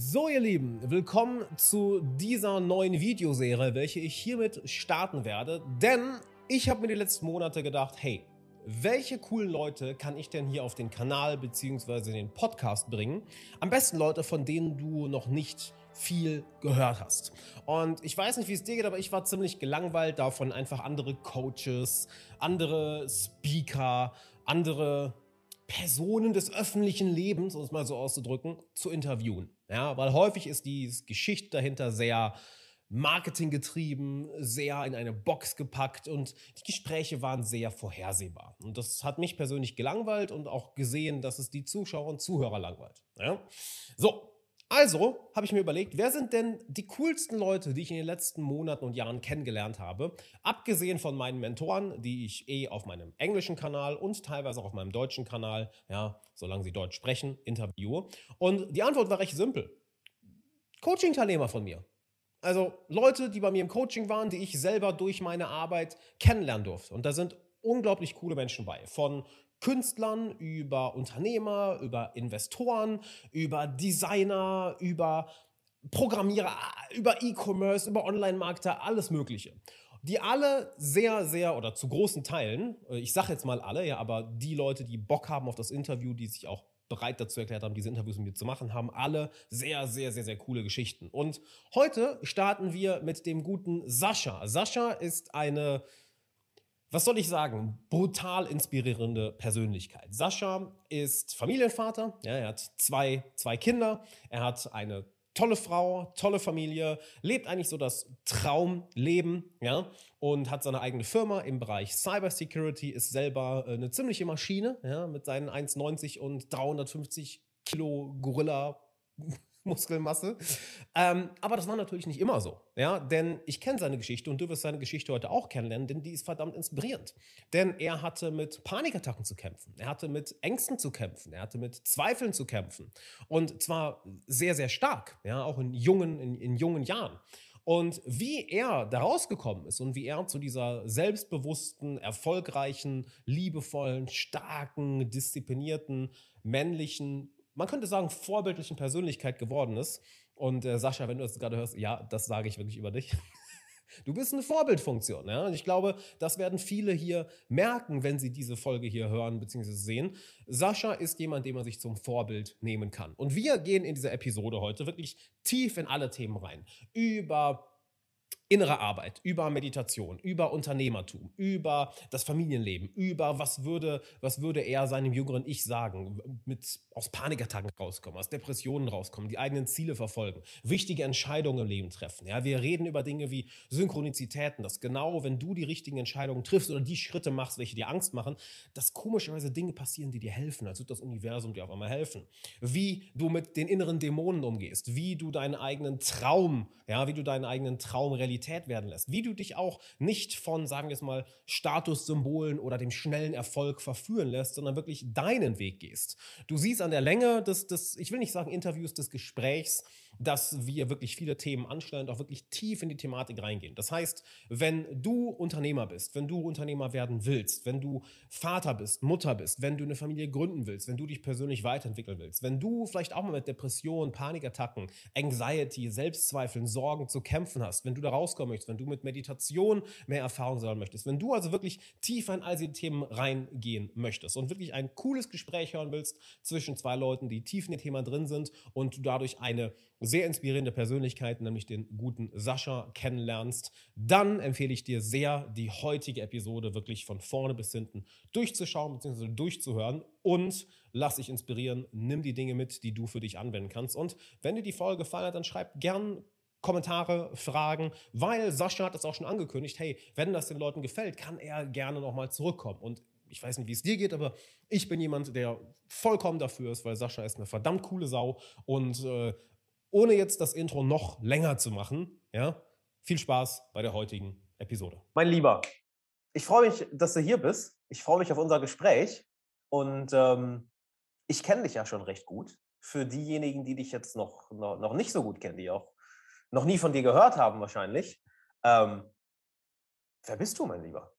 So, ihr Lieben, willkommen zu dieser neuen Videoserie, welche ich hiermit starten werde. Denn ich habe mir die letzten Monate gedacht, hey, welche coolen Leute kann ich denn hier auf den Kanal bzw. den Podcast bringen? Am besten Leute, von denen du noch nicht viel gehört hast. Und ich weiß nicht, wie es dir geht, aber ich war ziemlich gelangweilt davon, einfach andere Coaches, andere Speaker, andere Personen des öffentlichen Lebens, um es mal so auszudrücken, zu interviewen. Ja, weil häufig ist die Geschichte dahinter sehr marketinggetrieben, sehr in eine Box gepackt und die Gespräche waren sehr vorhersehbar. Und das hat mich persönlich gelangweilt und auch gesehen, dass es die Zuschauer und Zuhörer langweilt. Ja? So, also habe ich mir überlegt, wer sind denn die coolsten Leute, die ich in den letzten Monaten und Jahren kennengelernt habe, abgesehen von meinen Mentoren, die ich eh auf meinem englischen Kanal und teilweise auch auf meinem deutschen Kanal, ja, solange sie Deutsch sprechen, interviewe. Und die Antwort war recht simpel. Coaching-Teilnehmer von mir. Also Leute, die bei mir im Coaching waren, die ich selber durch meine Arbeit kennenlernen durfte. Und da sind unglaublich coole Menschen bei. Von Künstlern, über Unternehmer, über Investoren, über Designer, über Programmierer, über E-Commerce, über Online-Marketer, alles Mögliche. Die alle sehr, sehr oder zu großen Teilen, äh, ich sage jetzt mal alle, ja, aber die Leute, die Bock haben auf das Interview, die sich auch bereit dazu erklärt haben, diese Interviews mit mir zu machen, haben alle sehr, sehr, sehr, sehr coole Geschichten. Und heute starten wir mit dem guten Sascha. Sascha ist eine was soll ich sagen, brutal inspirierende Persönlichkeit. Sascha ist Familienvater, ja, er hat zwei, zwei Kinder, er hat eine tolle Frau, tolle Familie, lebt eigentlich so das Traumleben, ja, und hat seine eigene Firma im Bereich Cybersecurity, ist selber äh, eine ziemliche Maschine, ja, mit seinen 1,90 und 350 Kilo Gorilla Muskelmasse. Ähm, aber das war natürlich nicht immer so. Ja? Denn ich kenne seine Geschichte und du wirst seine Geschichte heute auch kennenlernen, denn die ist verdammt inspirierend. Denn er hatte mit Panikattacken zu kämpfen. Er hatte mit Ängsten zu kämpfen. Er hatte mit Zweifeln zu kämpfen. Und zwar sehr, sehr stark. Ja? Auch in jungen, in, in jungen Jahren. Und wie er da rausgekommen ist und wie er zu dieser selbstbewussten, erfolgreichen, liebevollen, starken, disziplinierten, männlichen man könnte sagen, vorbildlichen Persönlichkeit geworden ist. Und äh, Sascha, wenn du das gerade hörst, ja, das sage ich wirklich über dich. Du bist eine Vorbildfunktion. Ja? Und ich glaube, das werden viele hier merken, wenn sie diese Folge hier hören bzw. sehen. Sascha ist jemand, den man sich zum Vorbild nehmen kann. Und wir gehen in dieser Episode heute wirklich tief in alle Themen rein. Über innere Arbeit, über Meditation, über Unternehmertum, über das Familienleben, über was würde, was würde er seinem jüngeren Ich sagen, mit aus Panikattacken rauskommen, aus Depressionen rauskommen, die eigenen Ziele verfolgen, wichtige Entscheidungen im Leben treffen. Ja, wir reden über Dinge wie Synchronizitäten, dass genau, wenn du die richtigen Entscheidungen triffst oder die Schritte machst, welche dir Angst machen, dass komischerweise Dinge passieren, die dir helfen, als würde das Universum dir auf einmal helfen. Wie du mit den inneren Dämonen umgehst, wie du deinen eigenen Traum, ja, wie du deinen eigenen Traum Realität Realität werden lässt. Wie du dich auch nicht von, sagen wir es mal, Statussymbolen oder dem schnellen Erfolg verführen lässt, sondern wirklich deinen Weg gehst. Du siehst an der Länge des, des ich will nicht sagen Interviews, des Gesprächs, dass wir wirklich viele Themen anstellen und auch wirklich tief in die Thematik reingehen. Das heißt, wenn du Unternehmer bist, wenn du Unternehmer werden willst, wenn du Vater bist, Mutter bist, wenn du eine Familie gründen willst, wenn du dich persönlich weiterentwickeln willst, wenn du vielleicht auch mal mit Depressionen, Panikattacken, Anxiety, Selbstzweifeln, Sorgen zu kämpfen hast, wenn du da rauskommen möchtest, wenn du mit Meditation mehr Erfahrung sammeln möchtest, wenn du also wirklich tiefer in all diese Themen reingehen möchtest und wirklich ein cooles Gespräch hören willst zwischen zwei Leuten, die tief in dem Thema drin sind und du dadurch eine sehr inspirierende Persönlichkeit, nämlich den guten Sascha, kennenlernst, dann empfehle ich dir sehr, die heutige Episode wirklich von vorne bis hinten durchzuschauen bzw. durchzuhören und lass dich inspirieren, nimm die Dinge mit, die du für dich anwenden kannst. Und wenn dir die Folge gefallen hat, dann schreib gern Kommentare, Fragen, weil Sascha hat das auch schon angekündigt, hey, wenn das den Leuten gefällt, kann er gerne nochmal zurückkommen. Und ich weiß nicht, wie es dir geht, aber ich bin jemand, der vollkommen dafür ist, weil Sascha ist eine verdammt coole Sau und äh, ohne jetzt das Intro noch länger zu machen, ja, viel Spaß bei der heutigen Episode. Mein Lieber, ich freue mich, dass du hier bist. Ich freue mich auf unser Gespräch und ähm, ich kenne dich ja schon recht gut. Für diejenigen, die dich jetzt noch, noch, noch, nicht so gut kennen, die auch noch nie von dir gehört haben wahrscheinlich. Ähm, wer bist du, mein Lieber?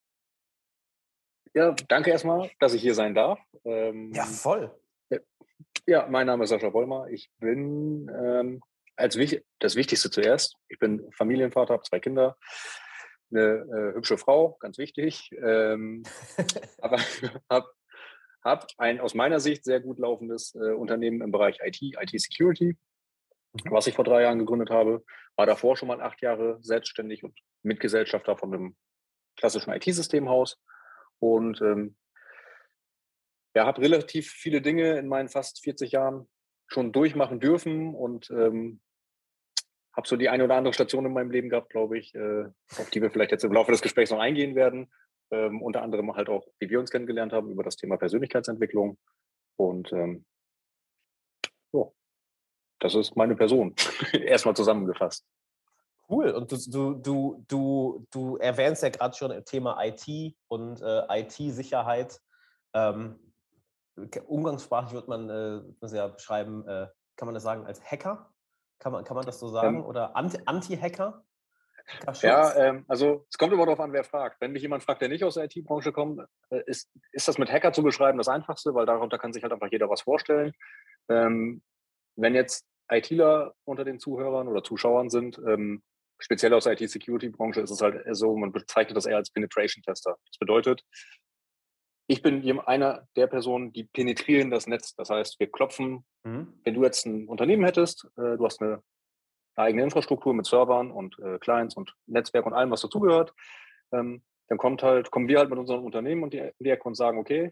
Ja, danke erstmal, dass ich hier sein darf. Ähm, ja, voll. Ja, mein Name ist Sascha Wollmer. Ich bin ähm, als das Wichtigste zuerst. Ich bin Familienvater, habe zwei Kinder, eine äh, hübsche Frau, ganz wichtig. Ähm, aber habe hab ein aus meiner Sicht sehr gut laufendes äh, Unternehmen im Bereich IT, IT-Security, mhm. was ich vor drei Jahren gegründet habe. War davor schon mal acht Jahre selbstständig und Mitgesellschafter von einem klassischen IT-Systemhaus. Und ähm, ja, habe relativ viele Dinge in meinen fast 40 Jahren schon durchmachen dürfen und ähm, habe so die eine oder andere Station in meinem Leben gehabt, glaube ich, äh, auf die wir vielleicht jetzt im Laufe des Gesprächs noch eingehen werden. Ähm, unter anderem halt auch, wie wir uns kennengelernt haben, über das Thema Persönlichkeitsentwicklung. Und ähm, so, das ist meine Person. Erstmal zusammengefasst. Cool. Und du, du, du, du erwähnst ja gerade schon das Thema IT und äh, IT-Sicherheit. Ähm, umgangssprachlich wird man äh, muss ja beschreiben, äh, kann man das sagen, als Hacker? Kann man, kann man das so sagen? Ähm, Oder Anti-Hacker? ja, ähm, also es kommt immer darauf an, wer fragt. Wenn mich jemand fragt, der nicht aus der IT-Branche kommt, äh, ist, ist das mit Hacker zu beschreiben das Einfachste, weil darunter kann sich halt einfach jeder was vorstellen. Ähm, wenn jetzt ITler unter den Zuhörern oder Zuschauern sind, ähm, speziell aus der IT-Security-Branche, ist es halt so, man bezeichnet das eher als Penetration-Tester. Das bedeutet, ich bin einer der Personen, die penetrieren das Netz. Das heißt, wir klopfen, mhm. wenn du jetzt ein Unternehmen hättest, äh, du hast eine, eigene Infrastruktur mit Servern und äh, Clients und Netzwerk und allem, was dazugehört, ähm, dann kommt halt, kommen wir halt mit unserem Unternehmen und die, die Ecke und sagen, okay,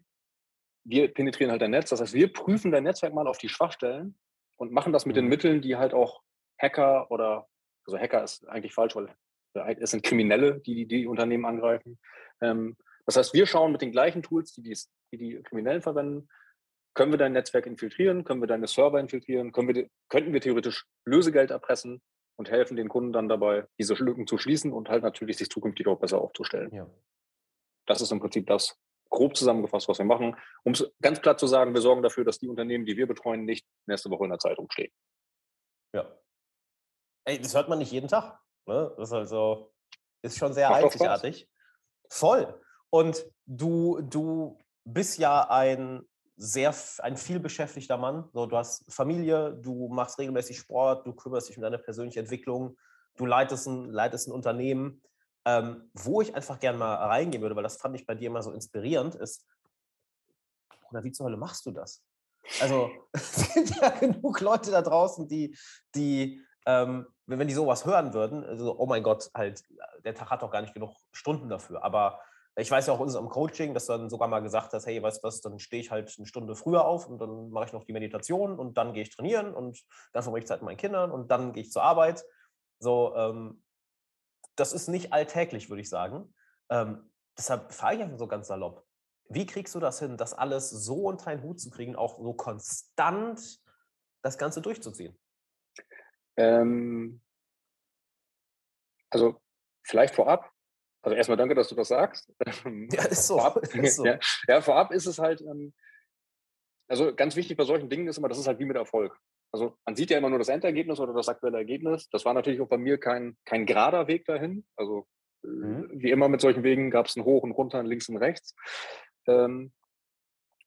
wir penetrieren halt dein Netz. Das heißt, wir prüfen dein Netzwerk mal auf die Schwachstellen und machen das mit mhm. den Mitteln, die halt auch Hacker oder, also Hacker ist eigentlich falsch, weil es sind Kriminelle, die die, die Unternehmen angreifen. Ähm, das heißt, wir schauen mit den gleichen Tools, die die, die, die Kriminellen verwenden, können wir dein Netzwerk infiltrieren, können wir deine Server infiltrieren, können wir, könnten wir theoretisch Lösegeld erpressen und helfen den Kunden dann dabei, diese Lücken zu schließen und halt natürlich sich zukünftig auch besser aufzustellen. Ja. Das ist im Prinzip das grob zusammengefasst, was wir machen. Um es ganz klar zu sagen, wir sorgen dafür, dass die Unternehmen, die wir betreuen, nicht nächste Woche in der Zeitung stehen. Ja. Ey, das hört man nicht jeden Tag. Ne? Das ist also, ist schon sehr Macht einzigartig. Voll. Und du, du bist ja ein sehr ein vielbeschäftigter Mann. So, du hast Familie, du machst regelmäßig Sport, du kümmerst dich um deine persönliche Entwicklung, du leitest ein, leitest ein Unternehmen. Ähm, wo ich einfach gerne mal reingehen würde, weil das fand ich bei dir immer so inspirierend, ist, oder wie zur Hölle machst du das? Also es gibt ja genug Leute da draußen, die, die ähm, wenn die sowas hören würden, also, oh mein Gott, halt, der Tag hat doch gar nicht genug Stunden dafür. Aber ich weiß ja auch unserem Coaching, dass du dann sogar mal gesagt hast, hey, weißt du was, dann stehe ich halt eine Stunde früher auf und dann mache ich noch die Meditation und dann gehe ich trainieren und dann verbringe ich Zeit mit meinen Kindern und dann gehe ich zur Arbeit. So, ähm, das ist nicht alltäglich, würde ich sagen. Ähm, deshalb frage ich einfach so ganz salopp, wie kriegst du das hin, das alles so unter einen Hut zu kriegen, auch so konstant das Ganze durchzuziehen? Ähm, also vielleicht vorab, also erstmal danke, dass du das sagst. Ja, ist so. Vorab, ist so. Ja, ja, vorab ist es halt, ähm, also ganz wichtig bei solchen Dingen ist immer, das ist halt wie mit Erfolg. Also man sieht ja immer nur das Endergebnis oder das aktuelle Ergebnis. Das war natürlich auch bei mir kein, kein gerader Weg dahin. Also äh, mhm. wie immer mit solchen Wegen gab es ein Hoch und Runter, ein Links und Rechts. Ähm,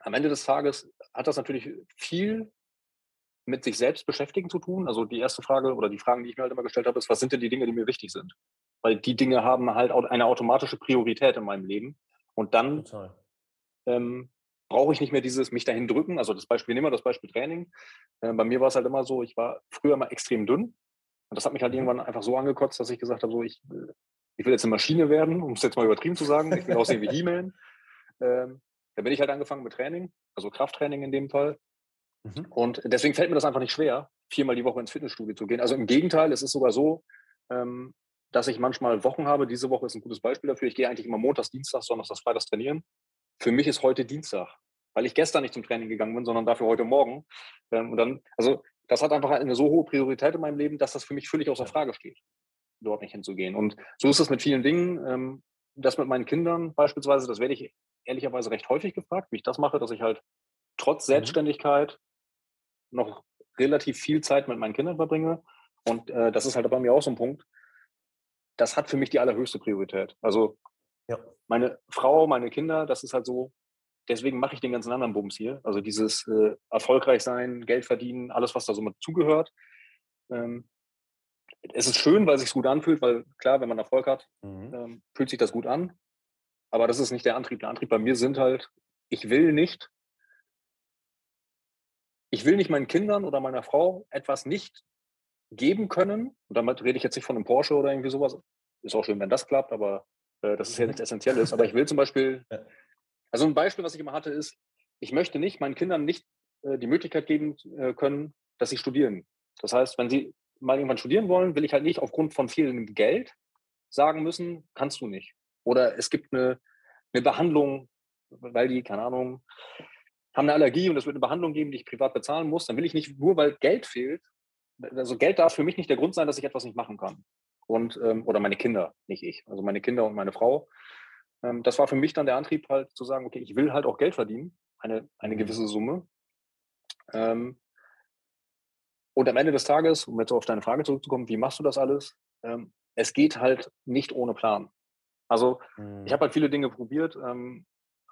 am Ende des Tages hat das natürlich viel mit sich selbst beschäftigen zu tun. Also die erste Frage oder die Fragen, die ich mir halt immer gestellt habe, ist, was sind denn die Dinge, die mir wichtig sind? Weil die Dinge haben halt eine automatische Priorität in meinem Leben. Und dann ähm, brauche ich nicht mehr dieses mich dahin drücken. Also das Beispiel, nehmen wir das Beispiel Training. Äh, bei mir war es halt immer so, ich war früher mal extrem dünn. Und das hat mich halt mhm. irgendwann einfach so angekotzt, dass ich gesagt habe, so ich, ich will jetzt eine Maschine werden, um es jetzt mal übertrieben zu sagen. Ich will aussehen wie He-Man. Ähm, da bin ich halt angefangen mit Training, also Krafttraining in dem Fall. Mhm. Und deswegen fällt mir das einfach nicht schwer, viermal die Woche ins Fitnessstudio zu gehen. Also im Gegenteil, es ist sogar so, ähm, dass ich manchmal Wochen habe. Diese Woche ist ein gutes Beispiel dafür. Ich gehe eigentlich immer montags, dienstags, donnerstags, freitags trainieren. Für mich ist heute Dienstag, weil ich gestern nicht zum Training gegangen bin, sondern dafür heute Morgen. Ähm, und dann, also das hat einfach eine so hohe Priorität in meinem Leben, dass das für mich völlig außer Frage steht, dort nicht hinzugehen. Und so ist es mit vielen Dingen. Ähm, das mit meinen Kindern beispielsweise, das werde ich ehrlicherweise recht häufig gefragt, wie ich das mache, dass ich halt trotz mhm. Selbstständigkeit noch relativ viel Zeit mit meinen Kindern verbringe. Und äh, das ist halt bei mir auch so ein Punkt das hat für mich die allerhöchste Priorität. Also ja. meine Frau, meine Kinder, das ist halt so, deswegen mache ich den ganzen anderen Bums hier. Also dieses äh, erfolgreich sein, Geld verdienen, alles, was da so mit zugehört. ähm, es ist schön, weil es sich gut anfühlt, weil klar, wenn man Erfolg hat, Mhm. ähm, fühlt sich das gut an. Aber das ist nicht der Antrieb. Der Antrieb bei mir sind halt, ich will nicht, ich will nicht meinen Kindern oder meiner Frau etwas nicht geben können. Und damit rede ich jetzt nicht von einem Porsche oder irgendwie sowas. Ist auch schön, wenn das klappt, aber äh, das ist ja nichts Essentielles. Aber ich will zum Beispiel, also ein Beispiel, was ich immer hatte, ist, ich möchte nicht meinen Kindern nicht äh, die Möglichkeit geben äh, können, dass sie studieren. Das heißt, wenn sie mal irgendwann studieren wollen, will ich halt nicht aufgrund von fehlendem Geld sagen müssen, kannst du nicht. Oder es gibt eine, eine Behandlung, weil die, keine Ahnung, haben eine Allergie und es wird eine Behandlung geben, die ich privat bezahlen muss, dann will ich nicht, nur weil Geld fehlt, also Geld darf für mich nicht der Grund sein, dass ich etwas nicht machen kann. Und, ähm, oder meine Kinder, nicht ich. Also meine Kinder und meine Frau. Ähm, das war für mich dann der Antrieb, halt zu sagen, okay, ich will halt auch Geld verdienen, eine, eine Mhm. gewisse Summe. Ähm, und am Ende des Tages, um jetzt auf deine Frage zurückzukommen, wie machst du das alles? Ähm, es geht halt nicht ohne Plan. Also Mhm. ich habe halt viele Dinge probiert. Ähm,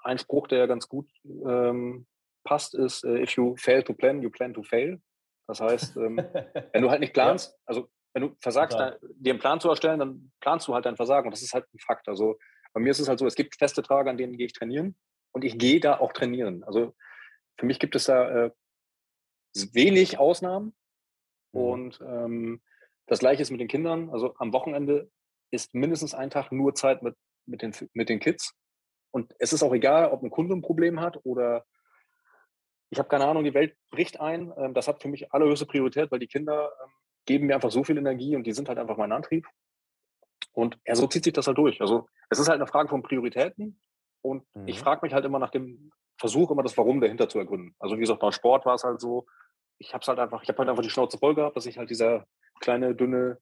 ein Spruch, der ganz gut ähm, passt, ist, äh, if you fail to plan, you plan to fail. Das heißt, ähm, wenn du halt nicht Ja. planst, also wenn du versagst, dein, dir einen Plan zu erstellen, dann planst du halt dein Versagen. Und das ist halt ein Fakt. Also bei mir ist es halt so, es gibt feste Tage, an denen gehe ich trainieren und ich gehe da auch trainieren. Also für mich gibt es da äh, wenig Ausnahmen. Mhm. Und ähm, das gleiche ist mit den Kindern. Also am Wochenende ist mindestens ein Tag nur Zeit mit, mit, den, mit den Kids. Und es ist auch egal, ob ein Kunde ein Problem hat oder ich habe keine Ahnung, die Welt bricht ein. Ähm, das hat für mich allerhöchste Priorität, weil die Kinder ähm, geben mir einfach so viel Energie und die sind halt einfach mein Antrieb. Und ja, so zieht sich das halt durch. Also es ist halt eine Frage von Prioritäten. Und ich Mhm. frage mich halt immer nach dem Versuch, immer das Warum dahinter zu ergründen. Also wie gesagt, beim Sport war es halt so, ich habe halt einfach, ich habe halt einfach die Schnauze voll gehabt, dass ich halt dieser kleine, dünne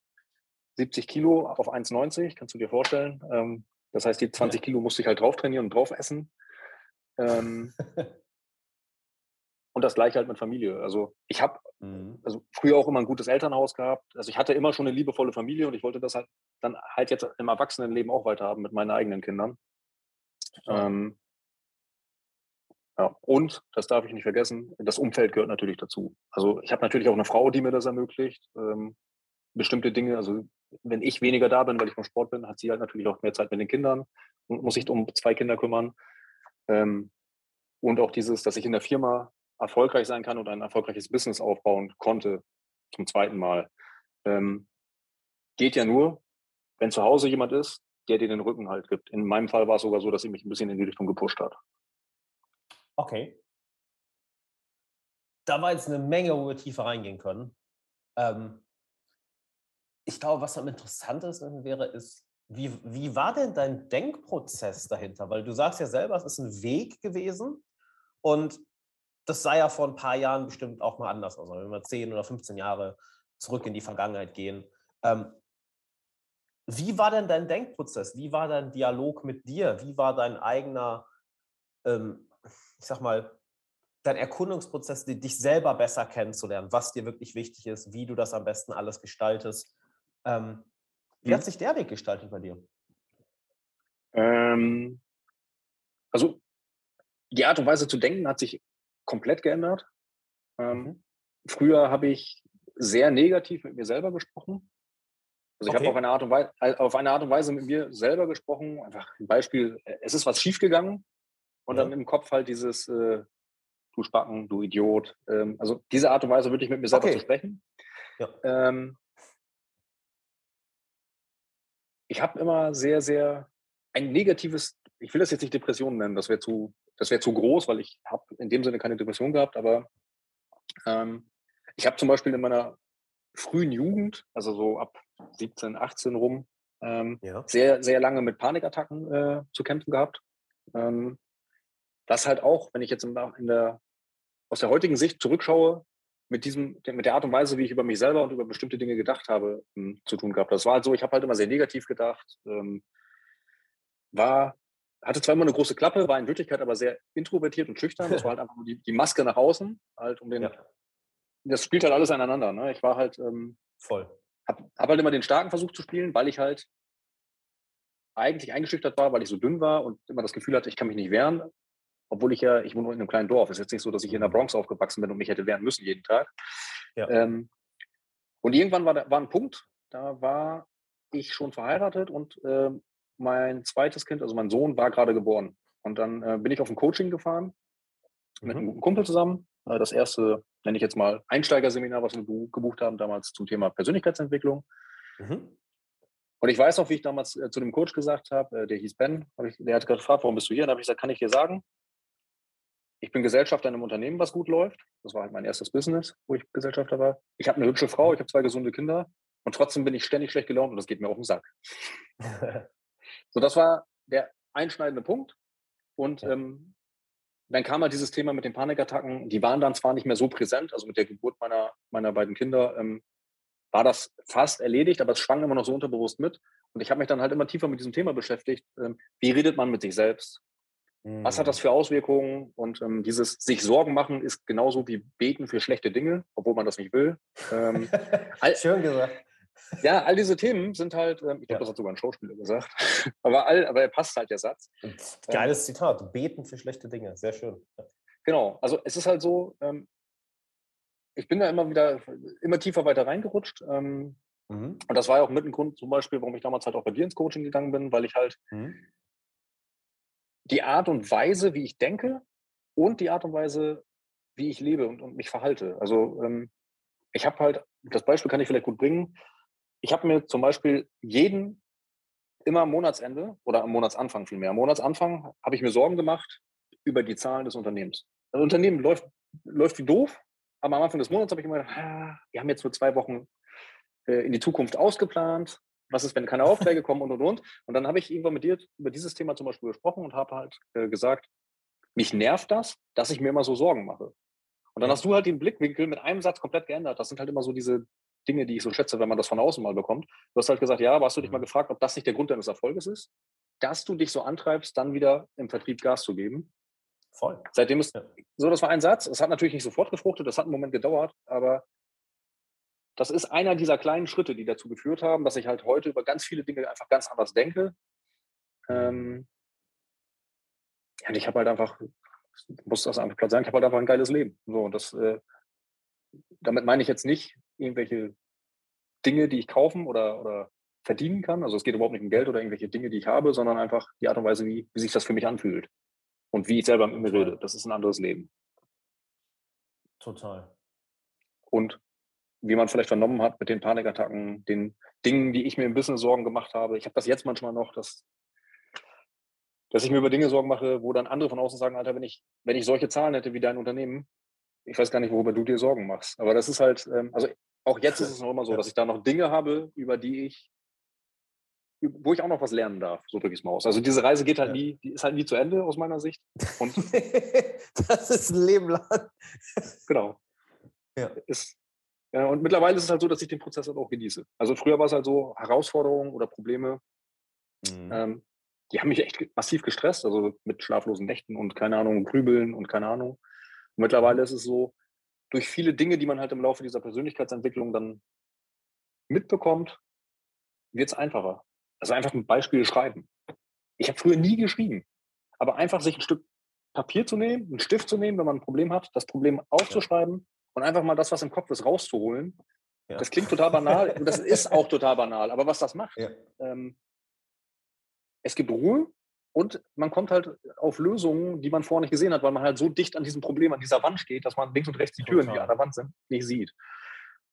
70 Kilo auf 1,90, kannst du dir vorstellen. Ähm, das heißt, die 20 Kilo musste ich halt drauf trainieren und drauf essen. Und das gleiche halt mit Familie. Also ich habe Mhm. also früher auch immer ein gutes Elternhaus gehabt. Also ich hatte immer schon eine liebevolle Familie und ich wollte das halt dann halt jetzt im Erwachsenenleben auch weiterhaben mit meinen eigenen Kindern. Ähm, ja, und, das darf ich nicht vergessen, das Umfeld gehört natürlich dazu. Also ich habe natürlich auch eine Frau, die mir das ermöglicht. Ähm, bestimmte Dinge, also wenn ich weniger da bin, weil ich beim Sport bin, hat sie halt natürlich auch mehr Zeit mit den Kindern und muss sich um zwei Kinder kümmern. Ähm, und auch dieses, dass ich in der Firma erfolgreich sein kann und ein erfolgreiches Business aufbauen konnte, zum zweiten Mal, ähm, geht ja nur, wenn zu Hause jemand ist, der dir den Rücken halt gibt. In meinem Fall war es sogar so, dass sie mich ein bisschen in die Richtung gepusht hat. Okay. Da war jetzt eine Menge, wo wir tiefer reingehen können. Ähm, ich glaube, was am interessantesten wäre, ist, wie, wie war denn dein Denkprozess dahinter? Weil du sagst ja selber, es ist ein Weg gewesen und das sei ja vor ein paar Jahren bestimmt auch mal anders. Also wenn wir 10 oder 15 Jahre zurück in die Vergangenheit gehen. Ähm, wie war denn dein Denkprozess? Wie war dein Dialog mit dir? Wie war dein eigener, ähm, ich sag mal, dein Erkundungsprozess, dich selber besser kennenzulernen, was dir wirklich wichtig ist, wie du das am besten alles gestaltest? Ähm, wie hat Mhm. sich der Weg gestaltet bei dir? Ähm, also die Art und Weise zu denken hat sich komplett geändert. Ähm, Mhm. Früher habe ich sehr negativ mit mir selber gesprochen. Also ich Okay. habe auf eine, Art und Weise, auf eine Art und Weise mit mir selber gesprochen. Einfach ein Beispiel, äh, es ist was schiefgegangen und Ja. dann im Kopf halt dieses äh, du Spacken, du Idiot. Ähm, also diese Art und Weise wirklich mit mir selber Okay. zu sprechen. Ja. Ähm, ich habe immer sehr, sehr ein negatives, ich will das jetzt nicht Depression nennen, das wäre zu, das wäre zu groß, weil ich habe in dem Sinne keine Depression gehabt, aber ähm, ich habe zum Beispiel in meiner frühen Jugend, also so ab 17, 18 rum, ähm, Ja. sehr, sehr lange mit Panikattacken äh, zu kämpfen gehabt. Ähm, das halt auch, wenn ich jetzt in der, aus der heutigen Sicht zurückschaue, mit diesem, mit der Art und Weise, wie ich über mich selber und über bestimmte Dinge gedacht habe, ähm, zu tun gehabt. Das war halt so, ich habe halt immer sehr negativ gedacht, ähm, war, hatte zwar immer eine große Klappe, war in Wirklichkeit aber sehr introvertiert und schüchtern. Das war halt einfach nur die, die Maske nach außen, halt um den, Ja. das spielt halt alles aneinander. Ne? Ich war halt, ähm, Voll. habe hab halt immer den Starken versucht zu spielen, weil ich halt eigentlich eingeschüchtert war, weil ich so dünn war und immer das Gefühl hatte, ich kann mich nicht wehren. Obwohl ich ja, ich wohne in einem kleinen Dorf. Es ist jetzt nicht so, dass ich hier in der Bronx aufgewachsen bin und mich hätte wehren müssen jeden Tag. Ja. Ähm, Und irgendwann war, da, war ein Punkt, da war ich schon verheiratet und äh, mein zweites Kind, also mein Sohn, war gerade geboren. Und dann äh, bin ich auf ein Coaching gefahren mhm. mit einem guten Kumpel zusammen. Äh, das erste, nenne ich jetzt mal, Einsteigerseminar, was wir gebucht haben, damals zum Thema Persönlichkeitsentwicklung. Mhm. Und ich weiß noch, wie ich damals äh, zu dem Coach gesagt habe, äh, der hieß Ben, ich, der hat gefragt, warum bist du hier? Und dann habe ich gesagt, kann ich dir sagen, ich bin Gesellschafter in einem Unternehmen, was gut läuft. Das war halt mein erstes Business, wo ich Gesellschafter war. Ich habe eine hübsche Frau, ich habe zwei gesunde Kinder und trotzdem bin ich ständig schlecht gelaunt und das geht mir auf den Sack. so, das war der einschneidende Punkt. Und ähm, dann kam halt dieses Thema mit den Panikattacken. Die waren dann zwar nicht mehr so präsent, also mit der Geburt meiner, meiner beiden Kinder ähm, war das fast erledigt, aber es schwang immer noch so unterbewusst mit. Und ich habe mich dann halt immer tiefer mit diesem Thema beschäftigt. Ähm, wie redet man mit sich selbst? Was hat das mhm. für Auswirkungen? Und ähm, dieses sich Sorgen machen ist genauso wie beten für schlechte Dinge, obwohl man das nicht will. Ähm, Schön gesagt. Ja, all diese Themen sind halt, ähm, ich glaube, ja. das hat sogar ein Schauspieler gesagt, aber, all, aber er passt halt der Satz. Geiles ähm, Zitat, beten für schlechte Dinge, sehr schön. Genau, also es ist halt so, ähm, ich bin da immer wieder, immer tiefer weiter reingerutscht. Ähm, mhm. Und das war ja auch mit ein Grund zum Beispiel, warum ich damals halt auch bei dir ins Coaching gegangen bin, weil ich halt mhm die Art und Weise, wie ich denke und die Art und Weise, wie ich lebe und, und mich verhalte. Also ähm, ich habe halt, das Beispiel kann ich vielleicht gut bringen. Ich habe mir zum Beispiel jeden, immer am Monatsende oder am Monatsanfang vielmehr, am Monatsanfang habe ich mir Sorgen gemacht über die Zahlen des Unternehmens. Das Unternehmen läuft, läuft wie doof, aber am Anfang des Monats habe ich immer gedacht, ah, wir haben jetzt nur zwei Wochen äh, in die Zukunft ausgeplant was ist, wenn keine Aufträge kommen und und und. Und dann habe ich irgendwann mit dir über dieses Thema zum Beispiel gesprochen und habe halt äh, gesagt, mich nervt das, dass ich mir immer so Sorgen mache. Und dann hast du halt den Blickwinkel mit einem Satz komplett geändert. Das sind halt immer so diese Dinge, die ich so schätze, wenn man das von außen mal bekommt. Du hast halt gesagt, ja, aber hast du dich mal mhm. gefragt, ob das nicht der Grund deines Erfolges ist? Dass du dich so antreibst, dann wieder im Vertrieb Gas zu geben. Voll. Seitdem ist ja. so, das war ein Satz. Es hat natürlich nicht sofort gefruchtet, das hat einen Moment gedauert, aber das ist einer dieser kleinen Schritte, die dazu geführt haben, dass ich halt heute über ganz viele Dinge einfach ganz anders denke. Ähm, und ich habe halt einfach, muss das einfach klar sagen, ich habe halt einfach ein geiles Leben. So, und das, äh, damit meine ich jetzt nicht irgendwelche Dinge, die ich kaufen oder, oder verdienen kann. Also es geht überhaupt nicht um Geld oder irgendwelche Dinge, die ich habe, sondern einfach die Art und Weise, wie, wie sich das für mich anfühlt. Und wie ich selber mit mir rede. Das ist ein anderes Leben. Total. Und wie man vielleicht vernommen hat mit den Panikattacken, den Dingen, die ich mir im Business Sorgen gemacht habe. Ich habe das jetzt manchmal noch, dass, dass ich mir über Dinge Sorgen mache, wo dann andere von außen sagen, Alter, wenn ich, wenn ich solche Zahlen hätte wie dein Unternehmen, ich weiß gar nicht, worüber du dir Sorgen machst. Aber das ist halt, ähm, also auch jetzt ist es noch immer so, dass ich da noch Dinge habe, über die ich, wo ich auch noch was lernen darf, so drücke ich es mal aus. Also diese Reise geht halt ja. nie, die ist halt nie zu Ende aus meiner Sicht. Und das ist ein Leben lang. Genau. Ja. Ist, und mittlerweile ist es halt so, dass ich den Prozess halt auch genieße. Also früher war es halt so, Herausforderungen oder Probleme, mhm. ähm, die haben mich echt massiv gestresst, also mit schlaflosen Nächten und keine Ahnung, Grübeln und keine Ahnung. Und mittlerweile ist es so, durch viele Dinge, die man halt im Laufe dieser Persönlichkeitsentwicklung dann mitbekommt, wird es einfacher. Also einfach ein Beispiel schreiben. Ich habe früher nie geschrieben, aber einfach sich ein Stück Papier zu nehmen, einen Stift zu nehmen, wenn man ein Problem hat, das Problem aufzuschreiben und einfach mal das, was im Kopf ist, rauszuholen. Ja. Das klingt total banal und das ist auch total banal. Aber was das macht, ja. ähm, es gibt Ruhe und man kommt halt auf Lösungen, die man vorher nicht gesehen hat, weil man halt so dicht an diesem Problem, an dieser Wand steht, dass man links und rechts die Türen, die an der Wand sind, nicht sieht.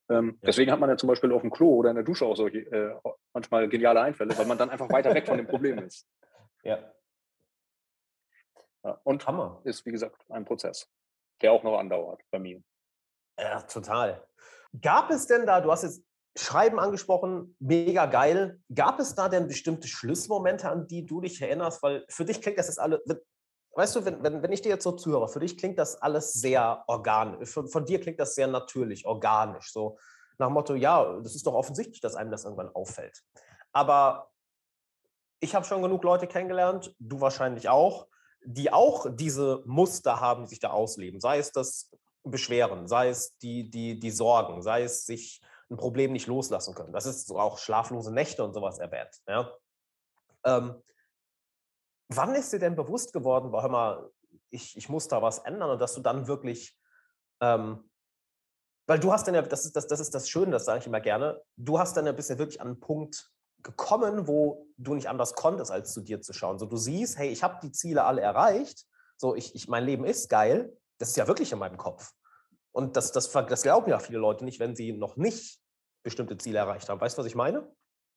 Ähm, ja. Deswegen hat man ja zum Beispiel auf dem Klo oder in der Dusche auch solche äh, manchmal geniale Einfälle, weil man dann einfach weiter weg von dem Problem ist. Ja. ja und Hammer ist, wie gesagt, ein Prozess, der auch noch andauert bei mir. Ja, total. Gab es denn da, du hast jetzt Schreiben angesprochen, mega geil. Gab es da denn bestimmte Schlussmomente, an die du dich erinnerst? Weil für dich klingt das jetzt alle, weißt du, wenn, wenn, wenn ich dir jetzt so zuhöre, für dich klingt das alles sehr organisch. Von, von dir klingt das sehr natürlich, organisch. So nach dem Motto, ja, das ist doch offensichtlich, dass einem das irgendwann auffällt. Aber ich habe schon genug Leute kennengelernt, du wahrscheinlich auch, die auch diese Muster haben, die sich da ausleben. Sei es das Beschweren, sei es die, die, die Sorgen, sei es sich ein Problem nicht loslassen können. Das ist so auch schlaflose Nächte und sowas erwähnt. Ja? Ähm, wann ist dir denn bewusst geworden, hör mal, ich, ich muss da was ändern und dass du dann wirklich ähm, weil du hast dann ja, das ist das, das ist das Schöne, das sage ich immer gerne, du hast dann ja bisher wirklich an einen Punkt gekommen, wo du nicht anders konntest, als zu dir zu schauen. So, du siehst, hey, ich habe die Ziele alle erreicht, so, ich, ich, mein Leben ist geil, das ist ja wirklich in meinem Kopf. Und das, das, das glauben ja viele Leute nicht, wenn sie noch nicht bestimmte Ziele erreicht haben. Weißt du, was ich meine?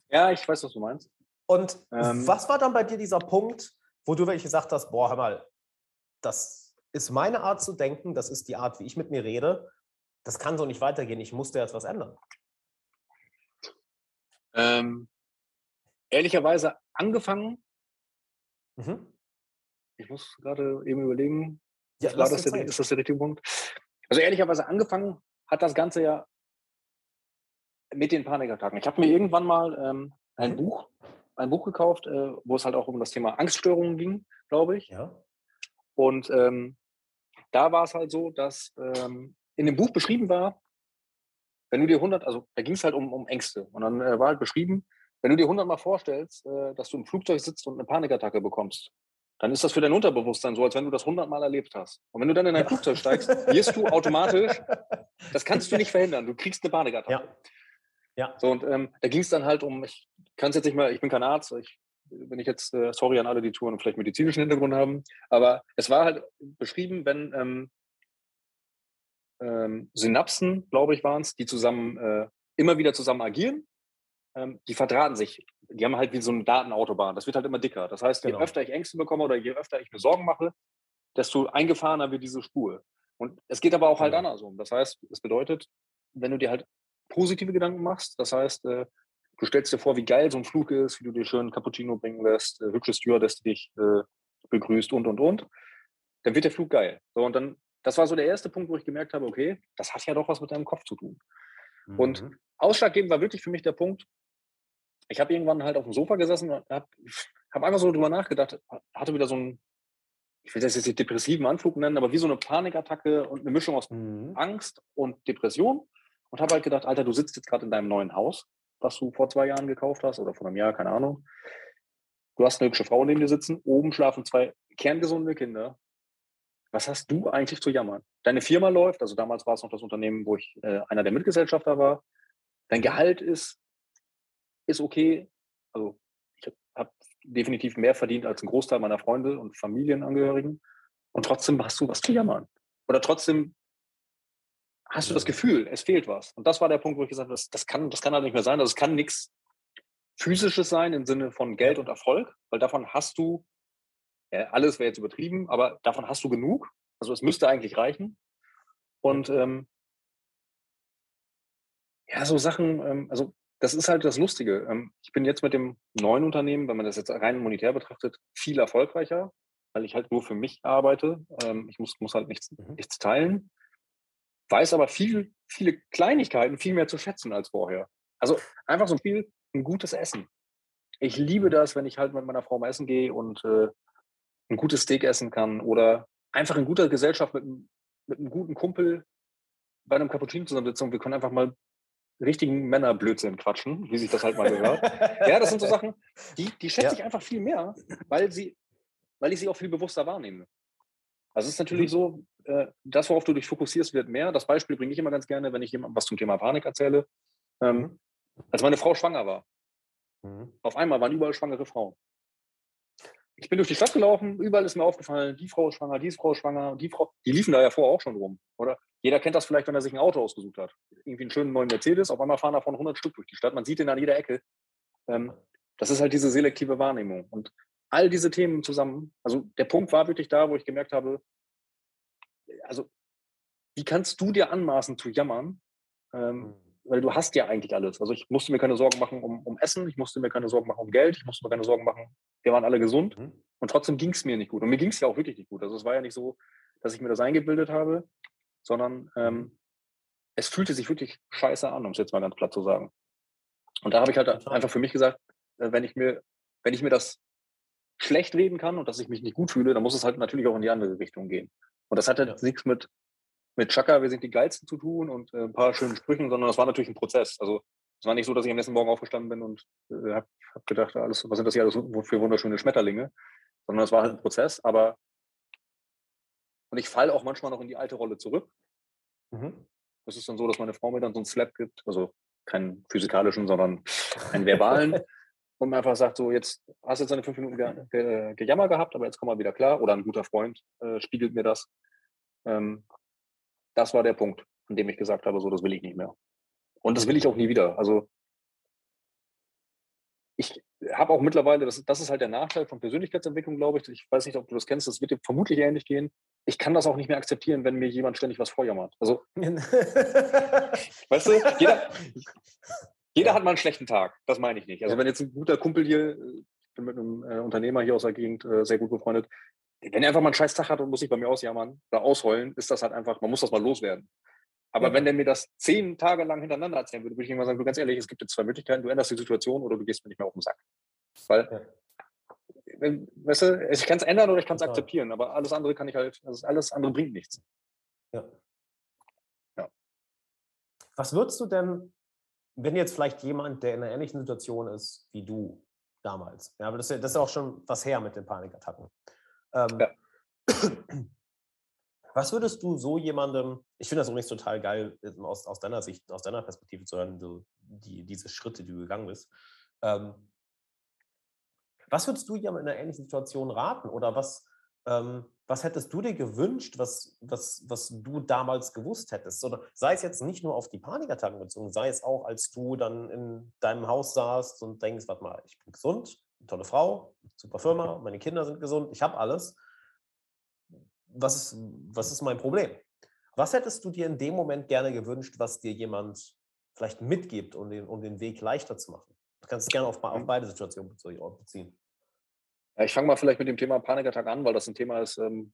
Ja, ich weiß, was du meinst. Und ähm, was war dann bei dir dieser Punkt, wo du wirklich gesagt hast, boah, hör mal, das ist meine Art zu denken, das ist die Art, wie ich mit mir rede, das kann so nicht weitergehen, ich musste jetzt was ändern? Ähm, ehrlicherweise angefangen, mhm. ich muss gerade eben überlegen, ja, war das der, ist das der richtige Punkt? Also ehrlicherweise angefangen hat das Ganze ja mit den Panikattacken. Ich habe mir irgendwann mal ähm, ein mhm. Buch, ein Buch gekauft, äh, wo es halt auch um das Thema Angststörungen ging, glaube ich. Ja. Und ähm, da war es halt so, dass ähm, in dem Buch beschrieben war, wenn du dir 100, also da ging es halt um, um Ängste. Und dann äh, war halt beschrieben, wenn du dir 100 Mal vorstellst, äh, dass du im Flugzeug sitzt und eine Panikattacke bekommst, dann ist das für dein Unterbewusstsein so, als wenn du das 100 Mal erlebt hast. Und wenn du dann in ein ja. Flugzeug steigst, wirst du automatisch, das kannst du nicht verhindern, du kriegst eine Panikattacke. Ja. Ja. So, und ähm, da ging es dann halt um, ich kann es jetzt nicht mehr, ich bin kein Arzt, ich, wenn ich jetzt, äh, sorry an alle, die Touren und vielleicht medizinischen Hintergrund haben, aber es war halt beschrieben, wenn ähm, ähm, Synapsen, glaube ich, waren es, die zusammen äh, immer wieder zusammen agieren, ähm, die verdrahten sich. Die haben halt wie so eine Datenautobahn. Das wird halt immer dicker. Das heißt, genau. je öfter ich Ängste bekomme oder je öfter ich mir Sorgen mache, desto eingefahrener wird diese Spur. Und es geht aber auch halt genau. andersrum. Das heißt, es bedeutet, wenn du dir halt positive Gedanken machst. Das heißt, äh, du stellst dir vor, wie geil so ein Flug ist, wie du dir schön Cappuccino bringen lässt, äh, hübsche Stewardess, die dich äh, begrüßt und, und, und. Dann wird der Flug geil. So, und dann, das war so der erste Punkt, wo ich gemerkt habe, okay, das hat ja doch was mit deinem Kopf zu tun. Mhm. Und ausschlaggebend war wirklich für mich der Punkt, ich habe irgendwann halt auf dem Sofa gesessen und habe hab einfach so drüber nachgedacht, hatte wieder so einen, ich will das jetzt nicht depressiven Anflug nennen, aber wie so eine Panikattacke und eine Mischung aus mhm. Angst und Depression und habe halt gedacht, Alter, du sitzt jetzt gerade in deinem neuen Haus, was du vor zwei Jahren gekauft hast oder vor einem Jahr, keine Ahnung. Du hast eine hübsche Frau neben dir sitzen, oben schlafen zwei kerngesunde Kinder. Was hast du eigentlich zu jammern? Deine Firma läuft, also damals war es noch das Unternehmen, wo ich äh, einer der Mitgesellschafter war. Dein Gehalt ist, ist okay. Also ich habe definitiv mehr verdient als ein Großteil meiner Freunde und Familienangehörigen. Und trotzdem hast du was zu jammern. Oder trotzdem hast du das Gefühl, es fehlt was. Und das war der Punkt, wo ich gesagt habe, das, das, kann, das kann halt nicht mehr sein. Also es kann nichts Physisches sein im Sinne von Geld und Erfolg, weil davon hast du, ja, alles wäre jetzt übertrieben, aber davon hast du genug. Also es müsste eigentlich reichen. Und ähm, ja, so Sachen, ähm, also das ist halt das Lustige. Ähm, ich bin jetzt mit dem neuen Unternehmen, wenn man das jetzt rein monetär betrachtet, viel erfolgreicher, weil ich halt nur für mich arbeite. Ähm, ich muss, muss halt nichts, mhm. nichts teilen weiß aber viel, viele Kleinigkeiten viel mehr zu schätzen als vorher. Also einfach so viel ein gutes Essen. Ich liebe das, wenn ich halt mit meiner Frau mal essen gehe und äh, ein gutes Steak essen kann oder einfach in guter Gesellschaft mit, mit einem guten Kumpel bei einem Cappuccino zusammensitzen und wir können einfach mal richtigen Männerblödsinn quatschen, wie sich das halt mal gehört. ja, das sind so Sachen, die, die schätze ja. ich einfach viel mehr, weil, sie, weil ich sie auch viel bewusster wahrnehme. Also es ist natürlich mhm. so, äh, das, worauf du dich fokussierst, wird mehr. Das Beispiel bringe ich immer ganz gerne, wenn ich jemandem was zum Thema Panik erzähle. Ähm, mhm. Als meine Frau schwanger war, mhm. auf einmal waren überall schwangere Frauen. Ich bin durch die Stadt gelaufen, überall ist mir aufgefallen, die Frau ist schwanger, die Frau ist schwanger, die Frau, die liefen da ja vorher auch schon rum, oder? Jeder kennt das vielleicht, wenn er sich ein Auto ausgesucht hat. Irgendwie einen schönen neuen Mercedes, auf einmal fahren davon 100 Stück durch die Stadt. Man sieht den an jeder Ecke. Ähm, das ist halt diese selektive Wahrnehmung. Und all diese Themen zusammen, also der Punkt war wirklich da, wo ich gemerkt habe, also wie kannst du dir anmaßen zu jammern? Ähm, mhm. weil du hast ja eigentlich alles. Also ich musste mir keine Sorgen machen um, um, Essen, ich musste mir keine Sorgen machen um Geld, ich musste mir keine Sorgen machen, wir waren alle gesund mhm. und trotzdem ging es mir nicht gut. Und mir ging es ja auch wirklich nicht gut. Also es war ja nicht so, dass ich mir das eingebildet habe, sondern ähm, mhm. es fühlte sich wirklich scheiße an, um es jetzt mal ganz platt zu sagen. Und da habe ich halt einfach für mich gesagt, äh, wenn ich mir, wenn ich mir das schlecht reden kann und dass ich mich nicht gut fühle, dann muss es halt natürlich auch in die andere Richtung gehen. Und das hatte ja. nichts mit, mit Chaka, wir sind die Geilsten zu tun und äh, ein paar schönen Sprüchen, sondern das war natürlich ein Prozess. Also es war nicht so, dass ich am nächsten Morgen aufgestanden bin und äh, habe hab gedacht, alles, was sind das hier alles für wunderschöne Schmetterlinge, sondern es war halt ein Prozess. Aber und ich falle auch manchmal noch in die alte Rolle zurück. Mhm. Es ist dann so, dass meine Frau mir dann so einen Slap gibt, also keinen physikalischen, sondern einen verbalen. und mir einfach sagt, so jetzt hast du jetzt eine fünf Minuten ge ge gejammer gehabt, aber jetzt komm mal wieder klar. Oder ein guter Freund äh, spiegelt mir das. Ähm, das war der Punkt, an dem ich gesagt habe, so das will ich nicht mehr. Und das will ich auch nie wieder. Also ich habe auch mittlerweile, das, das ist halt der Nachteil von Persönlichkeitsentwicklung, glaube ich. Ich weiß nicht, ob du das kennst, das wird dir vermutlich ähnlich gehen. Ich kann das auch nicht mehr akzeptieren, wenn mir jemand ständig was vorjammert. Also, weißt du, jeder, jeder hat mal einen schlechten Tag, das meine ich nicht. Also wenn jetzt ein guter Kumpel hier, ich bin mit einem äh, Unternehmer hier aus der Gegend äh, sehr gut befreundet, wenn er einfach mal einen scheiß Tag hat und muss sich bei mir ausjammern oder ausheulen, ist das halt einfach, man muss das mal loswerden. Aber ja. wenn der mir das zehn Tage lang hintereinander erzählen würde, würde ich immer sagen, du ganz ehrlich, es gibt jetzt zwei Möglichkeiten, du änderst die Situation oder du gehst mir nicht mehr auf den Sack. Weil, ja. weißt du, ich kann es ändern oder ich kann es akzeptieren, aber alles andere kann ich halt, also alles andere bringt nichts. Ja. ja. Was würdest du denn, wenn jetzt vielleicht jemand, der in einer ähnlichen Situation ist wie du damals, ja, aber das, das ist ja auch schon was her mit den Panikattacken. Ähm, ja. Was würdest du so jemandem, ich finde das übrigens total geil, aus, aus deiner Sicht, aus deiner Perspektive zu hören, so die, diese Schritte, die du gegangen bist. Ähm, was würdest du jemandem in einer ähnlichen Situation raten? Oder was, ähm, was hättest du dir gewünscht, was, was, was du damals gewusst hättest? Oder sei es jetzt nicht nur auf die Panikattacken bezogen, sei es auch, als du dann in deinem Haus saßt und denkst, warte mal, ich bin gesund, tolle Frau, super Firma, meine Kinder sind gesund, ich habe alles was ist, was ist mein Problem? Was hättest du dir in dem Moment gerne gewünscht, was dir jemand vielleicht mitgibt, um den, um den Weg leichter zu machen? Du kannst es gerne auf, auf mhm. beide Situationen beziehen. Ja, ich fange mal vielleicht mit dem Thema Panikattack an, weil das ein Thema ist, ähm,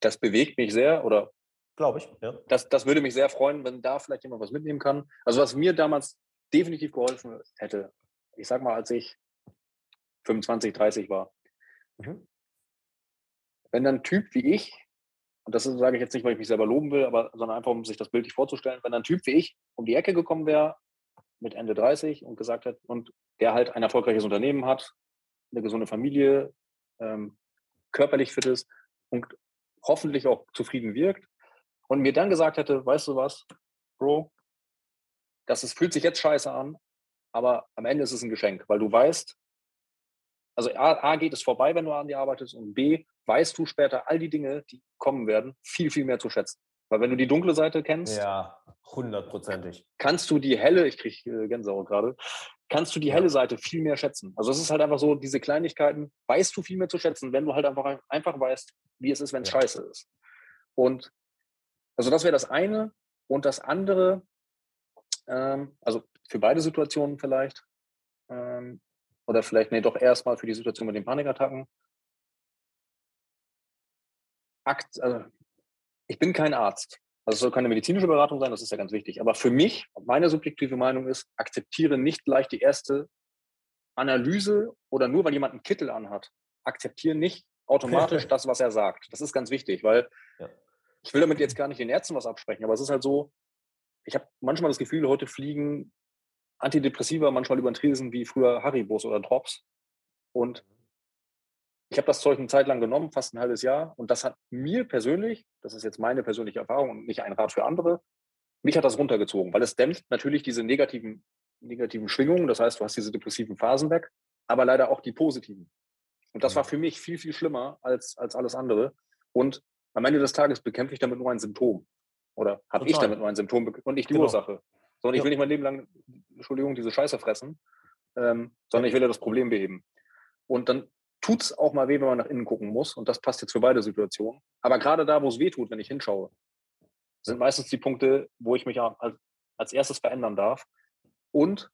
das bewegt mich sehr oder glaube ich. Ja. Das, das würde mich sehr freuen, wenn da vielleicht jemand was mitnehmen kann. Also was mir damals definitiv geholfen hätte, ich sag mal, als ich 25, 30 war, mhm wenn dann ein Typ wie ich, und das sage ich jetzt nicht, weil ich mich selber loben will, aber sondern einfach, um sich das bildlich vorzustellen, wenn ein Typ wie ich um die Ecke gekommen wäre, mit Ende 30 und gesagt hat, und der halt ein erfolgreiches Unternehmen hat, eine gesunde Familie, ähm, körperlich fit ist und hoffentlich auch zufrieden wirkt und mir dann gesagt hätte, weißt du was, Bro, das ist, fühlt sich jetzt scheiße an, aber am Ende ist es ein Geschenk, weil du weißt, also A, A geht es vorbei, wenn du an dir arbeitest und B, weißt du später all die Dinge, die kommen werden, viel, viel mehr zu schätzen. Weil wenn du die dunkle Seite kennst, ja, hundertprozentig. Kannst du die helle, ich kriege äh, Gänsehaut gerade, kannst du die helle Seite viel mehr schätzen. Also es ist halt einfach so, diese Kleinigkeiten weißt du viel mehr zu schätzen, wenn du halt einfach, einfach weißt, wie es ist, wenn es ja. scheiße ist. Und also das wäre das eine. Und das andere, ähm, also für beide Situationen vielleicht, ähm, oder vielleicht, nee, doch erstmal für die Situation mit den Panikattacken, Akt, also ich bin kein Arzt. Also es soll keine medizinische Beratung sein, das ist ja ganz wichtig. Aber für mich, meine subjektive Meinung ist, akzeptiere nicht gleich die erste Analyse oder nur weil jemand einen Kittel anhat, akzeptiere nicht automatisch das, was er sagt. Das ist ganz wichtig, weil ja. ich will damit jetzt gar nicht den Ärzten was absprechen, aber es ist halt so, ich habe manchmal das Gefühl, heute fliegen Antidepressiva manchmal über den Tresen wie früher Haribos oder Drops. Und ich habe das Zeug eine Zeit lang genommen, fast ein halbes Jahr. Und das hat mir persönlich, das ist jetzt meine persönliche Erfahrung und nicht ein Rat für andere, mich hat das runtergezogen, weil es dämpft natürlich diese negativen, negativen Schwingungen. Das heißt, du hast diese depressiven Phasen weg, aber leider auch die positiven. Und das war für mich viel, viel schlimmer als, als alles andere. Und am Ende des Tages bekämpfe ich damit nur ein Symptom. Oder habe ich damit nur ein Symptom und nicht die genau. Ursache. Sondern ich will nicht mein Leben lang, Entschuldigung, diese Scheiße fressen, ähm, sondern ich will ja das Problem beheben. Und dann tut es auch mal weh, wenn man nach innen gucken muss. Und das passt jetzt für beide Situationen. Aber gerade da, wo es weh tut, wenn ich hinschaue, sind meistens die Punkte, wo ich mich als, als erstes verändern darf. Und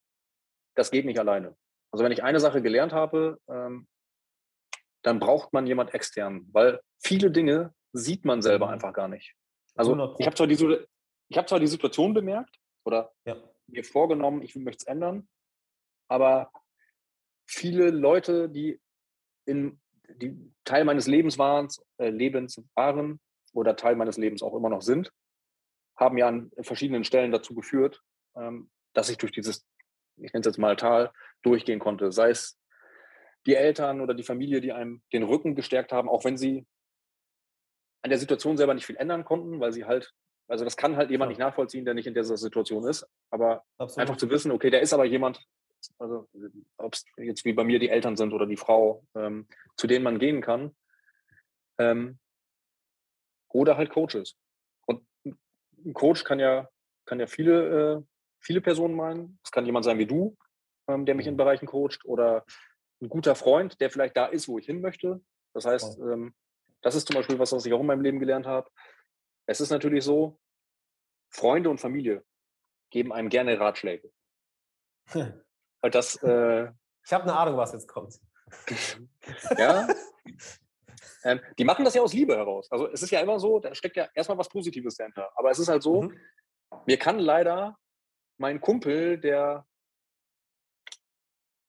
das geht nicht alleine. Also wenn ich eine Sache gelernt habe, ähm, dann braucht man jemand extern, weil viele Dinge sieht man selber mhm. einfach gar nicht. Also ich habe zwar, die, hab zwar die Situation bemerkt oder ja. mir vorgenommen, ich möchte es ändern, aber viele Leute, die in die Teil meines Lebens waren, äh, Lebens waren oder Teil meines Lebens auch immer noch sind, haben ja an verschiedenen Stellen dazu geführt, ähm, dass ich durch dieses, ich nenne es jetzt mal Tal, durchgehen konnte. Sei es die Eltern oder die Familie, die einem den Rücken gestärkt haben, auch wenn sie an der Situation selber nicht viel ändern konnten, weil sie halt Also das kann halt jemand ja. nicht nachvollziehen, der nicht in dieser Situation ist. Aber Absolut. einfach zu wissen, okay, der ist aber jemand, also ob es jetzt wie bei mir die Eltern sind oder die Frau, ähm, zu denen man gehen kann. Ähm, oder halt Coaches. Und ein Coach kann ja, kann ja viele, äh, viele Personen meinen. Es kann jemand sein wie du, ähm, der mich in mhm. Bereichen coacht, oder ein guter Freund, der vielleicht da ist, wo ich hin möchte. Das heißt, ähm, das ist zum Beispiel was, was ich auch in meinem Leben gelernt habe. Es ist natürlich so, Freunde und Familie geben einem gerne Ratschläge. Weil das, äh, ich habe eine Ahnung, was jetzt kommt. ja, ähm, die machen das ja aus Liebe heraus. Also es ist ja immer so, da steckt ja erstmal was Positives dahinter. Aber es ist halt so, mhm. mir kann leider mein Kumpel, der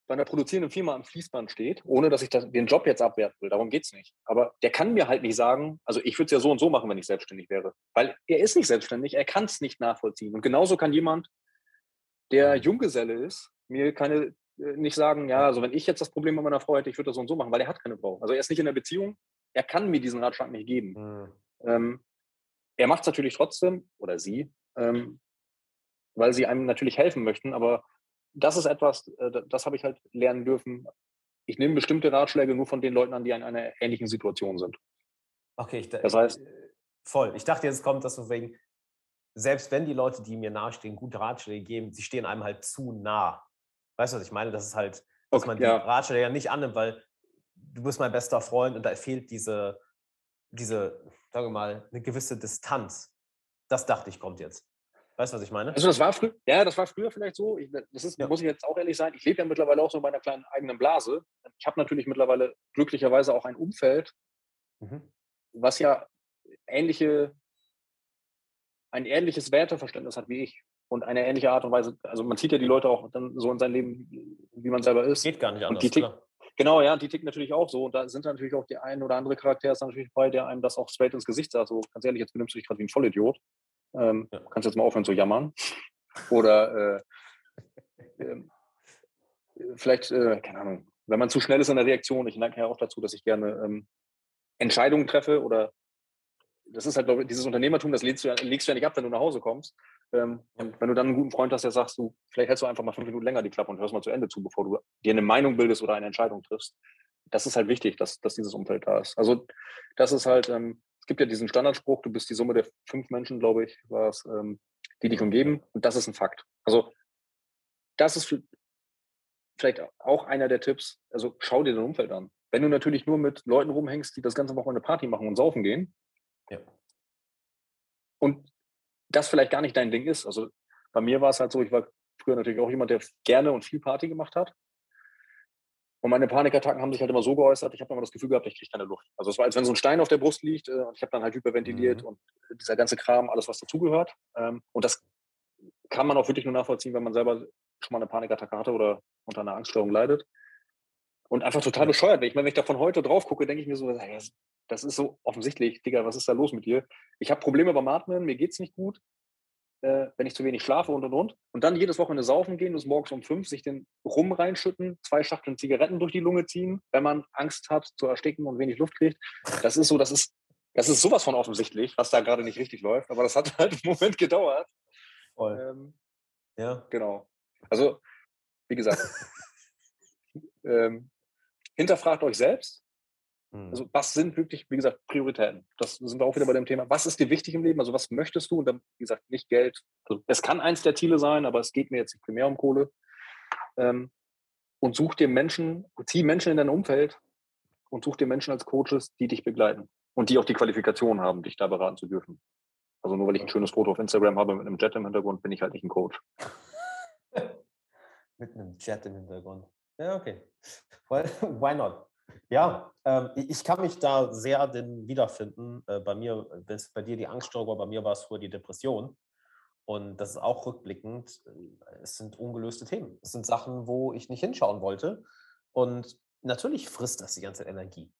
bei einer produzierenden Firma am Fließband steht, ohne dass ich das, den Job jetzt abwerten will, darum geht es nicht. Aber der kann mir halt nicht sagen, also ich würde es ja so und so machen, wenn ich selbstständig wäre. Weil er ist nicht selbstständig, er kann es nicht nachvollziehen. Und genauso kann jemand, der mhm. Junggeselle ist, mir keine äh, nicht sagen, ja, also wenn ich jetzt das Problem mit meiner Frau hätte, ich würde das so und so machen, weil er hat keine Frau. Also er ist nicht in der Beziehung, er kann mir diesen Ratschlag nicht geben. Mhm. Ähm, er macht es natürlich trotzdem, oder sie, ähm, weil sie einem natürlich helfen möchten, aber das ist etwas, äh, das habe ich halt lernen dürfen. Ich nehme bestimmte Ratschläge nur von den Leuten an, die in einer ähnlichen Situation sind. Okay, ich, das heißt, äh, voll. Ich dachte, jetzt kommt das so wegen, selbst wenn die Leute, die mir nahestehen, gute Ratschläge geben, sie stehen einem halt zu nah. Weißt du, was ich meine? Das ist halt, dass okay, man die ja. Ratschläge ja nicht annimmt, weil du bist mein bester Freund und da fehlt diese, diese, sagen wir mal, eine gewisse Distanz. Das dachte ich, kommt jetzt. Weißt du, was ich meine? Also das war früher, ja, das war früher vielleicht so. Ich, das ist, ja. muss ich jetzt auch ehrlich sein. Ich lebe ja mittlerweile auch so in meiner kleinen eigenen Blase. Ich habe natürlich mittlerweile glücklicherweise auch ein Umfeld, mhm. was ja ähnliche, ein ähnliches Werteverständnis hat wie ich und eine ähnliche Art und Weise. Also man zieht ja die Leute auch dann so in sein Leben, wie man selber ist. Geht gar nicht anders. Die, Genau, ja, die ticken natürlich auch so. Und da sind natürlich auch die ein oder andere Charakter ist natürlich bei, der einem das auch straight ins Gesicht sagt. So, ganz ehrlich, jetzt benimmst du dich gerade wie ein Vollidiot. Ähm, ja. Kannst jetzt mal aufhören zu jammern. Oder äh, äh, vielleicht, äh, keine Ahnung, wenn man zu schnell ist in der Reaktion, ich neige ja auch dazu, dass ich gerne ähm, Entscheidungen treffe oder das ist halt, glaube ich, dieses Unternehmertum, das legst du, ja, legst du ja nicht ab, wenn du nach Hause kommst. Ähm, und wenn du dann einen guten Freund hast, der sagst, du, vielleicht hältst du einfach mal fünf Minuten länger die Klappe und hörst mal zu Ende zu, bevor du dir eine Meinung bildest oder eine Entscheidung triffst. Das ist halt wichtig, dass, dass dieses Umfeld da ist. Also das ist halt, ähm, es gibt ja diesen Standardspruch, du bist die Summe der fünf Menschen, glaube ich, war es, ähm, die dich umgeben. Und das ist ein Fakt. Also das ist vielleicht auch einer der Tipps. Also schau dir dein Umfeld an. Wenn du natürlich nur mit Leuten rumhängst, die das ganze Wochenende Party machen und saufen gehen, ja. und das vielleicht gar nicht dein Ding ist. Also bei mir war es halt so, ich war früher natürlich auch jemand, der gerne und viel Party gemacht hat. Und meine Panikattacken haben sich halt immer so geäußert, ich habe immer das Gefühl gehabt, ich kriege keine Luft. Also es war, als wenn so ein Stein auf der Brust liegt äh, und ich habe dann halt hyperventiliert mhm. und dieser ganze Kram, alles, was dazugehört. Ähm, und das kann man auch wirklich nur nachvollziehen, wenn man selber schon mal eine Panikattacke hatte oder unter einer Angststörung leidet. Und einfach total bescheuert. Ich, wenn ich da von heute drauf gucke, denke ich mir so, das ist so offensichtlich, Digga, was ist da los mit dir? Ich habe Probleme beim Atmen, mir geht es nicht gut, äh, wenn ich zu wenig schlafe und und und. Und dann jedes Wochenende saufen gehen, bis morgens um fünf sich den Rum reinschütten, zwei Schachteln Zigaretten durch die Lunge ziehen, wenn man Angst hat zu ersticken und wenig Luft kriegt. Das ist so, das ist, das ist sowas von offensichtlich, was da gerade nicht richtig läuft. Aber das hat halt einen Moment gedauert. Ähm, ja. Genau. Also, wie gesagt, ähm, hinterfragt euch selbst, also mhm. was sind wirklich, wie gesagt, Prioritäten? Das sind wir auch wieder bei dem Thema. Was ist dir wichtig im Leben? Also was möchtest du? Und dann, wie gesagt, nicht Geld. Also, es kann eins der Ziele sein, aber es geht mir jetzt nicht primär um Kohle. Ähm, und such dir Menschen, zieh Menschen in dein Umfeld und such dir Menschen als Coaches, die dich begleiten und die auch die Qualifikation haben, dich da beraten zu dürfen. Also nur weil ich ein schönes Foto auf Instagram habe mit einem Jet im Hintergrund, bin ich halt nicht ein Coach. mit einem Jet im Hintergrund. Ja, okay. Well, why not? Ja, ähm, ich kann mich da sehr den wiederfinden. Äh, bei mir, wenn es bei dir die Angststörung war, bei mir war es früher die Depression. Und das ist auch rückblickend. Äh, es sind ungelöste Themen. Es sind Sachen, wo ich nicht hinschauen wollte. Und natürlich frisst das die ganze Energie.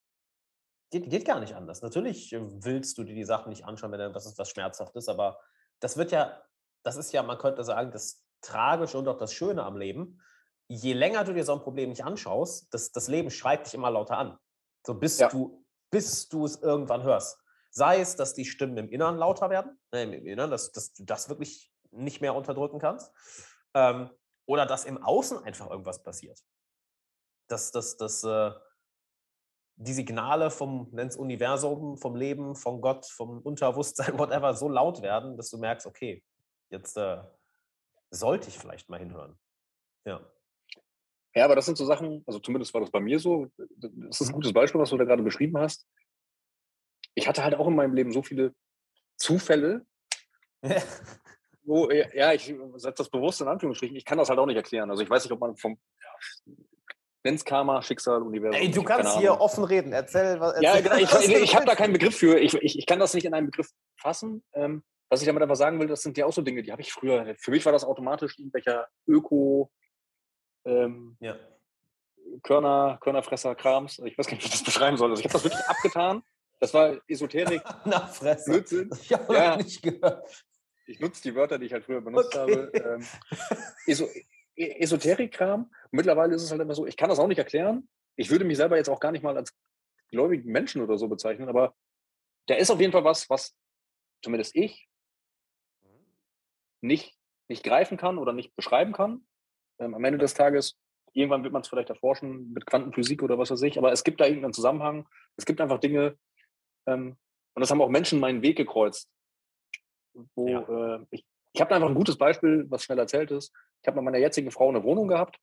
Geht, geht gar nicht anders. Natürlich äh, willst du dir die Sachen nicht anschauen, wenn das ist was Schmerzhaftes, aber das wird ja, das ist ja, man könnte sagen, das Tragische und auch das Schöne am Leben je länger du dir so ein Problem nicht anschaust, das, das Leben schreit dich immer lauter an. So bis ja. du bis du es irgendwann hörst. Sei es, dass die Stimmen im Inneren lauter werden, äh, im Inneren, dass, dass du das wirklich nicht mehr unterdrücken kannst. Ähm, oder dass im Außen einfach irgendwas passiert. Dass, dass, dass äh, die Signale vom nenn's Universum, vom Leben, von Gott, vom Unterbewusstsein, whatever, so laut werden, dass du merkst, okay, jetzt äh, sollte ich vielleicht mal hinhören. Ja. Ja, aber das sind so Sachen, also zumindest war das bei mir so, das ist ein mhm. gutes Beispiel, was du da gerade beschrieben hast. Ich hatte halt auch in meinem Leben so viele Zufälle, wo, ja, ich setze das bewusst in Anführungsstrichen, ich kann das halt auch nicht erklären. Also ich weiß nicht, ob man vom, Nenn's Karma, Schicksal, Universum. Ey, du kannst hier offen reden. Erzähl was. ja, genau. Ich, ich, ich habe da keinen Begriff für. Ich, ich, ich kann das nicht in einem Begriff fassen. Ähm, was ich damit aber sagen will, das sind ja auch so Dinge, die habe ich früher. Für mich war das automatisch irgendwelcher Öko, ähm, ja. Körner, Körnerfresser, Krams. Ich weiß gar nicht, wie ich das beschreiben soll. Also ich habe das wirklich abgetan. Das war Esoterik. Na, Fresse. Blödsinn. Ich habe ja. nicht gehört. Ich nutze die Wörter, die ich halt früher benutzt okay. habe. Ähm, Eso e-, Esoterik-Kram. Mittlerweile ist es halt immer so, ich kann das auch nicht erklären. Ich würde mich selber jetzt auch gar nicht mal als gläubigen Menschen oder so bezeichnen, aber da ist auf jeden Fall was, was zumindest ich nicht, nicht greifen kann oder nicht beschreiben kann. Ähm, am Ende des Tages, irgendwann wird man es vielleicht erforschen mit Quantenphysik oder was weiß ich, aber es gibt da irgendeinen Zusammenhang. Es gibt einfach Dinge, ähm, und das haben auch Menschen meinen Weg gekreuzt. Wo ja. äh, ich, ich habe einfach ein gutes Beispiel, was schnell erzählt ist. Ich habe mit meiner jetzigen Frau eine Wohnung gehabt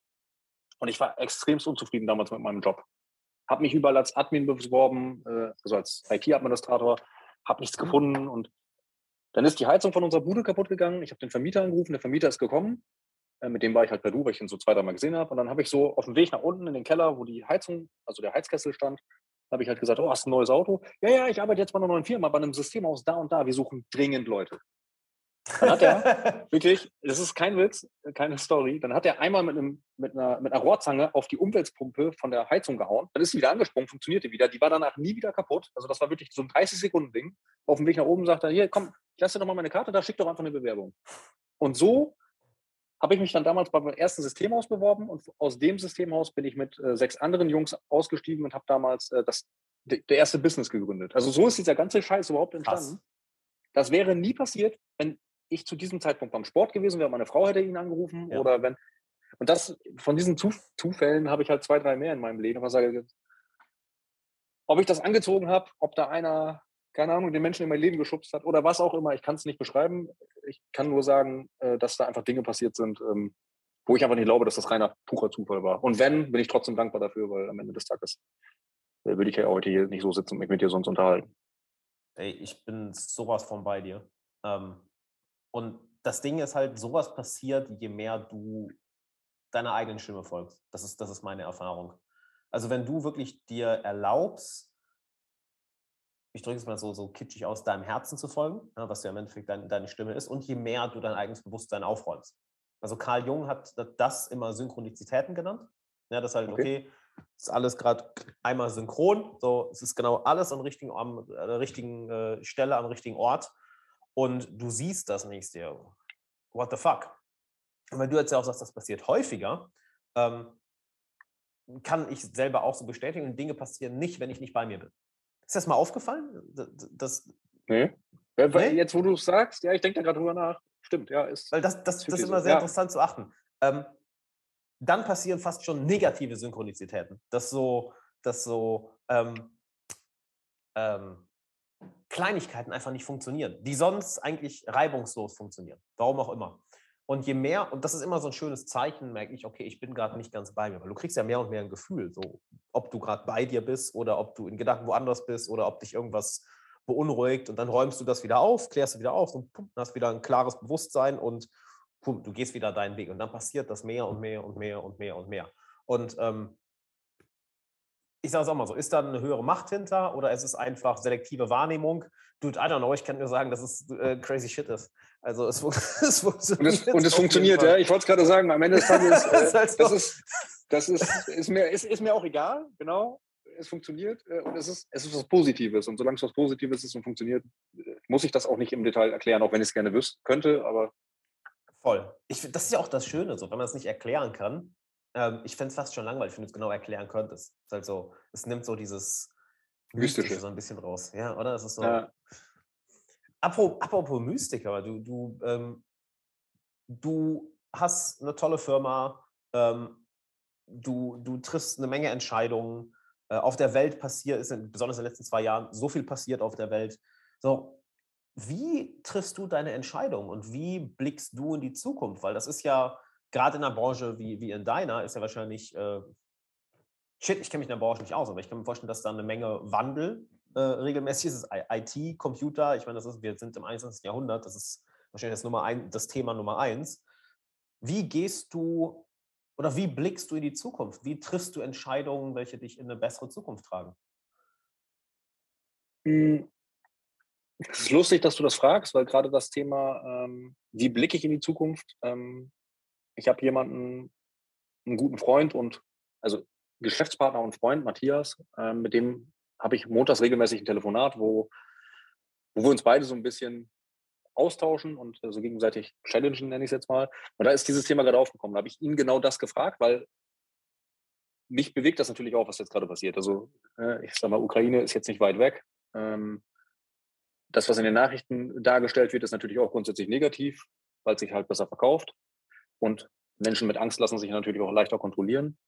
und ich war extremst unzufrieden damals mit meinem Job. Habe mich überall als Admin beworben, äh, also als IT-Administrator, habe nichts mhm. gefunden und dann ist die Heizung von unserer Bude kaputt gegangen. Ich habe den Vermieter angerufen, der Vermieter ist gekommen. Äh, mit dem war ich halt per Du, weil ich ihn so zwei, dreimal gesehen habe. Und dann habe ich so auf dem Weg nach unten in den Keller, wo die Heizung, also der Heizkessel stand, habe ich halt gesagt, oh, hast du ein neues Auto? Ja, ja, ich arbeite jetzt bei einer neuen Firma, bei einem Systemhaus da und da. Wir suchen dringend Leute. Dann hat er, wirklich, das ist kein Witz, keine Story, dann hat er einmal mit, einem, mit, einer, mit einer Rohrzange auf die Umweltpumpe von der Heizung gehauen. Dann ist sie wieder angesprungen, funktionierte wieder. Die war danach nie wieder kaputt. Also das war wirklich so ein 30-Sekunden-Ding. Auf dem Weg nach oben sagt er, hier, komm, ich lasse dir doch mal meine Karte da, schick doch einfach eine Bewerbung. Und so habe ich mich dann damals beim ersten Systemhaus beworben und aus dem Systemhaus bin ich mit äh, sechs anderen Jungs ausgestiegen und habe damals äh, das, de, der erste Business gegründet. Also so ist dieser ganze Scheiß überhaupt entstanden. Krass. Das wäre nie passiert, wenn ich zu diesem Zeitpunkt beim Sport gewesen wäre, meine Frau hätte ihn angerufen ja. oder wenn. Und das, von diesen Zufällen habe ich halt zwei, drei mehr in meinem Leben. Aber sage, ob ich das angezogen habe, ob da einer, keine Ahnung, den Menschen in mein Leben geschubst hat oder was auch immer, ich kann es nicht beschreiben. Ich kann nur sagen, äh, dass da einfach Dinge passiert sind, ähm, wo ich einfach nicht glaube, dass das reiner purer Zufall war. Und wenn, bin ich trotzdem dankbar dafür, weil am Ende des Tages äh, würde ich ja heute hier nicht so sitzen und mich mit dir sonst unterhalten. Ey, ich bin sowas von bei dir. Ähm, und das Ding ist halt, sowas passiert, je mehr du deiner eigenen Stimme folgst. Das ist, das ist meine Erfahrung. Also wenn du wirklich dir erlaubst, ich drücke es mal so, so kitschig aus, deinem Herzen zu folgen, ja, was ja im Endeffekt dein, deine Stimme ist, und je mehr du dein eigenes Bewusstsein aufräumst. Also Karl Jung hat das immer Synchronizitäten genannt. Ja, das halt, okay, okay ist alles gerade einmal synchron, so es ist genau alles an, richtigen, an der richtigen äh, Stelle, am richtigen Ort und du siehst das nächste Jahr. What the fuck? Und wenn du jetzt ja auch sagst, das passiert häufiger, ähm, kann ich selber auch so bestätigen, und Dinge passieren nicht, wenn ich nicht bei mir bin. Ist das mal aufgefallen? Das, nee. nee? Jetzt, wo du es sagst, ja, ich denke da gerade drüber nach. Stimmt, ja. Ist Weil das, das, das ist immer sehr ja. interessant zu achten. Ähm, dann passieren fast schon negative Synchronizitäten. Dass so, dass so ähm, ähm, Kleinigkeiten einfach nicht funktionieren, die sonst eigentlich reibungslos funktionieren. Warum auch immer. Und je mehr, und das ist immer so ein schönes Zeichen, merke ich, okay, ich bin gerade nicht ganz bei mir, weil du kriegst ja mehr und mehr ein Gefühl, so ob du gerade bei dir bist oder ob du in Gedanken woanders bist oder ob dich irgendwas beunruhigt und dann räumst du das wieder auf, klärst du wieder auf und pum, hast wieder ein klares Bewusstsein und pum, du gehst wieder deinen Weg und dann passiert das mehr und mehr und mehr und mehr und mehr. Und ähm, ich sage es auch mal so, ist da eine höhere Macht hinter oder ist es einfach selektive Wahrnehmung? Dude, I don't know, ich kann nur sagen, dass es äh, crazy shit ist. Also es, es funktioniert. Und es, und es funktioniert, ja. Ich wollte es gerade sagen, am Ende des Tages, äh, das, ist, das ist, ist, mir, ist, ist mir auch egal, genau. Es funktioniert äh, und es ist, es ist was Positives. Und solange es was Positives ist und funktioniert, äh, muss ich das auch nicht im Detail erklären, auch wenn ich es gerne wüsste, könnte, aber. Voll. Ich, das ist ja auch das Schöne, so, wenn man es nicht erklären kann, ähm, ich fände es fast schon langweilig, wenn du es genau erklären könntest. Es, halt so, es nimmt so dieses Mystische so ein bisschen raus. Ja, oder? Es ist so, ja. Apropos, apropos Mystiker, du, du, ähm, du hast eine tolle Firma, ähm, du, du triffst eine Menge Entscheidungen. Äh, auf der Welt passiert, ist besonders in den letzten zwei Jahren so viel passiert auf der Welt. So, wie triffst du deine Entscheidung und wie blickst du in die Zukunft? Weil das ist ja gerade in einer Branche wie, wie in deiner, ist ja wahrscheinlich, äh, shit, ich kenne mich in der Branche nicht aus, aber ich kann mir vorstellen, dass da eine Menge Wandel äh, regelmäßig ist. IT, Computer, ich meine, das ist, wir sind im 21. Jahrhundert, das ist wahrscheinlich das, Nummer ein, das Thema Nummer eins. Wie gehst du oder wie blickst du in die Zukunft? Wie triffst du Entscheidungen, welche dich in eine bessere Zukunft tragen? Hm, es ist lustig, dass du das fragst, weil gerade das Thema, ähm, wie blicke ich in die Zukunft? Ähm, ich habe jemanden, einen guten Freund und also Geschäftspartner und Freund, Matthias, ähm, mit dem habe ich montags regelmäßig ein Telefonat, wo, wo wir uns beide so ein bisschen austauschen und so gegenseitig challengen, nenne ich es jetzt mal. Und da ist dieses Thema gerade aufgekommen. Da habe ich ihn genau das gefragt, weil mich bewegt das natürlich auch, was jetzt gerade passiert. Also äh, ich sage mal, Ukraine ist jetzt nicht weit weg. Ähm, das, was in den Nachrichten dargestellt wird, ist natürlich auch grundsätzlich negativ, weil es sich halt besser verkauft. Und Menschen mit Angst lassen sich natürlich auch leichter kontrollieren.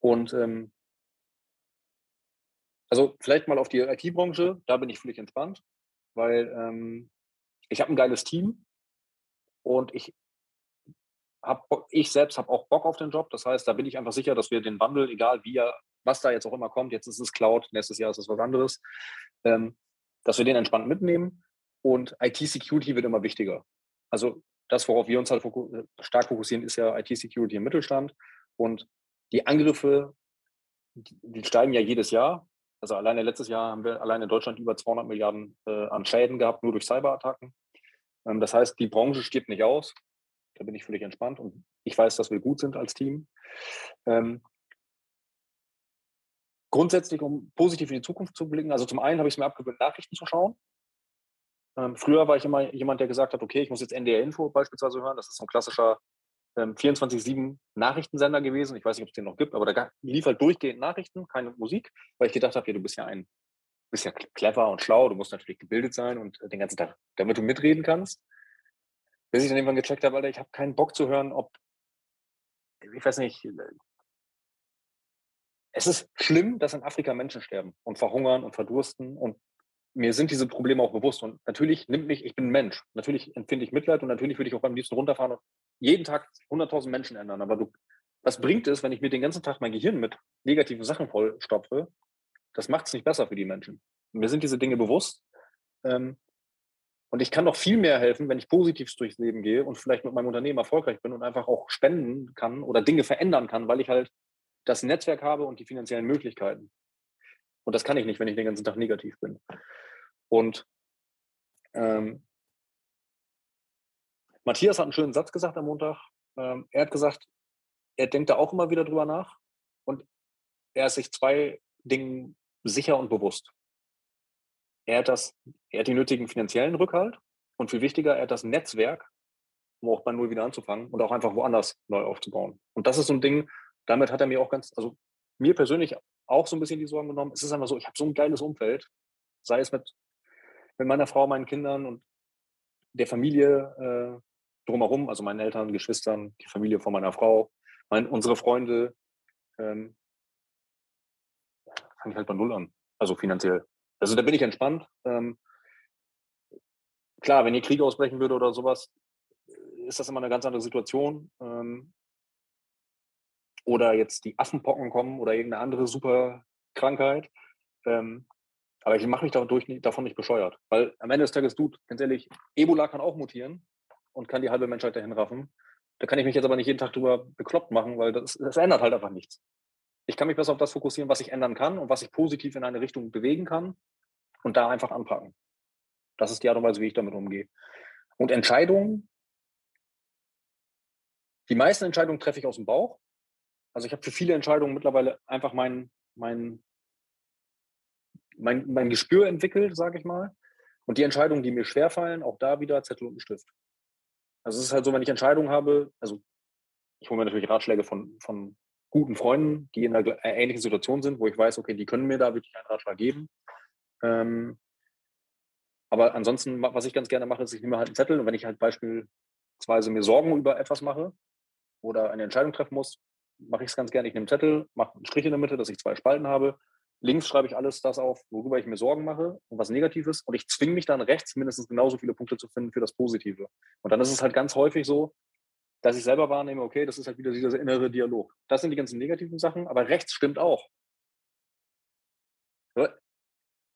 Und ähm, also vielleicht mal auf die IT-Branche, da bin ich völlig entspannt, weil ähm, ich habe ein geiles Team und ich hab, ich selbst habe auch Bock auf den Job. Das heißt, da bin ich einfach sicher, dass wir den Wandel, egal wie er, was da jetzt auch immer kommt, jetzt ist es Cloud, nächstes Jahr ist es was anderes, ähm, dass wir den entspannt mitnehmen. Und IT-Security wird immer wichtiger. Also das, worauf wir uns halt fokus stark fokussieren, ist ja IT-Security im Mittelstand. Und die Angriffe, die steigen ja jedes Jahr. Also alleine letztes Jahr haben wir allein in Deutschland über 200 Milliarden äh, an Schäden gehabt, nur durch Cyberattacken. Ähm, das heißt, die Branche stirbt nicht aus. Da bin ich völlig entspannt und ich weiß, dass wir gut sind als Team. Ähm, grundsätzlich, um positiv in die Zukunft zu blicken, also zum einen habe ich es mir abgewöhnt, Nachrichten zu schauen. Ähm, früher war ich immer jemand, der gesagt hat, okay, ich muss jetzt NDR Info beispielsweise hören. Das ist so ein klassischer ähm, 24-7 Nachrichtensender gewesen. Ich weiß nicht, ob es den noch gibt, aber da lief halt durchgehend Nachrichten, keine Musik, weil ich gedacht habe, ja, du bist ja ein, bist ja clever und schlau, du musst natürlich gebildet sein und den ganzen Tag, damit du mitreden kannst. Bis ich dann irgendwann gecheckt habe, Alter, ich habe keinen Bock zu hören, ob, ich weiß nicht, es ist schlimm, dass in Afrika Menschen sterben und verhungern und verdursten und mir sind diese Probleme auch bewusst und natürlich nimmt mich, ich bin Mensch, natürlich empfinde ich Mitleid und natürlich würde ich auch am liebsten runterfahren und jeden Tag 100.000 Menschen ändern, aber du, was bringt es, wenn ich mir den ganzen Tag mein Gehirn mit negativen Sachen vollstopfe? Das macht es nicht besser für die Menschen. Mir sind diese Dinge bewusst ähm, und ich kann doch viel mehr helfen, wenn ich positiv durchs Leben gehe und vielleicht mit meinem Unternehmen erfolgreich bin und einfach auch spenden kann oder Dinge verändern kann, weil ich halt das Netzwerk habe und die finanziellen Möglichkeiten. Und das kann ich nicht, wenn ich den ganzen Tag negativ bin. Und ähm, Matthias hat einen schönen Satz gesagt am Montag. Ähm, er hat gesagt, er denkt da auch immer wieder drüber nach und er ist sich zwei Dingen sicher und bewusst. Er hat, das, er hat den nötigen finanziellen Rückhalt und viel wichtiger, er hat das Netzwerk, um auch bei Null wieder anzufangen und auch einfach woanders neu aufzubauen. Und das ist so ein Ding, damit hat er mir auch ganz, also mir persönlich auch so ein bisschen die Sorgen genommen. Es ist einfach so, ich habe so ein geiles Umfeld, sei es mit, mit meiner Frau, meinen Kindern und der Familie äh, drumherum, also meinen Eltern, Geschwistern, die Familie von meiner Frau, mein, unsere Freunde. Ähm, fange ich halt bei Null an, also finanziell. Also da bin ich entspannt. Ähm, klar, wenn hier Krieg ausbrechen würde oder sowas, ist das immer eine ganz andere Situation. Ähm, oder jetzt die Affenpocken kommen oder irgendeine andere super Krankheit. Ähm, aber ich mache mich dadurch davon nicht bescheuert. Weil am Ende des Tages, du, ganz ehrlich, Ebola kann auch mutieren und kann die halbe Menschheit dahin raffen. Da kann ich mich jetzt aber nicht jeden Tag drüber bekloppt machen, weil das, das ändert halt einfach nichts. Ich kann mich besser auf das fokussieren, was ich ändern kann und was ich positiv in eine Richtung bewegen kann und da einfach anpacken. Das ist die Art und Weise, wie ich damit umgehe. Und Entscheidungen, die meisten Entscheidungen treffe ich aus dem Bauch. Also ich habe für viele Entscheidungen mittlerweile einfach mein, mein, mein, mein Gespür entwickelt, sage ich mal. Und die Entscheidungen, die mir schwerfallen, auch da wieder Zettel und Stift. Also es ist halt so, wenn ich Entscheidungen habe, also ich hole mir natürlich Ratschläge von, von guten Freunden, die in einer ähnlichen Situation sind, wo ich weiß, okay, die können mir da wirklich einen Ratschlag geben. Ähm, Aber ansonsten, was ich ganz gerne mache, ist, ich nehme halt einen Zettel und wenn ich halt beispielsweise mir Sorgen über etwas mache oder eine Entscheidung treffen muss, mache ich es ganz gerne. Ich nehme einen Zettel, mache einen Strich in der Mitte, dass ich zwei Spalten habe. Links schreibe ich alles das auf, worüber ich mir Sorgen mache und was Negatives. Und ich zwinge mich dann rechts mindestens genauso viele Punkte zu finden für das Positive. Und dann ist es halt ganz häufig so, dass ich selber wahrnehme, okay, das ist halt wieder dieser innere Dialog. Das sind die ganzen negativen Sachen, aber rechts stimmt auch.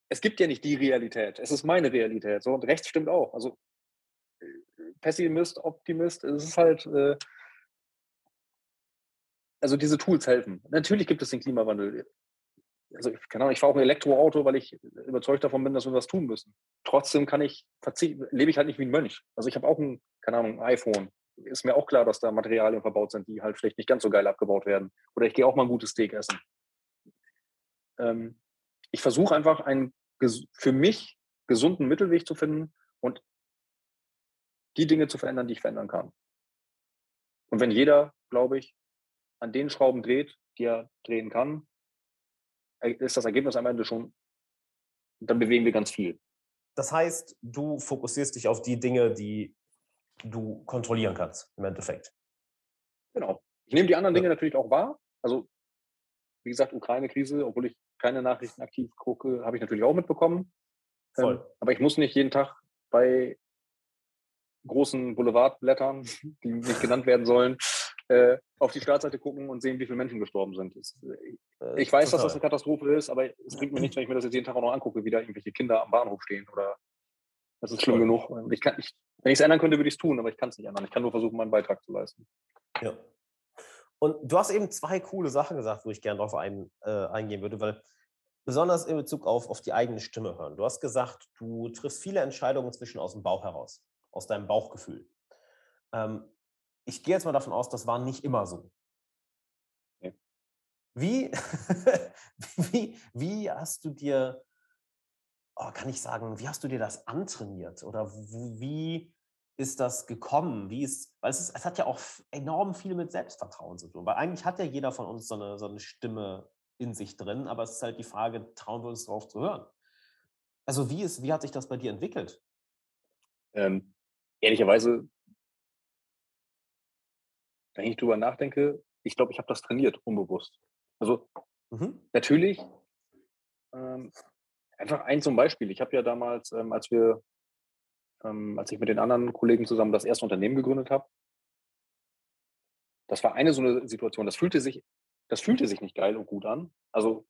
Es gibt ja nicht die Realität, es ist meine Realität. So, und rechts stimmt auch. Also Pessimist, Optimist, es ist halt, äh, also diese Tools helfen. Natürlich gibt es den Klimawandel. Also keine Ahnung, ich fahre auch ein Elektroauto, weil ich überzeugt davon bin, dass wir was tun müssen. Trotzdem kann ich lebe ich halt nicht wie ein Mönch. Also ich habe auch ein, keine Ahnung, ein iPhone. Ist mir auch klar, dass da Materialien verbaut sind, die halt vielleicht nicht ganz so geil abgebaut werden. Oder ich gehe auch mal ein gutes Steak essen. Ähm, ich versuche einfach einen für mich gesunden Mittelweg zu finden und die Dinge zu verändern, die ich verändern kann. Und wenn jeder, glaube ich, an den Schrauben dreht, die er drehen kann, ist das Ergebnis am Ende schon, dann bewegen wir ganz viel. Das heißt, du fokussierst dich auf die Dinge, die du kontrollieren kannst, im Endeffekt. Genau. Ich nehme die anderen Dinge natürlich auch wahr. Also, wie gesagt, Ukraine-Krise, obwohl ich keine Nachrichten aktiv gucke, habe ich natürlich auch mitbekommen. Ähm, aber ich muss nicht jeden Tag bei großen Boulevardblättern, die nicht genannt werden sollen, äh, auf die Startseite gucken und sehen, wie viele Menschen gestorben sind. Äh, äh ich weiß, Total. dass das eine Katastrophe ist, aber es bringt mir nichts, wenn ich mir das jetzt jeden Tag auch noch angucke, wie da irgendwelche Kinder am Bahnhof stehen oder das ist schlimm genug. Ich kann, ich, wenn ich es ändern könnte, würde ich es tun, aber ich kann es nicht ändern. Ich kann nur versuchen, meinen Beitrag zu leisten. Ja. Und du hast eben zwei coole Sachen gesagt, wo ich gerne darauf ein, äh, eingehen würde, weil besonders in Bezug auf, auf die eigene Stimme hören. Du hast gesagt, du triffst viele Entscheidungen zwischen aus dem Bauch heraus, aus deinem Bauchgefühl. Ähm, ich gehe jetzt mal davon aus, das war nicht immer so. Wie, wie, wie hast du dir, oh, kann ich sagen, wie hast du dir das antrainiert? Oder wie ist das gekommen? Wie ist, weil es, ist, es hat ja auch enorm viel mit Selbstvertrauen zu tun, weil eigentlich hat ja jeder von uns so eine, so eine Stimme in sich drin, aber es ist halt die Frage, trauen wir uns drauf zu hören? Also wie, ist, wie hat sich das bei dir entwickelt? Ähm, ehrlicherweise wenn ich drüber nachdenke, ich glaube, ich habe das trainiert, unbewusst. Also mhm. natürlich, ähm, einfach ein zum Beispiel. Ich habe ja damals, ähm, als wir, ähm, als ich mit den anderen Kollegen zusammen das erste Unternehmen gegründet habe, das war eine so eine Situation, das fühlte sich, das fühlte sich nicht geil und gut an. Also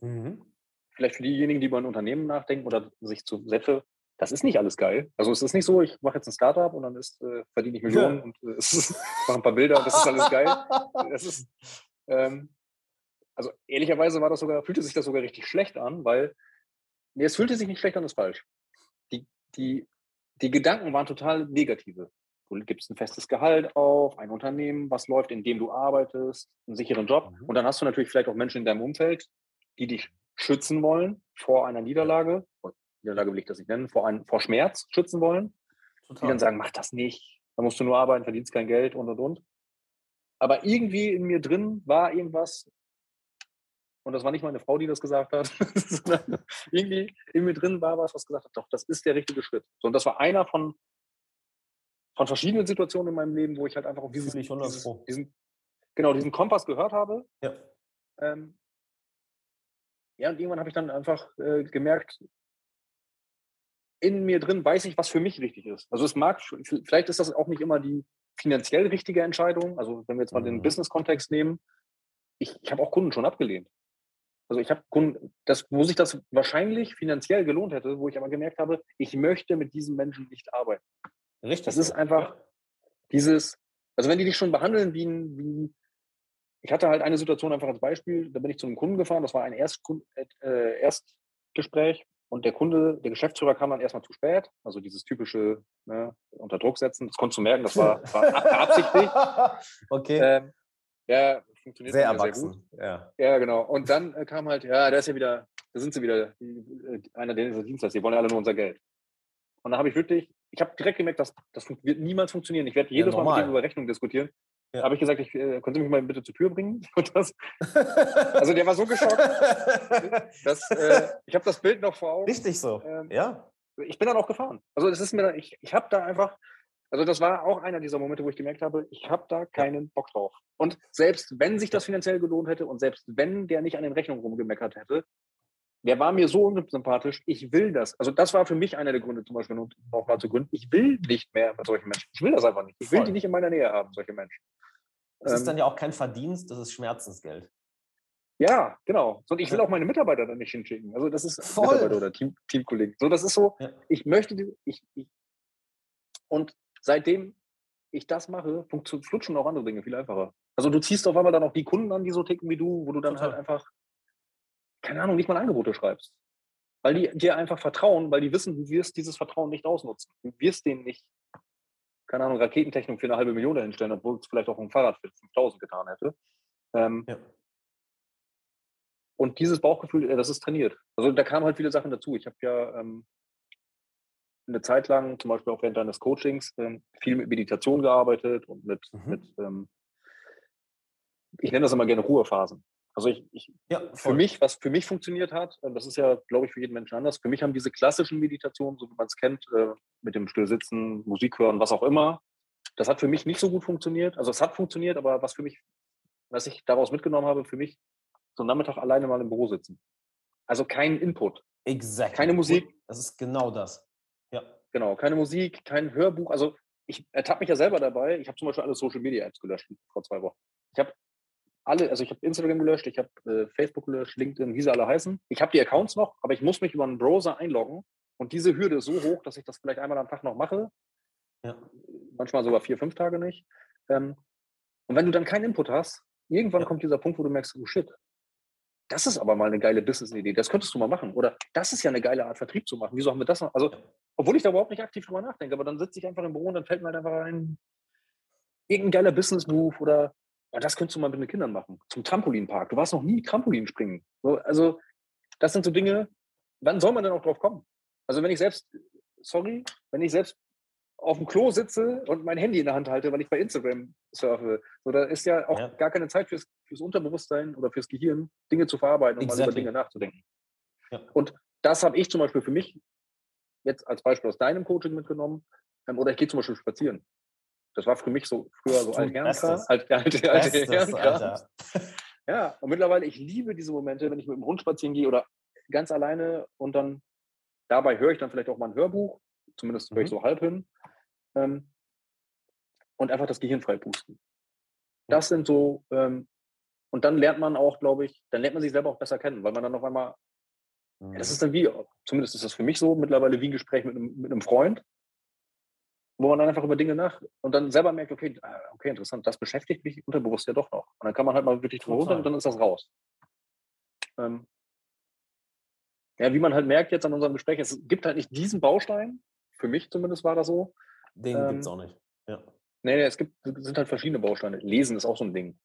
mhm. vielleicht für diejenigen, die über ein Unternehmen nachdenken oder sich zu selbst das ist nicht alles geil. Also es ist nicht so, ich mache jetzt ein Startup und dann ist, äh, verdiene ich Millionen ja. und äh, mache ein paar Bilder und das ist alles geil. Das ist, ähm, also ehrlicherweise war das sogar, fühlte sich das sogar richtig schlecht an, weil, nee, es fühlte sich nicht schlecht an, ist falsch. Die, die, die Gedanken waren total negative. Du gibst ein festes Gehalt auf, ein Unternehmen, was läuft, in dem du arbeitest, einen sicheren Job. Mhm. Und dann hast du natürlich vielleicht auch Menschen in deinem Umfeld, die dich schützen wollen vor einer Niederlage. Niederlage will ich das nicht nennen, vor, einem, vor Schmerz schützen wollen. Total. Die dann sagen, mach das nicht, da musst du nur arbeiten, verdienst kein Geld und und und. Aber irgendwie in mir drin war irgendwas, und das war nicht meine Frau, die das gesagt hat, irgendwie in mir drin war was, was gesagt hat, doch, das ist der richtige Schritt. So, und das war einer von, von verschiedenen Situationen in meinem Leben, wo ich halt einfach auf dieses, dieses, diesen, genau, diesen Kompass gehört habe. Ja. Ähm, ja, und irgendwann habe ich dann einfach äh, gemerkt, in mir drin weiß ich, was für mich richtig ist. Also es mag, vielleicht ist das auch nicht immer die finanziell richtige Entscheidung. Also wenn wir jetzt mal den mhm. Business-Kontext nehmen, ich, ich habe auch Kunden schon abgelehnt. Also ich habe Kunden, das, wo sich das wahrscheinlich finanziell gelohnt hätte, wo ich aber gemerkt habe, ich möchte mit diesen Menschen nicht arbeiten. Richtig. Das ist einfach dieses, also wenn die dich schon behandeln wie ein, wie, ich hatte halt eine Situation einfach als Beispiel, da bin ich zu einem Kunden gefahren, das war ein äh, Erstgespräch und der Kunde, der Geschäftsführer kam dann erstmal zu spät. Also dieses typische ne, unter Druck setzen. Das konntest du merken, das war, war absichtlich. okay. Ähm, ja, funktioniert sehr, sehr gut. Ja. ja, genau. Und dann äh, kam halt, ja, da ist ja wieder, da sind sie wieder, die, äh, einer der Dienstleister, die wollen ja alle nur unser Geld. Und da habe ich wirklich, ich habe direkt gemerkt, dass das wird niemals funktionieren. Ich werde jedes ja, Mal mit über Rechnung diskutieren. Ja. Habe ich gesagt, ich, äh, können Sie mich mal bitte zur Tür bringen? Das, also der war so geschockt. dass, äh, ich habe das Bild noch vor Augen. Richtig so, ähm, ja. ich bin dann auch gefahren. Also das ist mir, ich, ich habe da einfach, also das war auch einer dieser Momente, wo ich gemerkt habe, ich habe da keinen Bock drauf. Und selbst wenn sich das finanziell gelohnt hätte und selbst wenn der nicht an den Rechnungen rumgemeckert hätte, der war mir so unsympathisch, ich will das. Also das war für mich einer der Gründe, zum Beispiel nochmal zu gründen, ich will nicht mehr mit solchen Menschen. Ich will das einfach nicht. Ich will Voll. die nicht in meiner Nähe haben, solche Menschen. Das ähm, ist dann ja auch kein Verdienst, das ist Schmerzensgeld. Ja, genau. Und ich will auch meine Mitarbeiter da nicht hinschicken. Also das ist Voll. Mitarbeiter oder Team, Teamkollegen. So, das ist so, ja. ich möchte, ich, ich, und seitdem ich das mache, flutschen auch andere Dinge viel einfacher. Also du ziehst auf einmal dann auch die Kunden an, die so ticken wie du, wo du dann halt Total. halt einfach, keine Ahnung, nicht mal Angebote schreibst. Weil die dir einfach vertrauen, weil die wissen, du wirst dieses Vertrauen nicht ausnutzen. Du wirst denen nicht, keine Ahnung, Raketentechnik für eine halbe Million hinstellen, obwohl es vielleicht auch ein Fahrrad für 5000 getan hätte. Ähm, ja. Und dieses Bauchgefühl, äh, das ist trainiert. Also da kamen halt viele Sachen dazu. Ich habe ja ähm, eine Zeit lang, zum Beispiel auch während deines Coachings, ähm, viel mit Meditation gearbeitet und mit, mhm. mit ähm, ich nenne das immer gerne Ruhephasen. Also ich, ich ja, für mich, was für mich funktioniert hat, äh, das ist ja, glaube ich, für jeden Menschen anders. Für mich haben diese klassischen Meditationen, so wie man es kennt, äh, mit dem Stillsitzen, Musik hören, was auch immer, das hat für mich nicht so gut funktioniert. Also es hat funktioniert, aber was für mich, was ich daraus mitgenommen habe, für mich so einen Nachmittag alleine mal im Büro sitzen. Also kein Input. Exakt. Keine Musik. Das ist genau das. Ja. Genau, keine Musik, kein Hörbuch. Also ich ertappe mich ja selber dabei. Ich habe zum Beispiel alle Social Media Apps gelöscht vor zwei Wochen. Ich habe alle, also ich habe Instagram gelöscht, ich habe äh, Facebook gelöscht, LinkedIn, wie sie alle heißen. Ich habe die Accounts noch, aber ich muss mich über einen Browser einloggen. Und diese Hürde ist so hoch, dass ich das vielleicht einmal am Tag noch mache. Ja. Manchmal sogar vier, fünf Tage nicht. Ähm, und wenn du dann keinen Input hast, irgendwann ja. kommt dieser Punkt, wo du merkst, oh shit, das ist aber mal eine geile Business-Idee, das könntest du mal machen. Oder das ist ja eine geile Art, Vertrieb zu machen. Wieso haben wir das noch? Also, obwohl ich da überhaupt nicht aktiv drüber nachdenke, aber dann sitze ich einfach im Büro und dann fällt mir halt einfach ein, irgendein geiler Business-Move oder das könntest du mal mit den Kindern machen. Zum Trampolinpark. Du warst noch nie Trampolin springen. Also, das sind so Dinge, wann soll man denn auch drauf kommen? Also, wenn ich selbst, sorry, wenn ich selbst auf dem Klo sitze und mein Handy in der Hand halte, weil ich bei Instagram surfe. So, da ist ja auch ja. gar keine Zeit fürs, fürs Unterbewusstsein oder fürs Gehirn, Dinge zu verarbeiten und exactly. mal über Dinge nachzudenken. Ja. Und das habe ich zum Beispiel für mich jetzt als Beispiel aus deinem Coaching mitgenommen. Ähm, oder ich gehe zum Beispiel spazieren. Das war für mich so früher so alt alte, alte Ja, und mittlerweile, ich liebe diese Momente, wenn ich mit dem Hund spazieren gehe oder ganz alleine und dann dabei höre ich dann vielleicht auch mal ein Hörbuch, zumindest höre ich mhm. so halb hin. Ähm, und einfach das Gehirn frei pusten. Das sind so, ähm, und dann lernt man auch, glaube ich, dann lernt man sich selber auch besser kennen, weil man dann auf einmal, mhm. das ist dann wie, zumindest ist das für mich so, mittlerweile wie ein Gespräch mit einem, mit einem Freund, wo man dann einfach über Dinge nach und dann selber merkt, okay, ah, okay, interessant, das beschäftigt mich unterbewusst ja doch noch. Und dann kann man halt mal wirklich drüber runter und dann ist das raus. Ähm, ja, wie man halt merkt jetzt an unserem Gespräch, es gibt halt nicht diesen Baustein, für mich zumindest war das so, den ähm, gibt es auch nicht. Ja. Nee, nee, es gibt, sind halt verschiedene Bausteine. Lesen ist auch so ein Ding.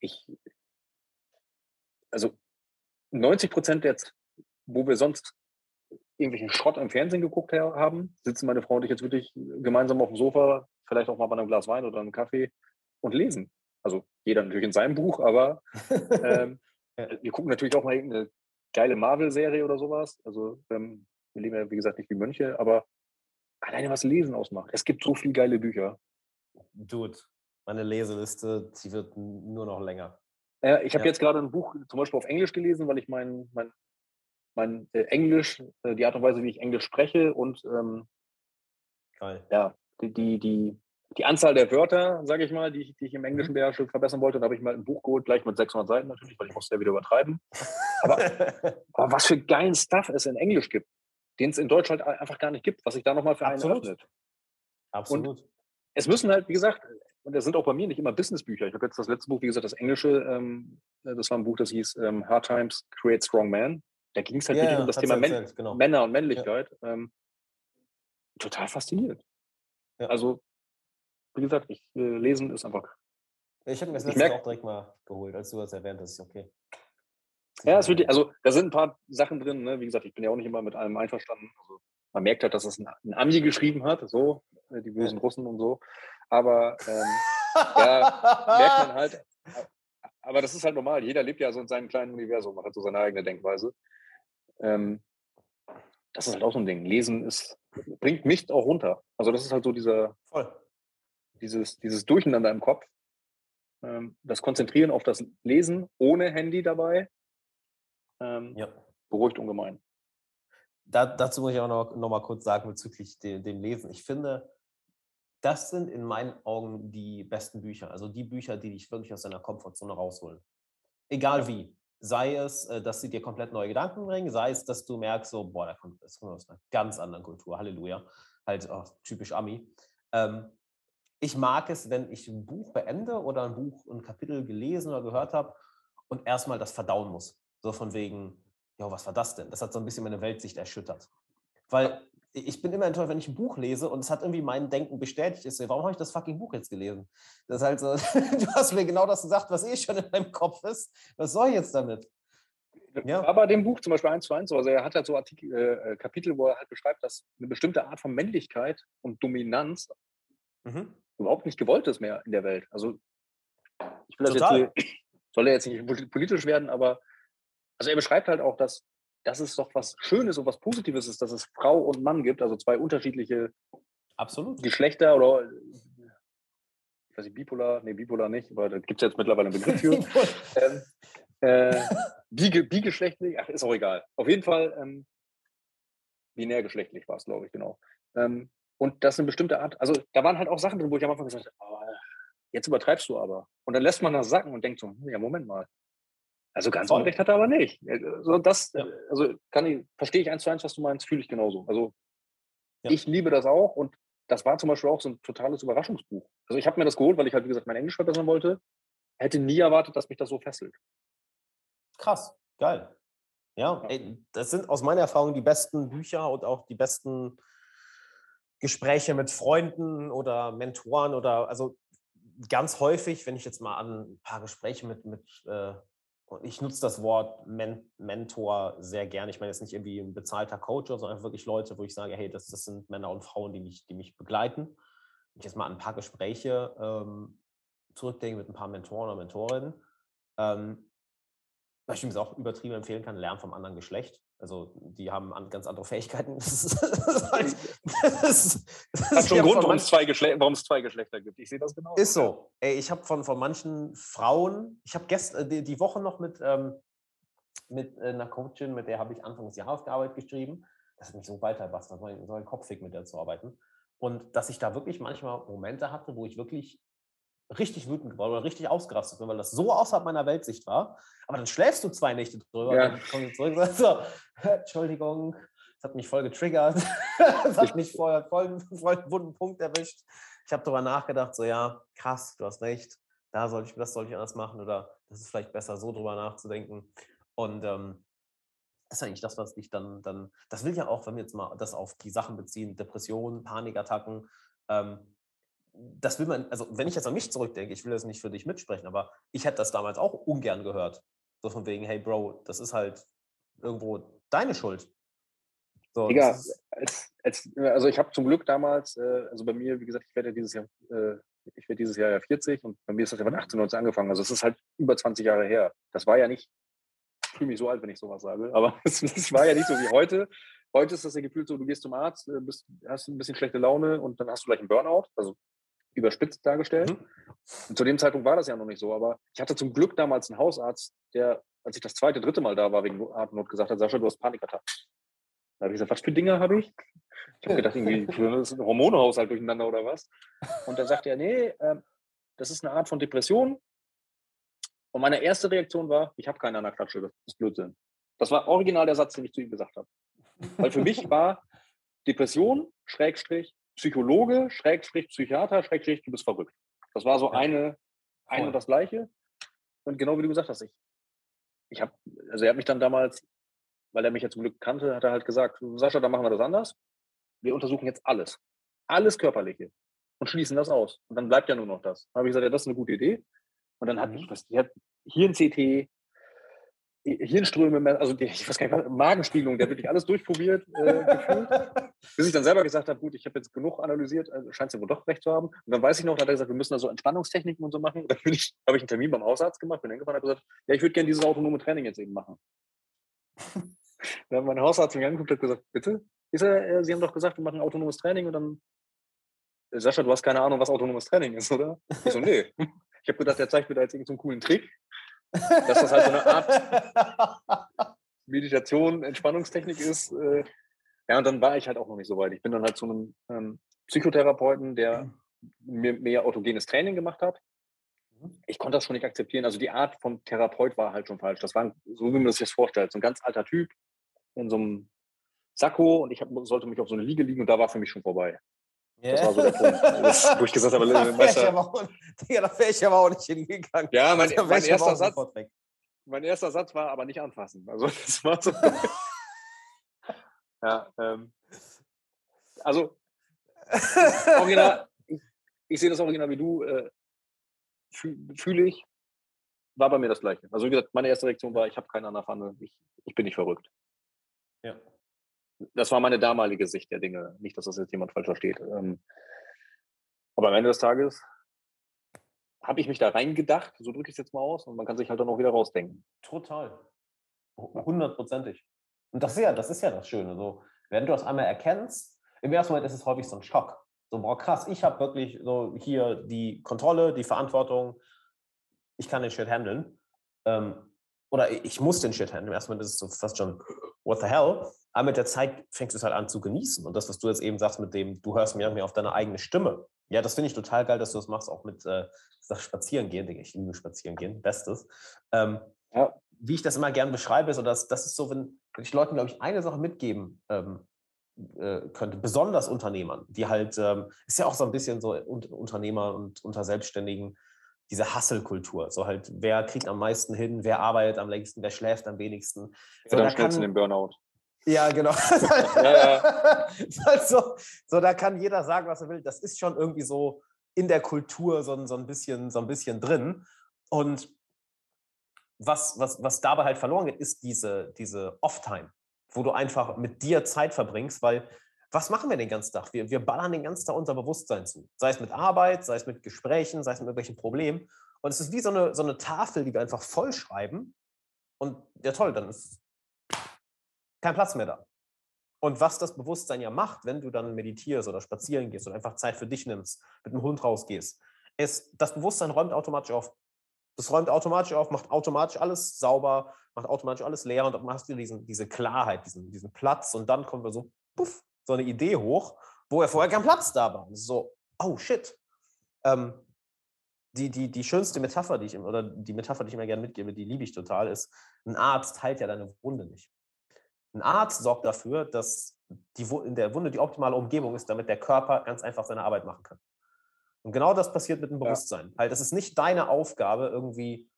Ich, also 90 Prozent jetzt, wo wir sonst irgendwelchen Schrott im Fernsehen geguckt haben, sitzen meine Frau und ich jetzt wirklich gemeinsam auf dem Sofa, vielleicht auch mal bei einem Glas Wein oder einem Kaffee und lesen. Also jeder natürlich in seinem Buch, aber ähm, wir gucken natürlich auch mal irgendeine geile Marvel-Serie oder sowas. Also ähm, wir leben ja, wie gesagt, nicht wie Mönche, aber alleine was Lesen ausmacht. Es gibt so viele geile Bücher. Dude, meine Leseliste, sie wird nur noch länger. Ich habe ja. jetzt gerade ein Buch zum Beispiel auf Englisch gelesen, weil ich mein, mein, mein äh, Englisch, äh, die Art und Weise, wie ich Englisch spreche und ähm, ja, die, die, die, die Anzahl der Wörter, sage ich mal, die ich, die ich im Englischen mhm. beherrsche, verbessern wollte. Da habe ich mal ein Buch geholt, gleich mit 600 Seiten natürlich, weil ich musste ja wieder übertreiben. Aber, aber was für geilen Stuff es in Englisch gibt den es in Deutschland einfach gar nicht gibt, was sich da nochmal für Absolut. einen öffnet. Absolut. Und es müssen halt, wie gesagt, und das sind auch bei mir nicht immer Businessbücher. Ich habe jetzt das letzte Buch, wie gesagt, das englische, ähm, das war ein Buch, das hieß ähm, Hard Times Create Strong Man. Da ging es halt yeah, wirklich um das Thema Män genau. Männer und Männlichkeit. Ja. Ähm, total fasziniert. Ja. Also, wie gesagt, ich, äh, lesen ist einfach. Ich habe mir das letzte auch direkt mal geholt, als du das erwähnt hast. Okay. Ja, es wird, also da sind ein paar Sachen drin. Ne? Wie gesagt, ich bin ja auch nicht immer mit allem einverstanden. Also, man merkt halt, dass es ein, ein Ami geschrieben hat, so, äh, die bösen Russen und so. Aber ähm, ja, merkt man halt. Aber das ist halt normal. Jeder lebt ja so in seinem kleinen Universum, hat so seine eigene Denkweise. Ähm, das ist halt auch so ein Ding. Lesen ist, bringt mich auch runter. Also das ist halt so dieser, Voll. dieses, dieses Durcheinander im Kopf. Ähm, das Konzentrieren auf das Lesen ohne Handy dabei ähm, Ja. beruhigt ungemein. Da, dazu muss ich auch noch, noch mal kurz sagen bezüglich de, dem Lesen. Ich finde, das sind in meinen Augen die besten Bücher. Also die Bücher, die dich wirklich aus deiner Komfortzone rausholen. Egal wie. Sei es, äh, dass sie dir komplett neue Gedanken bringen, sei es, dass du merkst, so, boah, da kommt, das kommt aus einer ganz anderen Kultur, Halleluja. Halt oh, typisch Ami. Ähm, ich mag es, wenn ich ein Buch beende oder ein Buch, ein Kapitel gelesen oder gehört habe und erstmal das verdauen muss. So von wegen, ja, was war das denn? Das hat so ein bisschen meine Weltsicht erschüttert. Weil ich bin immer enttäuscht, wenn ich ein Buch lese und es hat irgendwie mein Denken bestätigt. So, warum habe ich das fucking Buch jetzt gelesen? Das ist halt so, du hast mir genau das gesagt, was eh schon in meinem Kopf ist. Was soll ich jetzt damit? Ja. Aber dem Buch zum Beispiel eins zu eins, also er hat halt so Artikel, äh, Kapitel, wo er halt beschreibt, dass eine bestimmte Art von Männlichkeit und Dominanz Mhm. überhaupt nicht gewollt ist mehr in der Welt. Also ich will das Total. jetzt soll er jetzt nicht pol- politisch werden, aber also er beschreibt halt auch, dass, dass es doch was Schönes und was Positives ist, dass es Frau und Mann gibt, also zwei unterschiedliche Absolut. Geschlechter oder äh, ich weiß nicht, bipolar, nee, bipolar nicht, aber da gibt es jetzt mittlerweile einen Begriff für. ähm, äh, bi, bigeschlechtlich, ach, ist auch egal. Auf jeden Fall ähm, binärgeschlechtlich war es, glaube ich, genau. Ähm, und das ist eine bestimmte Art, also da waren halt auch Sachen drin, wo ich am Anfang gesagt habe, oh, jetzt übertreibst du aber. Und dann lässt man das sacken und denkt so, hm, ja, Moment mal. Also ganz Voll. Unrecht hat er aber nicht. Also das, Ja. also kann ich, verstehe ich eins zu eins, was du meinst, fühle ich genauso. Also Ja. ich liebe das auch und das war zum Beispiel auch so ein totales Überraschungsbuch. Also ich habe mir das geholt, weil ich halt, wie gesagt, mein Englisch verbessern wollte. Hätte nie erwartet, dass mich das so fesselt. Krass, geil. Ja, Ja. ey, das sind aus meiner Erfahrung die besten Bücher und auch die besten Gespräche mit Freunden oder Mentoren oder also ganz häufig, wenn ich jetzt mal an ein paar Gespräche mit, mit äh, und ich nutze das Wort Men Mentor sehr gerne. Ich meine jetzt nicht irgendwie ein bezahlter Coach, sondern einfach wirklich Leute, wo ich sage, hey, das, das sind Männer und Frauen, die mich, die mich begleiten. Wenn ich jetzt mal an ein paar Gespräche ähm, zurückdenke mit ein paar Mentoren oder Mentorinnen, ähm, was ich übrigens auch übertrieben empfehlen kann, Lernen vom anderen Geschlecht. Also die haben an, ganz andere Fähigkeiten. Das ist, das halt, das Hat schon einen Grund, warum es zwei, warum es zwei Geschlechter gibt. Ich sehe das genau. ist so. Ey, ich habe von, von manchen Frauen, ich habe gestern die, die Woche noch mit, ähm, mit äh, einer Coachin, mit der habe ich Anfang des Jahres gearbeitet geschrieben. Das hat mich so das war so ein Kopfweg mit der zu arbeiten. Und dass ich da wirklich manchmal Momente hatte, wo ich wirklich richtig wütend war oder richtig ausgerastet bin, weil das so außerhalb meiner Weltsicht war. Aber dann schläfst du zwei Nächte drüber Ja. und dann kommst du zurück und sagst so, Entschuldigung, das hat mich voll getriggert. Das hat mich voll, voll, voll einen wunden Punkt erwischt. Ich habe darüber nachgedacht, so ja, krass, du hast recht, da soll ich, das soll ich anders machen oder das ist vielleicht besser, so drüber nachzudenken. Und ähm, das ist eigentlich das, was ich dann, dann, das will ja auch, wenn wir jetzt mal das auf die Sachen beziehen, Depressionen, Panikattacken, ähm, das will man, also wenn ich jetzt an mich zurückdenke, ich will das nicht für dich mitsprechen, aber ich hätte das damals auch ungern gehört. So von wegen, hey Bro, das ist halt irgendwo deine Schuld. So, Digga, als, als, also ich habe zum Glück damals, äh, also bei mir, wie gesagt, ich werde ja dieses Jahr, äh, ich werde dieses Jahr ja 40 und bei mir ist das ja mit 18, 19 angefangen. Also es ist halt über 20 Jahre her. Das war ja nicht, ich fühle mich so alt, wenn ich sowas sage, aber es, es war ja nicht so wie heute. Heute ist das ja gefühlt so, du gehst zum Arzt, äh, bist, hast ein bisschen schlechte Laune und dann hast du gleich einen Burnout, also überspitzt dargestellt. Mhm. Und zu dem Zeitpunkt war das ja noch nicht so, aber ich hatte zum Glück damals einen Hausarzt, der, als ich das zweite, dritte Mal da war wegen Atemnot, gesagt hat, Sascha, du hast Panikattacken. Da habe ich gesagt, was für Dinge habe ich? Ich habe gedacht, irgendwie, das ist ein Hormonhaushalt durcheinander oder was. Und dann sagte er, nee, ähm, das ist eine Art von Depression. Und meine erste Reaktion war, ich habe keine an der Klatsche, das ist Blödsinn. Das war original der Satz, den ich zu ihm gesagt habe. Weil für mich war Depression, Schrägstrich, Psychologe, Schrägstrich, Psychiater, Schrägstrich, du bist verrückt. Das war so Ja. eine, ein Voll. und das Gleiche. Und genau wie du gesagt hast, ich, ich habe, also er hat mich dann damals, weil er mich ja zum Glück kannte, hat er halt gesagt, Sascha, dann machen wir das anders. Wir untersuchen jetzt alles. Alles Körperliche. Und schließen das aus. Und dann bleibt ja nur noch das. Dann habe ich gesagt, ja, das ist eine gute Idee. Und dann hat Mhm. die hat hier ein CT, Hirnströme, also die, ich weiß gar nicht, Magenspiegelung, der wirklich alles durchprobiert, äh, gefühlt. Bis ich dann selber gesagt habe, gut, ich habe jetzt genug analysiert, also scheint es ja wohl doch recht zu haben. Und dann weiß ich noch, da hat er gesagt, wir müssen da so Entspannungstechniken und so machen. Und dann habe ich einen Termin beim Hausarzt gemacht, bin hingefahren und habe gesagt, ja, ich würde gerne dieses autonome Training jetzt eben machen. Da hat mein Hausarzt mich angeguckt und hat gesagt, bitte? Ist er, äh, Sie haben doch gesagt, wir machen autonomes Training und dann äh, Sascha, du hast keine Ahnung, was autonomes Training ist, oder? Ich so, nee. Ich habe gedacht, der zeigt mir da jetzt irgendeinen so coolen Trick. Dass das halt so eine Art Meditation, Entspannungstechnik ist. Äh, ja, und dann war ich halt auch noch nicht so weit. Ich bin dann halt zu einem ähm, Psychotherapeuten, der mir mehr autogenes Training gemacht hat. Mhm. Ich konnte das schon nicht akzeptieren. Also die Art von Therapeut war halt schon falsch. Das war so, wie man sich das vorstellt. So ein ganz alter Typ in so einem Sakko und ich hab, sollte mich auf so eine Liege liegen und da war für mich schon vorbei. Yeah. Das war so der Punkt, wo ich gesagt habe, da wäre ich, aber auch nicht hingegangen. Ja, mein, mein erster Satz, mein erster Satz war aber nicht anfassen. Also das war so. ja, ähm, also original, ich, ich, sehe das original wie du, äh, fühle fühl ich, war bei mir das gleiche. Also wie gesagt, meine erste Reaktion war, ich habe keine an der Pfanne, ich, ich bin nicht verrückt. Ja. Das war meine damalige Sicht der Dinge. Nicht, dass das jetzt jemand falsch versteht. Ähm, aber am Ende des Tages habe ich mich da reingedacht, so drücke ich es jetzt mal aus, und man kann sich halt dann auch wieder rausdenken. Total. Hundertprozentig. Und das ist ja, das ist ja das Schöne. So, wenn du das einmal erkennst, im ersten Moment ist es häufig so ein Schock. So, boah, krass, ich habe wirklich so hier die Kontrolle, die Verantwortung, ich kann den Shit handeln. Ähm, oder ich muss den Shit handeln. Im ersten Moment ist es so fast schon, what the hell? Aber mit der Zeit fängst du es halt an zu genießen. Und das, was du jetzt eben sagst, mit dem, du hörst mehr und mehr auf deine eigene Stimme. Ja, das finde ich total geil, dass du das machst, auch mit äh, Spazieren gehen. Ich liebe Spazieren gehen, Bestes. Ähm, ja. Wie ich das immer gern beschreibe, ist, oder das, das ist so, wenn, ich Leuten, glaube ich, eine Sache mitgeben ähm, äh, könnte, besonders Unternehmern, die halt, ähm, ist ja auch so ein bisschen so Unternehmer und unter Selbstständigen, diese Hasselkultur. So halt, wer kriegt am meisten hin, wer arbeitet am längsten, wer schläft am wenigsten. So, ja, dann kann, den Burnout. Ja, genau. ja, ja. Also, so, da kann jeder sagen, was er will. Das ist schon irgendwie so in der Kultur so, so, ein, bisschen, so ein bisschen drin. Und was, was, was dabei halt verloren geht, ist diese, diese Off-Time, wo du einfach mit dir Zeit verbringst, weil was machen wir den ganzen Tag? Wir, wir ballern den ganzen Tag unser Bewusstsein zu. Sei es mit Arbeit, sei es mit Gesprächen, sei es mit irgendwelchen Problemen. Und es ist wie so eine, so eine Tafel, die wir einfach vollschreiben. Und ja toll, dann ist kein Platz mehr da. Und was das Bewusstsein ja macht, wenn du dann meditierst oder spazieren gehst oder einfach Zeit für dich nimmst, mit dem Hund rausgehst, ist, das Bewusstsein räumt automatisch auf. Das räumt automatisch auf, macht automatisch alles sauber, macht automatisch alles leer und dann hast du diesen, diese Klarheit, diesen, diesen Platz und dann kommen wir so, puff, so eine Idee hoch, wo ja vorher kein Platz da war. So, oh shit. Ähm, die, die, die schönste Metapher, die ich, oder die Metapher, die ich immer gerne mitgebe, die liebe ich total, ist, ein Arzt heilt ja deine Wunde nicht. Ein Arzt sorgt dafür, dass die, in der Wunde die optimale Umgebung ist, damit der Körper ganz einfach seine Arbeit machen kann. Und genau das passiert mit dem Bewusstsein. Ja. Halt, es ist nicht deine Aufgabe, irgendwie,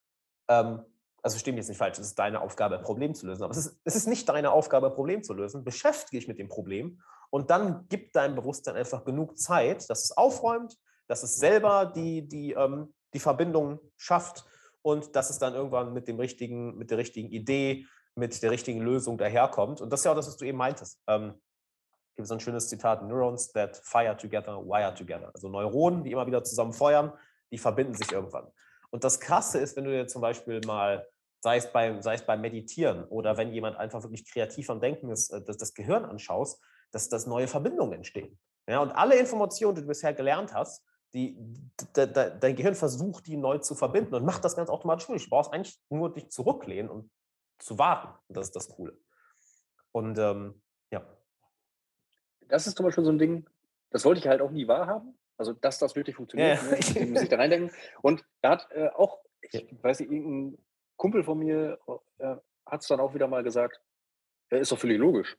ähm, also verstehe mich jetzt nicht falsch, es ist deine Aufgabe, ein Problem zu lösen, aber es ist, es ist nicht deine Aufgabe, ein Problem zu lösen. Beschäftige dich mit dem Problem und dann gibt deinem Bewusstsein einfach genug Zeit, dass es aufräumt, dass es selber die, die, ähm, die Verbindung schafft und dass es dann irgendwann mit, dem richtigen, mit der richtigen Idee mit der richtigen Lösung daherkommt. Und das ist ja auch das, was du eben meintest. Ähm, gibt so ein schönes Zitat: Neurons that fire together, wire together. Also Neuronen, die immer wieder zusammen feuern, die verbinden sich irgendwann. Und das Krasse ist, wenn du dir zum Beispiel mal, sei es beim, sei es beim Meditieren oder wenn jemand einfach wirklich kreativ am Denken ist, äh, das, das Gehirn anschaust, dass, dass neue Verbindungen entstehen. Ja, und alle Informationen, die du bisher gelernt hast, die, dein Gehirn versucht, die neu zu verbinden und macht das ganz automatisch. Du brauchst eigentlich nur dich zurücklehnen und zu warten. Das ist das Coole. Und ähm, ja. Das ist zum Beispiel so ein Ding, das wollte ich halt auch nie wahrhaben. Also, dass das wirklich funktioniert, ja. ne? muss ich da reindenken. Und da hat äh, auch, ich ja. weiß nicht, irgendein Kumpel von mir äh, hat es dann auch wieder mal gesagt, ja, ist doch völlig logisch.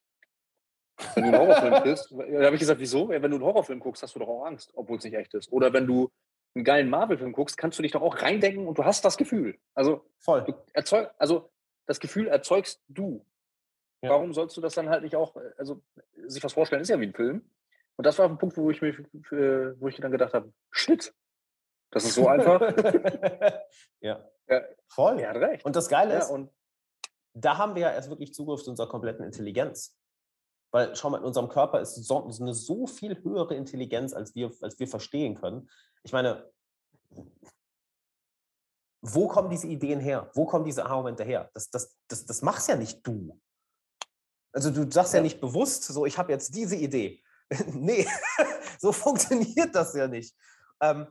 Wenn du einen Horrorfilm bist, da habe ich gesagt, wieso? wenn du einen Horrorfilm guckst, hast du doch auch Angst, obwohl es nicht echt ist. Oder wenn du einen geilen Marvel-Film guckst, kannst du dich doch auch reindenken und du hast das Gefühl. Also, Voll. Erzeug, also das Gefühl erzeugst du. Ja. Warum sollst du das dann halt nicht auch, äh, also sich was vorstellen, ist ja wie ein Film. Und das war ein Punkt, wo ich mir, wo ich dann gedacht habe, shit, das ist so einfach. ja. ja. Voll. Er hat recht. Und das Geile ist, ja, und da haben wir ja erst wirklich Zugriff zu unserer kompletten Intelligenz. Weil, schau mal, in unserem Körper ist so, eine so viel höhere Intelligenz, als wir, als wir verstehen können. Ich meine, wo kommen diese Ideen her? Wo kommen diese Argumente her? Das, das, das, das machst ja nicht du. Also du sagst ja nicht bewusst, so ich habe jetzt diese Idee. nee, so funktioniert das ja nicht. Ähm,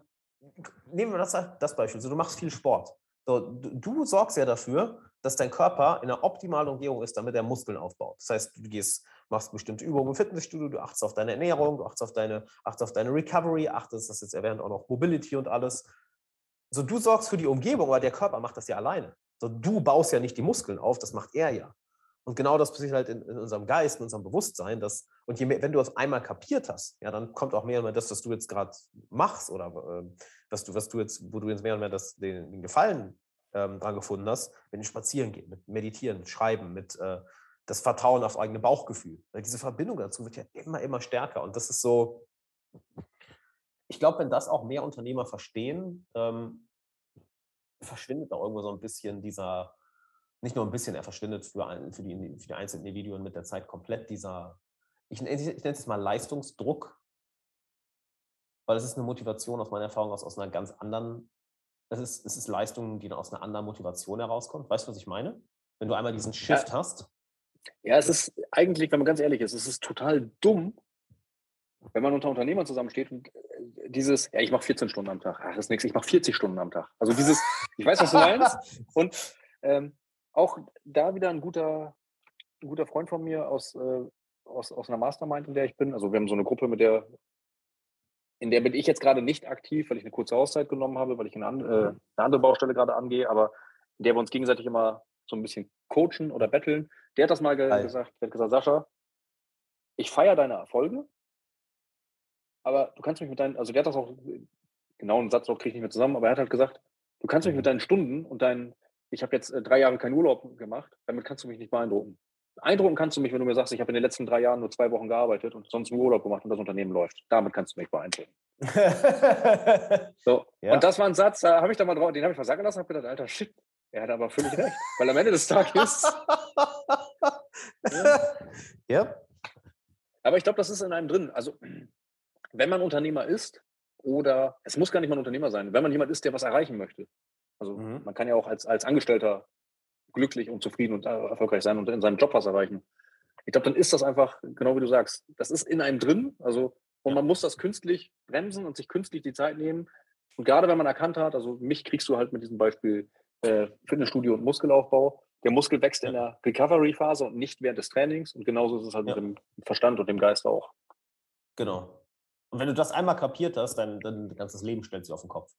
nehmen wir das, das Beispiel. So, du machst viel Sport. So, du, du, sorgst ja dafür, dass dein Körper in einer optimalen Umgebung ist, damit er Muskeln aufbaut. Das heißt, du gehst, machst bestimmte Übungen im Fitnessstudio, du achtest auf deine Ernährung, du achtest auf deine, achtest auf deine Recovery, achtest, das jetzt erwähnt, auch noch Mobility und alles. So, du sorgst für die Umgebung, aber der Körper macht das ja alleine. So, du baust ja nicht die Muskeln auf, das macht er ja. Und genau das passiert halt in, in, unserem Geist, in unserem Bewusstsein. Dass, und je mehr, wenn du es einmal kapiert hast, ja, dann kommt auch mehr und mehr das, was du jetzt gerade machst oder äh, was, du, was du jetzt, wo du jetzt mehr und mehr das, den, den Gefallen ähm, dran gefunden hast, wenn du spazieren gehst, mit Meditieren, mit Schreiben, mit äh, das Vertrauen aufs eigene Bauchgefühl. Weil diese Verbindung dazu wird ja immer, immer stärker. Und das ist so, ich glaube, wenn das auch mehr Unternehmer verstehen, ähm, verschwindet da irgendwo so ein bisschen dieser, nicht nur ein bisschen, er verschwindet für, ein, für, die, für die einzelnen Individuen mit der Zeit komplett dieser, ich, ich nenne es mal Leistungsdruck, weil es ist eine Motivation aus meiner Erfahrung aus, aus einer ganz anderen, es ist, es ist Leistung, die aus einer anderen Motivation herauskommt. Weißt du, was ich meine? Wenn du einmal diesen Shift ja. hast. Ja, es ist eigentlich, wenn man ganz ehrlich ist, es ist total dumm, wenn man unter Unternehmern zusammensteht und dieses, ja, ich mache 14 Stunden am Tag, ach, das ist nichts, ich mache 40 Stunden am Tag. Also dieses, ich weiß, was du meinst. Und ähm, auch da wieder ein guter, ein guter Freund von mir aus, äh, aus, aus einer Mastermind, in der ich bin. Also wir haben so eine Gruppe, mit der, in der bin ich jetzt gerade nicht aktiv, weil ich eine kurze Auszeit genommen habe, weil ich eine, äh, eine andere Baustelle gerade angehe, aber in der wir uns gegenseitig immer so ein bisschen coachen oder betteln. Der hat das mal ge gesagt, der hat gesagt, Sascha, ich feiere deine Erfolge, aber du kannst mich mit deinen, also der hat das auch, genau einen Satz noch kriege ich nicht mehr zusammen, aber er hat halt gesagt, du kannst mich mit mhm. deinen Stunden und deinen, ich habe jetzt äh, drei Jahre keinen Urlaub gemacht, damit kannst du mich nicht beeindrucken. Beeindrucken kannst du mich, wenn du mir sagst, ich habe in den letzten drei Jahren nur zwei Wochen gearbeitet und sonst nur Urlaub gemacht und das Unternehmen läuft. Damit kannst du mich beeindrucken. so. Ja. Und das war ein Satz, da habe ich da mal drauf, den habe ich mal sagen lassen, habe gedacht, alter Shit, er hat aber völlig recht. Weil am Ende des Tages. ja. ja. Aber ich glaube, das ist in einem drin. Also, wenn man Unternehmer ist, oder es muss gar nicht mal ein Unternehmer sein, wenn man jemand ist, der was erreichen möchte. Also, mhm. man kann ja auch als, als Angestellter glücklich und zufrieden und erfolgreich sein und in seinem Job was erreichen. Ich glaube, dann ist das einfach, genau wie du sagst, das ist in einem drin. Also, und man muss das künstlich bremsen und sich künstlich die Zeit nehmen. Und gerade wenn man erkannt hat, also mich kriegst du halt mit diesem Beispiel äh, Fitnessstudio und Muskelaufbau. Der Muskel wächst in der Recovery-Phase und nicht während des Trainings. Und genauso ist es halt ja. mit dem Verstand und dem Geist auch. Genau. Und wenn du das einmal kapiert hast, dann dein ganzes Leben stellt sich auf den Kopf.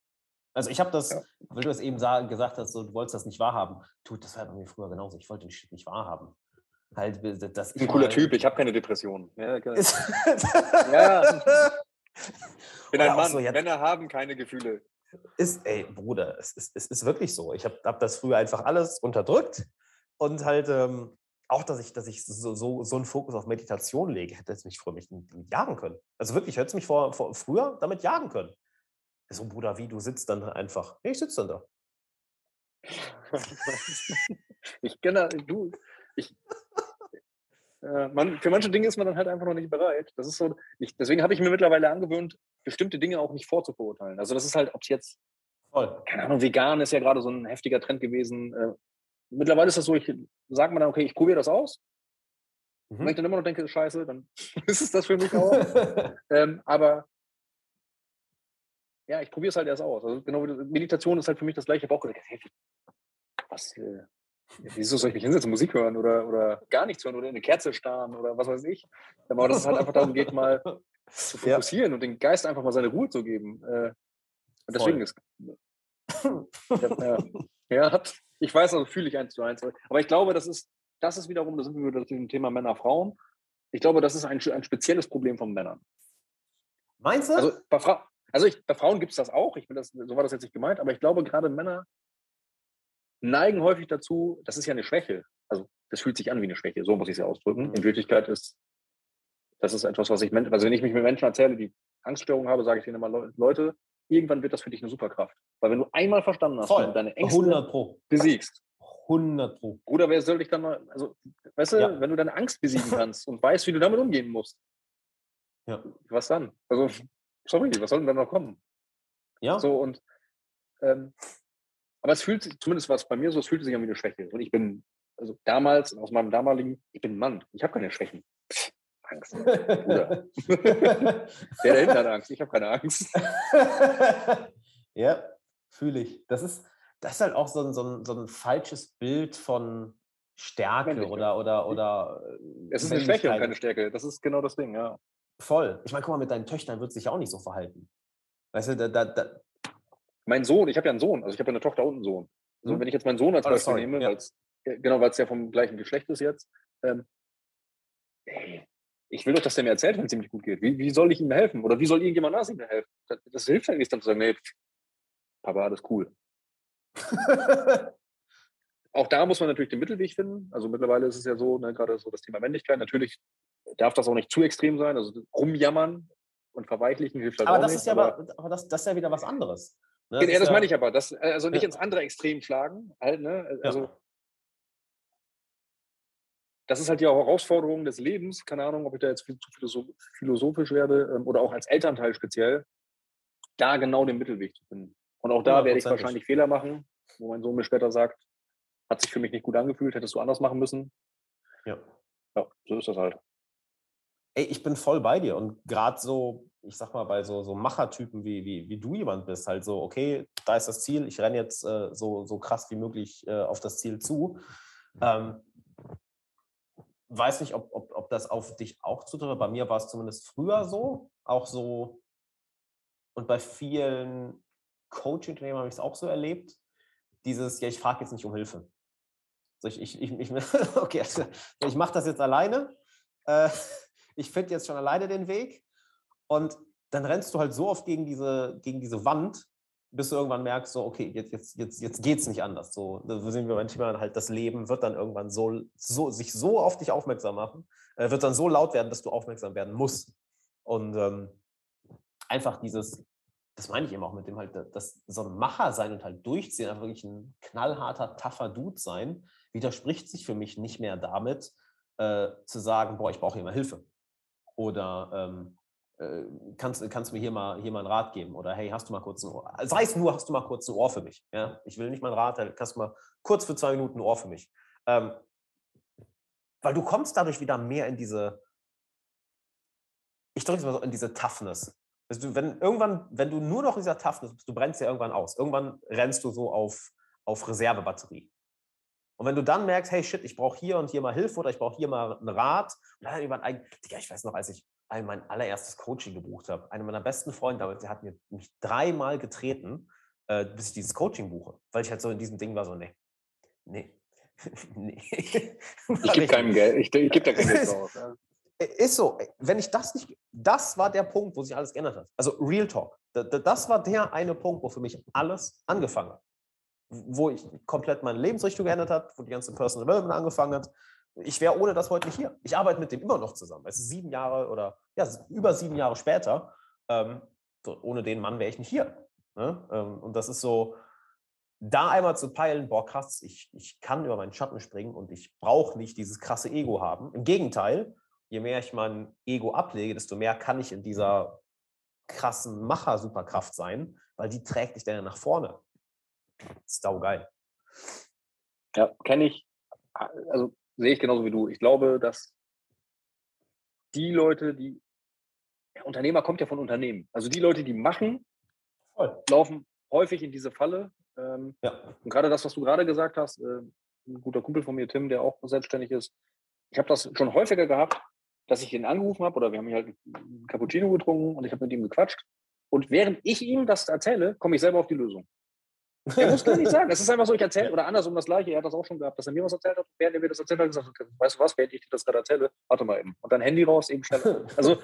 Also ich habe das, ja. weil du es eben gesagt hast, so, du wolltest das nicht wahrhaben. Tut, das war bei mir früher genauso. Ich wollte den Shit nicht wahrhaben. Halt, dass ich ein cooler Typ, ich habe keine Depression. Ja, genau. ja. Bin ein Mann. So, Männer haben keine Gefühle. Ist, ey, Bruder, es ist, es ist wirklich so. Ich habe hab das früher einfach alles unterdrückt und halt ähm, auch, dass ich, dass ich so, so, so einen Fokus auf Meditation lege, hätte es mich früher mich jagen können. Also wirklich, hätte es mich vor, vor, früher damit jagen können. So, Bruder, wie, du sitzt dann einfach. Nee, ich sitze dann da. ich kenne, du, ich, äh, man, für manche Dinge ist man dann halt einfach noch nicht bereit. Das ist so, ich, deswegen habe ich mir mittlerweile angewöhnt, bestimmte Dinge auch nicht vorzuverurteilen. Also das ist halt, ob es jetzt, Voll. keine Ahnung, vegan ist ja gerade so ein heftiger Trend gewesen. Mittlerweile ist das so, ich sage mir dann, okay, ich probiere das aus. Mhm. Wenn ich dann immer noch denke, scheiße, dann ist es das für mich auch. ähm, aber ja, ich probiere es halt erst aus. Also genau, Meditation ist halt für mich das gleiche. Ich habe auch gedacht, hey, was, äh, wieso soll ich mich hinsetzen, Musik hören oder, oder gar nichts hören oder in eine Kerze starren oder was weiß ich. Aber dass es halt einfach darum geht, mal zu fokussieren ja. und den Geist einfach mal seine Ruhe zu geben. Äh, und deswegen ist. ja, ja, ich weiß, also fühle ich eins zu eins. Aber ich glaube, das ist, das ist wiederum, da sind wir wieder dem Thema Männer-Frauen. Ich glaube, das ist ein, ein spezielles Problem von Männern. Meinst du? Also bei, Fra also ich, bei Frauen gibt es das auch. Ich bin das, so war das jetzt nicht gemeint, aber ich glaube, gerade Männer neigen häufig dazu, das ist ja eine Schwäche. Also das fühlt sich an wie eine Schwäche, so muss ich es ja ausdrücken. In Wirklichkeit ist das ist etwas, was ich, also wenn ich mich mit Menschen erzähle, die Angststörungen habe, sage ich denen immer, Leute, irgendwann wird das für dich eine Superkraft. Weil wenn du einmal verstanden hast, Voll. du deine Ängste 100 Pro. besiegst. 100 Pro. Oder wer soll dich dann mal, also, weißt du, ja. wenn du deine Angst besiegen kannst und weißt, wie du damit umgehen musst. Ja. Was dann? Also, sorry, was soll denn da noch kommen? Ja. So und, ähm, aber es fühlt sich, zumindest was bei mir so, es fühlt sich an wie eine Schwäche. Und ich bin also damals, aus meinem damaligen, ich bin Mann, ich habe keine Schwächen. Pff, Angst. Bruder. Der dahinter hat Angst, ich habe keine Angst. ja, fühle ich. Das ist, das ist halt auch so ein, so ein, so ein falsches Bild von Stärke Männlichkeit. oder, oder, oder. Es ist eine Schwäche und keine Stärke. Das ist genau das Ding, ja. Voll. Ich meine, guck mal, mit deinen Töchtern wird sich auch nicht so verhalten. Weißt du, da, da, da, Mein Sohn, ich habe ja einen Sohn, also ich habe ja eine Tochter und einen Sohn. Also Hm? wenn ich jetzt meinen Sohn als Oh, Beispiel nehme, ja. äh, genau, weil es ja vom gleichen Geschlecht ist jetzt, ähm, ey, ich will doch, dass der mir erzählt, wenn es ihm nicht gut geht. Wie, wie soll ich ihm helfen? Oder wie soll irgendjemand nach ihm helfen? Das, das hilft ja nicht, dann zu sagen, nee, Papa, alles cool. Auch da muss man natürlich den Mittelweg finden. Also mittlerweile ist es ja so, ne, gerade so das Thema Männlichkeit, natürlich darf das auch nicht zu extrem sein. Also rumjammern und verweichlichen hilft halt aber auch das nicht. ist ja aber, aber das, das ist ja wieder was anderes. Ne? ja, das ja- meine ich aber. Das, also nicht Ja. ins andere Extrem schlagen. Halt, ne? Also Ja. das ist halt die Herausforderung des Lebens. Keine Ahnung, ob ich da jetzt viel zu philosoph- philosophisch werde ähm, oder auch als Elternteil speziell, da genau den Mittelweg zu finden. Und auch da werde ich wahrscheinlich Fehler machen, wo mein Sohn mir später sagt, hat sich für mich nicht gut angefühlt, hättest du anders machen müssen. Ja. Ja, so ist das halt. Ey, ich bin voll bei dir und gerade so, ich sag mal, bei so, so Machertypen wie, wie, wie du jemand bist, halt so, okay, da ist das Ziel, ich renne jetzt äh, so, so krass wie möglich äh, auf das Ziel zu. Ähm, weiß nicht, ob, ob, ob das auf dich auch zutrifft. Bei mir war es zumindest früher so, auch so. Und bei vielen Coaching-Unternehmen habe ich es auch so erlebt. Dieses, ja, ich frage jetzt nicht um Hilfe. So, ich, ich, ich, ich, okay, also, ich mache das jetzt alleine. Äh, ich finde jetzt schon alleine den Weg. Und dann rennst du halt so oft gegen diese, gegen diese Wand, bis du irgendwann merkst, so, okay, jetzt, jetzt, jetzt, jetzt geht es nicht anders. So, da sind wir manchmal halt, das Leben wird dann irgendwann so, so, sich so auf dich aufmerksam machen, äh, wird dann so laut werden, dass du aufmerksam werden musst. Und ähm, einfach dieses, das meine ich eben auch mit dem halt, das, so ein Macher sein und halt durchziehen, einfach wirklich ein knallharter, tougher Dude sein, widerspricht sich für mich nicht mehr damit, äh, zu sagen, boah, ich brauche hier mal Hilfe. Oder ähm, äh, kannst, kannst du mir hier mal, hier mal einen Rat geben? Oder hey, hast du mal kurz ein Ohr? Sei es nur, hast du mal kurz ein Ohr für mich? Ja? Ich will nicht mal einen Rat, kannst du mal kurz für zwei Minuten ein Ohr für mich. Ähm, weil du kommst dadurch wieder mehr in diese, ich drücke es mal so, in diese Toughness. Also du, wenn irgendwann, wenn du nur noch in dieser Toughness bist, du brennst ja irgendwann aus. Irgendwann rennst du so auf, auf Reservebatterie. Und wenn du dann merkst, hey shit, ich brauche hier und hier mal Hilfe oder ich brauche hier mal einen Rat, und dann über ein, Digga, ich weiß noch, als ich mein allererstes Coaching gebucht habe, einer meiner besten Freunde damals, der hat mir mich dreimal getreten, äh, bis ich dieses Coaching buche, weil ich halt so in diesem Ding war, so, nee, nee, nee. Ich gebe keinem Geld, ich, ich gebe da kein Geld drauf. Ja. Ist so, ey, wenn ich das nicht, das war der Punkt, wo sich alles geändert hat. Also Real Talk. Da- da- Das war der eine Punkt, wo für mich alles angefangen hat. Wo ich komplett meine Lebensrichtung geändert hat, wo die ganze Personal Development angefangen hat. Ich wäre ohne das heute nicht hier. Ich arbeite mit dem immer noch zusammen. Es ist sieben Jahre oder ja, über sieben Jahre später. Ähm, so, ohne den Mann wäre ich nicht hier. Ne? Ähm, und das ist so, da einmal zu peilen, boah, krass, ich, ich kann über meinen Schatten springen und ich brauche nicht dieses krasse Ego haben. Im Gegenteil, je mehr ich mein Ego ablege, desto mehr kann ich in dieser krassen Macher-Superkraft sein, weil die trägt dich dann ja nach vorne. Sau geil. Ja, kenne ich. Also sehe ich genauso wie du. Ich glaube, dass die Leute, die. Ja, Unternehmer kommt ja von Unternehmen. Also die Leute, die machen, Voll. laufen häufig in diese Falle. Ähm, Ja. und gerade das, was du gerade gesagt hast, äh, ein guter Kumpel von mir, Tim, der auch selbstständig ist, ich habe das schon häufiger gehabt, dass ich ihn angerufen habe oder wir haben hier halt einen Cappuccino getrunken und ich habe mit ihm gequatscht. Und während ich ihm das erzähle, komme ich selber auf die Lösung. Er muss gar nicht sagen. Es ist einfach so, ich erzähle, oder andersrum das Gleiche. Er hat das auch schon gehabt, dass er mir was erzählt hat. Während er mir das erzählt hat, gesagt, weißt du was, während ich dir das gerade erzähle, warte mal eben. Und dann Handy raus, eben schneller. Also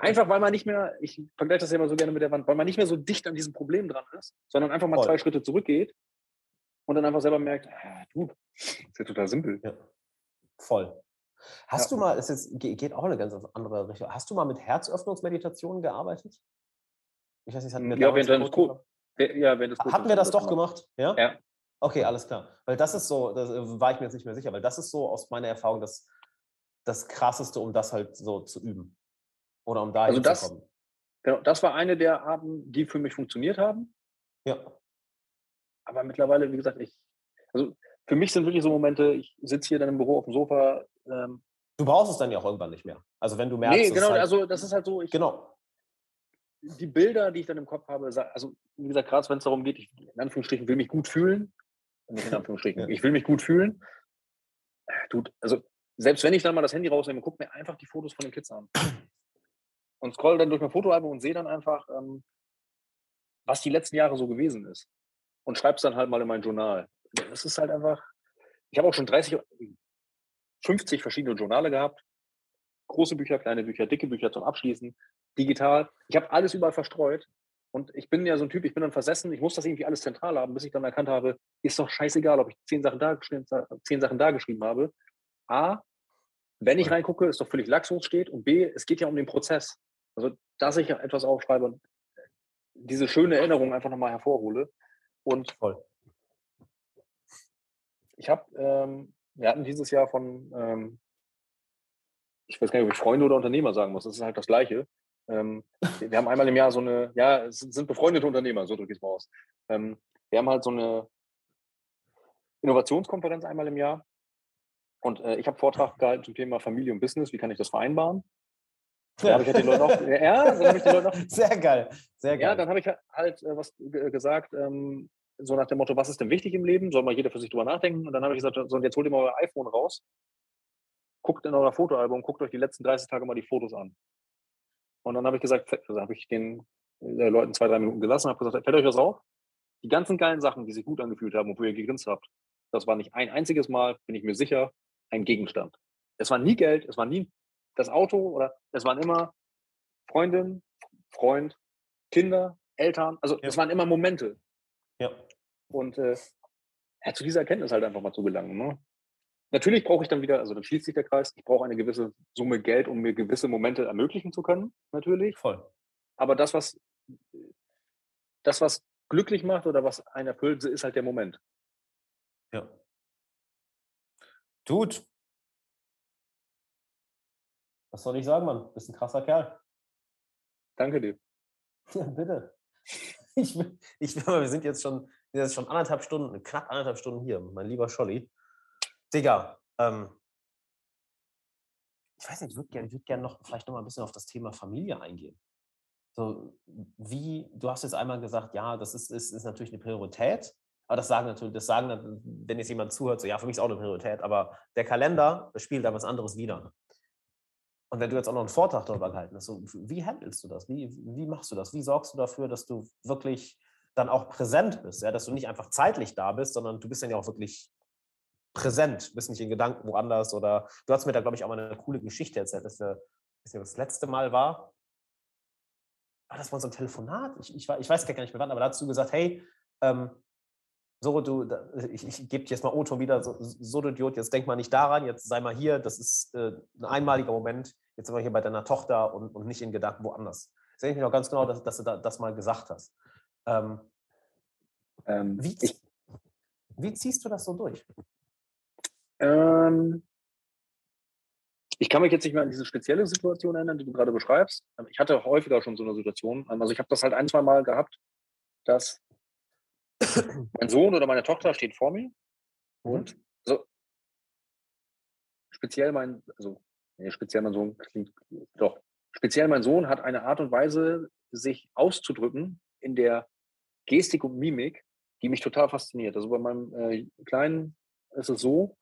einfach, weil man nicht mehr, ich vergleiche das ja immer so gerne mit der Wand, weil man nicht mehr so dicht an diesem Problem dran ist, sondern einfach mal Voll. zwei Schritte zurückgeht und dann einfach selber merkt, ah, du, ist ja total simpel. Ja. Voll. Hast Ja. du mal, es ist, geht auch in eine ganz andere Richtung, hast du mal mit Herzöffnungsmeditationen gearbeitet? Ich weiß nicht, hatten wir Ja, während im deines Coaching- Ja, wenn das Hatten wir das doch gemacht? Ja? Ja. Okay, alles klar. Weil das ist so, das äh, war ich mir jetzt nicht mehr sicher, weil das ist so aus meiner Erfahrung das, das Krasseste, um das halt so zu üben. Oder um da Also das- hinzukommen. Genau, das war eine der Arten, die für mich funktioniert haben. Ja. Aber mittlerweile, wie gesagt, ich, also für mich sind wirklich so Momente, ich sitze hier dann im Büro auf dem Sofa. Ähm, du brauchst es dann ja auch irgendwann nicht mehr. Also wenn du merkst. Nee, genau, halt, also das ist halt so. Ich, genau. Die Bilder, die ich dann im Kopf habe, also wie gesagt, gerade wenn es darum geht, ich in Anführungsstrichen will mich gut fühlen. Nicht in Anführungsstrichen. ja. Ich will mich gut fühlen. Tut, also selbst wenn ich dann mal das Handy rausnehme, guck mir einfach die Fotos von den Kids an. Und scroll dann durch mein Fotoalbum und sehe dann einfach, ähm, was die letzten Jahre so gewesen ist. Und schreibe es dann halt mal in mein Journal. Das ist halt einfach, ich habe auch schon 30, 50 verschiedene Journale gehabt. Große Bücher, kleine Bücher, dicke Bücher zum Abschließen, digital. Ich habe alles überall verstreut. Und ich bin ja so ein Typ, ich bin dann versessen, ich muss das irgendwie alles zentral haben, bis ich dann erkannt habe, ist doch scheißegal, ob ich zehn Sachen da, zehn Sachen da geschrieben habe. A, wenn ich reingucke, ist doch völlig Lachs, wo es steht. Und B, es geht ja um den Prozess. Also, dass ich etwas aufschreibe und diese schöne Erinnerung einfach nochmal hervorhole. Und Voll. ich habe, ähm, wir hatten dieses Jahr von, ähm, ich weiß gar nicht, ob ich Freunde oder Unternehmer sagen muss, das ist halt das Gleiche. Ähm, wir haben einmal im Jahr so eine, ja, es sind befreundete Unternehmer, so drücke ich es mal aus. Ähm, wir haben halt so eine Innovationskonferenz einmal im Jahr und äh, ich habe Vortrag gehalten zum Thema Familie und Business. Wie kann ich das vereinbaren? Ja. habe ich halt den Leuten auch, ja, dann habe ich den Leuten auch, sehr geil, sehr geil. Ja, dann habe ich halt äh, was gesagt, ähm, so nach dem Motto, was ist denn wichtig im Leben? Soll mal jeder für sich drüber nachdenken? Und dann habe ich gesagt, so, und jetzt holt ihr mal euer iPhone raus, guckt in euer Fotoalbum, guckt euch die letzten 30 Tage mal die Fotos an. Und dann habe ich gesagt, also habe ich den äh, Leuten zwei, drei Minuten gelassen und habe gesagt, fällt euch was auf? Die ganzen geilen Sachen, die sich gut angefühlt haben und wo ihr gegrinst habt, das war nicht ein einziges Mal, bin ich mir sicher, ein Gegenstand. Es war nie Geld, es war nie das Auto oder es waren immer Freundin, Freund, Kinder, Eltern. Also ja. es waren immer Momente. Ja. Und äh, ja, zu dieser Erkenntnis halt einfach mal zu gelangen. Ne? Natürlich brauche ich dann wieder, also dann schließt sich der Kreis, ich brauche eine gewisse Summe Geld, um mir gewisse Momente ermöglichen zu können, natürlich. Voll. Aber das, was das, was glücklich macht oder was einen erfüllt, ist halt der Moment. Ja. Tut. Was soll ich sagen, Mann? Bist ein krasser Kerl. Danke dir. Ja, bitte. Ich, ich, wir sind jetzt schon, sind schon anderthalb Stunden, knapp anderthalb Stunden hier, mein lieber Scholli. Digga, ähm, ich weiß nicht, ich würde gerne würd gern noch vielleicht noch mal ein bisschen auf das Thema Familie eingehen. So, wie, du hast jetzt einmal gesagt, ja, das ist, ist, ist natürlich eine Priorität, aber das sagen natürlich, das sagen, wenn jetzt jemand zuhört, so ja, für mich ist auch eine Priorität, aber der Kalender spielt da was anderes wieder. Und wenn du jetzt auch noch einen Vortrag darüber gehalten hast, so, wie handelst du das? Wie, wie machst du das? Wie sorgst du dafür, dass du wirklich dann auch präsent bist? Ja? Dass du nicht einfach zeitlich da bist, sondern du bist dann ja auch wirklich präsent, bist nicht in Gedanken woanders oder du hast mir da, glaube ich, auch mal eine coole Geschichte erzählt, dass wir, dass das letzte Mal war, war das bei unserem Telefonat? Ich, ich, ich weiß gar nicht mehr wann, aber da hast du gesagt, hey, ähm, so, du, ich, ich gebe dir jetzt mal Otto wieder, so, so du Idiot, jetzt denk mal nicht daran, jetzt sei mal hier, das ist äh, ein einmaliger Moment, jetzt sind wir hier bei deiner Tochter und, und nicht in Gedanken woanders. Das sehe ich noch ganz genau, dass, dass du da, das mal gesagt hast. Ähm, ähm, wie, ich, wie ziehst du das so durch? Ähm, ich kann mich jetzt nicht mehr an diese spezielle Situation erinnern, die du gerade beschreibst. Ähm, ich hatte häufiger schon so eine Situation. Ähm, also ich habe das halt ein, zwei Mal gehabt, dass mein Sohn oder meine Tochter steht vor mir mhm. und so speziell mein, also nee, speziell mein Sohn klingt doch, speziell mein Sohn hat eine Art und Weise, sich auszudrücken in der Gestik und Mimik, die mich total fasziniert. Also bei meinem äh, Kleinen ist es so,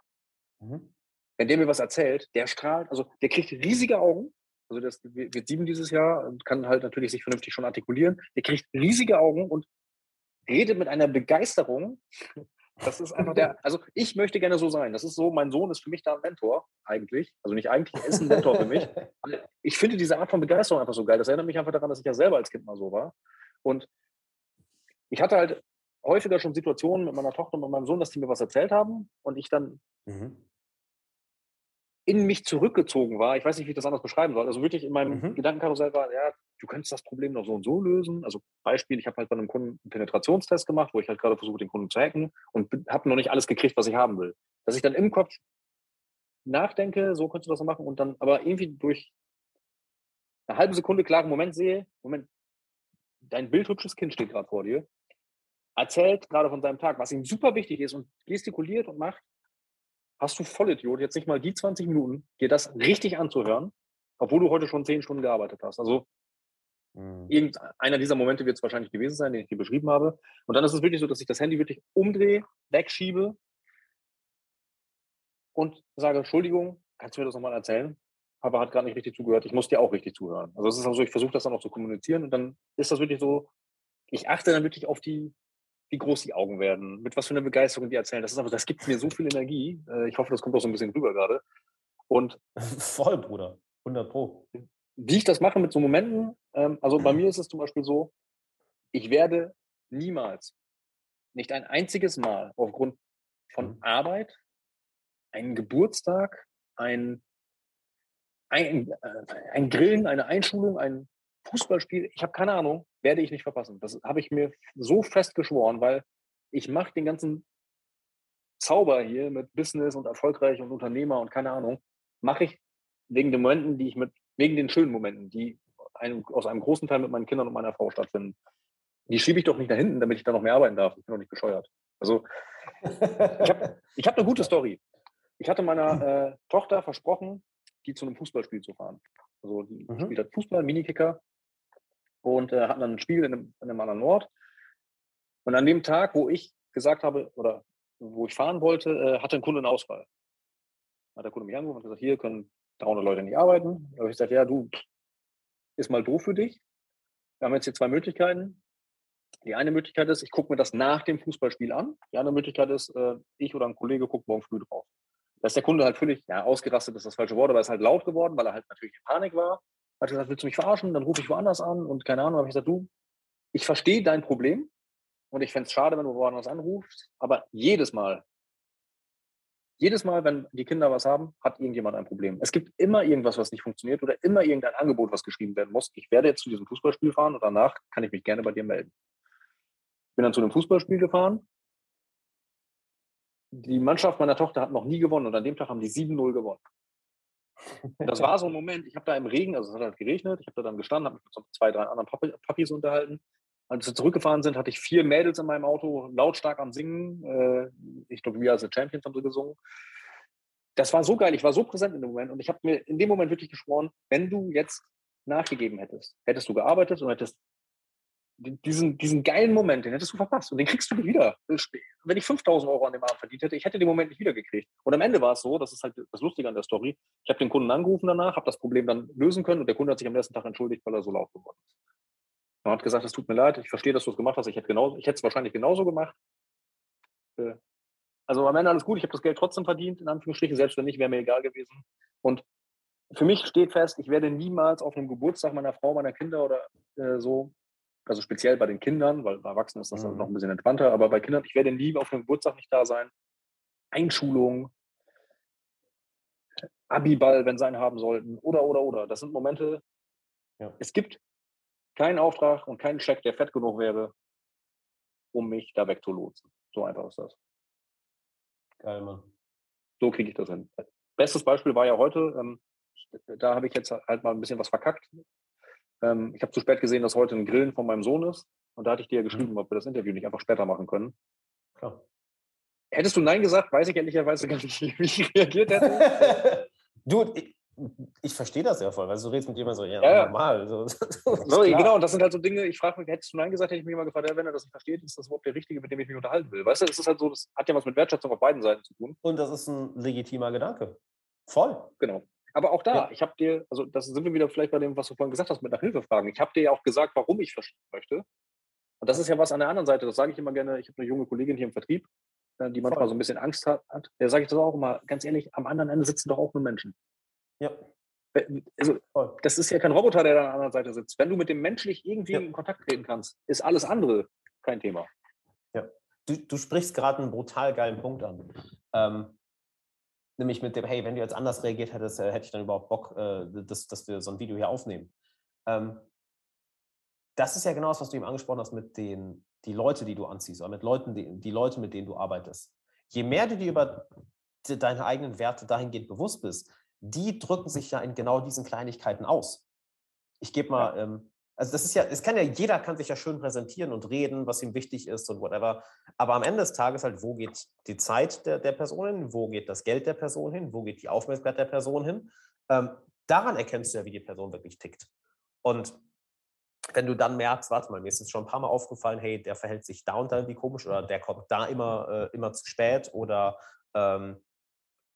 mhm. wenn der mir was erzählt, der strahlt, also der kriegt riesige Augen, also das wird sieben dieses Jahr und kann halt natürlich sich vernünftig schon artikulieren. Der kriegt riesige Augen und redet mit einer Begeisterung. Das ist einfach der, also ich möchte gerne so sein. Das ist so, mein Sohn ist für mich da ein Mentor, eigentlich. Also nicht eigentlich, er ist ein Mentor für mich. Ich finde diese Art von Begeisterung einfach so geil. Das erinnert mich einfach daran, dass ich ja selber als Kind mal so war. Und ich hatte halt häufiger schon Situationen mit meiner Tochter und mit meinem Sohn, dass die mir was erzählt haben und ich dann mhm in mich zurückgezogen war. Ich weiß nicht, wie ich das anders beschreiben soll. Also wirklich in meinem mhm. Gedankenkarussell war, ja, du könntest das Problem noch so und so lösen. Also Beispiel, ich habe halt bei einem Kunden einen Penetrationstest gemacht, wo ich halt gerade versuche, den Kunden zu hacken und habe noch nicht alles gekriegt, was ich haben will. Dass ich dann im Kopf nachdenke, so könntest du das machen und dann aber irgendwie durch eine halbe Sekunde klaren Moment sehe, Moment, dein bildhübsches Kind steht gerade vor dir erzählt gerade von seinem Tag, was ihm super wichtig ist und gestikuliert und macht, hast du Vollidiot, jetzt nicht mal die 20 Minuten, dir das richtig anzuhören, obwohl du heute schon 10 Stunden gearbeitet hast. Also mhm. irgendeiner dieser Momente wird es wahrscheinlich gewesen sein, den ich dir beschrieben habe. Und dann ist es wirklich so, dass ich das Handy wirklich umdrehe, wegschiebe und sage, Entschuldigung, kannst du mir das nochmal erzählen? Papa hat gerade nicht richtig zugehört, ich muss dir auch richtig zuhören. Also es ist auch so, ich versuche das dann auch zu kommunizieren und dann ist das wirklich so, ich achte dann wirklich auf die, wie groß die Augen werden, mit was für einer Begeisterung die erzählen. Das ist aber, das gibt mir so viel Energie. Äh, ich hoffe, das kommt auch so ein bisschen rüber gerade. Und voll, Bruder, 100 Pro. Wie ich das mache mit so Momenten, ähm, also bei mir ist es zum Beispiel so, ich werde niemals, nicht ein einziges Mal aufgrund von mhm. Arbeit, einen Geburtstag, ein ein, äh, ein Grillen, eine Einschulung, ein Fußballspiel, ich habe keine Ahnung, werde ich nicht verpassen. Das habe ich mir so fest geschworen, weil ich mache den ganzen Zauber hier mit Business und erfolgreich und Unternehmer und keine Ahnung, mache ich wegen den Momenten, die ich mit, wegen den schönen Momenten, die einem, aus einem großen Teil mit meinen Kindern und meiner Frau stattfinden. Die schiebe ich doch nicht nach hinten, damit ich da noch mehr arbeiten darf. Ich bin doch nicht bescheuert. Also, ich habe hab eine gute Story. Ich hatte meiner äh, Tochter versprochen, die zu einem Fußballspiel zu fahren. Also die mhm. spielt halt Fußball, Minikicker und äh, hatten dann ein Spiel in einem, in einem anderen Ort. Und an dem Tag, wo ich gesagt habe, oder wo ich fahren wollte, äh, hatte ein Kunde einen Ausfall. Hat der Kunde mich angerufen und gesagt, hier können 300 Leute nicht arbeiten. Da habe ich gesagt, ja, du, ist mal doof für dich. Wir haben jetzt hier zwei Möglichkeiten. Die eine Möglichkeit ist, ich gucke mir das nach dem Fußballspiel an. Die andere Möglichkeit ist, äh, ich oder ein Kollege guckt morgen früh drauf. Da ist der Kunde halt völlig, ja, ausgerastet ist das falsche Wort, aber er ist halt laut geworden, weil er halt natürlich in Panik war. Hat gesagt, willst du mich verarschen? Dann rufe ich woanders an und keine Ahnung. habe ich gesagt, du, ich verstehe dein Problem und ich fände es schade, wenn du woanders anrufst, aber jedes Mal, jedes Mal, wenn die Kinder was haben, hat irgendjemand ein Problem. Es gibt immer irgendwas, was nicht funktioniert oder immer irgendein Angebot, was geschrieben werden muss. Ich werde jetzt zu diesem Fußballspiel fahren und danach kann ich mich gerne bei dir melden. Ich bin dann zu einem Fußballspiel gefahren die Mannschaft meiner Tochter hat noch nie gewonnen und an dem Tag haben die 7-0 gewonnen. Das war so ein Moment, ich habe da im Regen, also es hat halt geregnet, ich habe da dann gestanden, habe mich mit so zwei, drei anderen Papis unterhalten. Als wir zurückgefahren sind, hatte ich vier Mädels in meinem Auto, lautstark am Singen. Äh, ich glaube, wir als Champions haben sie gesungen. Das war so geil, ich war so präsent in dem Moment und ich habe mir in dem Moment wirklich geschworen, wenn du jetzt nachgegeben hättest, hättest du gearbeitet und hättest diesen, diesen geilen Moment, den hättest du verpasst und den kriegst du nicht wieder. Wenn ich 5000 Euro an dem Abend verdient hätte, ich hätte den Moment nicht wiedergekriegt. Und am Ende war es so, das ist halt das Lustige an der Story, ich habe den Kunden angerufen danach, habe das Problem dann lösen können und der Kunde hat sich am nächsten Tag entschuldigt, weil er so laut geworden ist. Er hat gesagt, es tut mir leid, ich verstehe, dass du es gemacht hast, ich hätte genauso, ich hätte es wahrscheinlich genauso gemacht. Äh, also am Ende alles gut, ich habe das Geld trotzdem verdient, in Anführungsstrichen, selbst wenn nicht, wäre mir egal gewesen. Und für mich steht fest, ich werde niemals auf einem Geburtstag meiner Frau, meiner Kinder oder äh, so also speziell bei den Kindern, weil bei Erwachsenen ist das mhm. noch ein bisschen entspannter, aber bei Kindern, ich werde nie auf dem Geburtstag nicht da sein. Einschulung, Abiball, wenn sie einen haben sollten, oder, oder, oder. Das sind Momente, ja. es gibt keinen Auftrag und keinen Check, der fett genug wäre, um mich da wegzulotsen. So einfach ist das. Geil, Mann. So kriege ich das hin. Bestes Beispiel war ja heute, ähm, da habe ich jetzt halt mal ein bisschen was verkackt. Ähm, ich habe zu spät gesehen, dass heute ein Grillen von meinem Sohn ist. Und da hatte ich dir ja mhm. geschrieben, ob wir das Interview nicht einfach später machen können. Klar. Hättest du Nein gesagt, weiß ich ehrlicherweise gar nicht, wie ich reagiert hätte. du, ich, ich verstehe das ja voll, weil du redest mit jemandem so, ja, ja. normal. So, so genau, und das sind halt so Dinge, ich frage mich, hättest du Nein gesagt, hätte ich mich immer gefragt, ja, wenn er das nicht versteht, ist das überhaupt der Richtige, mit dem ich mich unterhalten will. Weißt du, es ist halt so, das hat ja was mit Wertschätzung auf beiden Seiten zu tun. Und das ist ein legitimer Gedanke. Voll. Genau. Aber auch da, ja. ich habe dir, also das sind wir wieder vielleicht bei dem, was du vorhin gesagt hast, mit nach Hilfe fragen. Ich habe dir ja auch gesagt, warum ich verschieben möchte. Und das ist ja was an der anderen Seite, das sage ich immer gerne. Ich habe eine junge Kollegin hier im Vertrieb, äh, die manchmal Voll. so ein bisschen Angst hat. Da sage ich das auch immer, ganz ehrlich, am anderen Ende sitzen doch auch nur Menschen. Ja. Also, das ist ja kein Roboter, der da an der anderen Seite sitzt. Wenn du mit dem menschlich irgendwie ja. in Kontakt treten kannst, ist alles andere kein Thema. Ja. Du, du sprichst gerade einen brutal geilen Punkt an. Ähm, nämlich mit dem, hey, wenn du jetzt anders reagiert hättest, äh, hätte ich dann überhaupt Bock, äh, dass, dass wir so ein Video hier aufnehmen. Ähm, das ist ja genau das, was du eben angesprochen hast mit den die Leute, die du anziehst, oder mit Leuten, die, die Leute, mit denen du arbeitest. Je mehr du dir über deine eigenen Werte dahingehend bewusst bist, die drücken sich ja in genau diesen Kleinigkeiten aus. Ich gebe mal, ähm, also das ist ja, es kann ja, jeder kann sich ja schön präsentieren und reden, was ihm wichtig ist und whatever. Aber am Ende des Tages halt, wo geht die Zeit der, der Person hin? Wo geht das Geld der Person hin? Wo geht die Aufmerksamkeit der Person hin? Ähm, daran erkennst du ja, wie die Person wirklich tickt. Und wenn du dann merkst, warte mal, mir ist jetzt schon ein paar Mal aufgefallen, hey, der verhält sich da und da irgendwie komisch oder der kommt da immer, äh, immer zu spät oder ähm,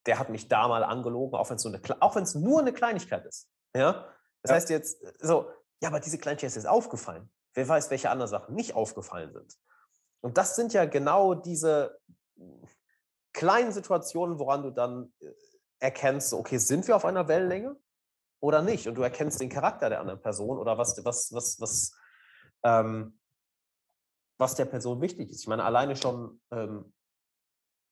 der hat mich da mal angelogen, auch wenn es so auch nur eine Kleinigkeit ist. Ja? Das ja. heißt jetzt so, ja, aber diese Kleinigkeit ist jetzt aufgefallen. Wer weiß, welche anderen Sachen nicht aufgefallen sind. Und das sind ja genau diese kleinen Situationen, woran du dann äh, erkennst, okay, sind wir auf einer Wellenlänge oder nicht? Und du erkennst den Charakter der anderen Person oder was, was, was, was, ähm, was der Person wichtig ist. Ich meine, alleine schon ähm,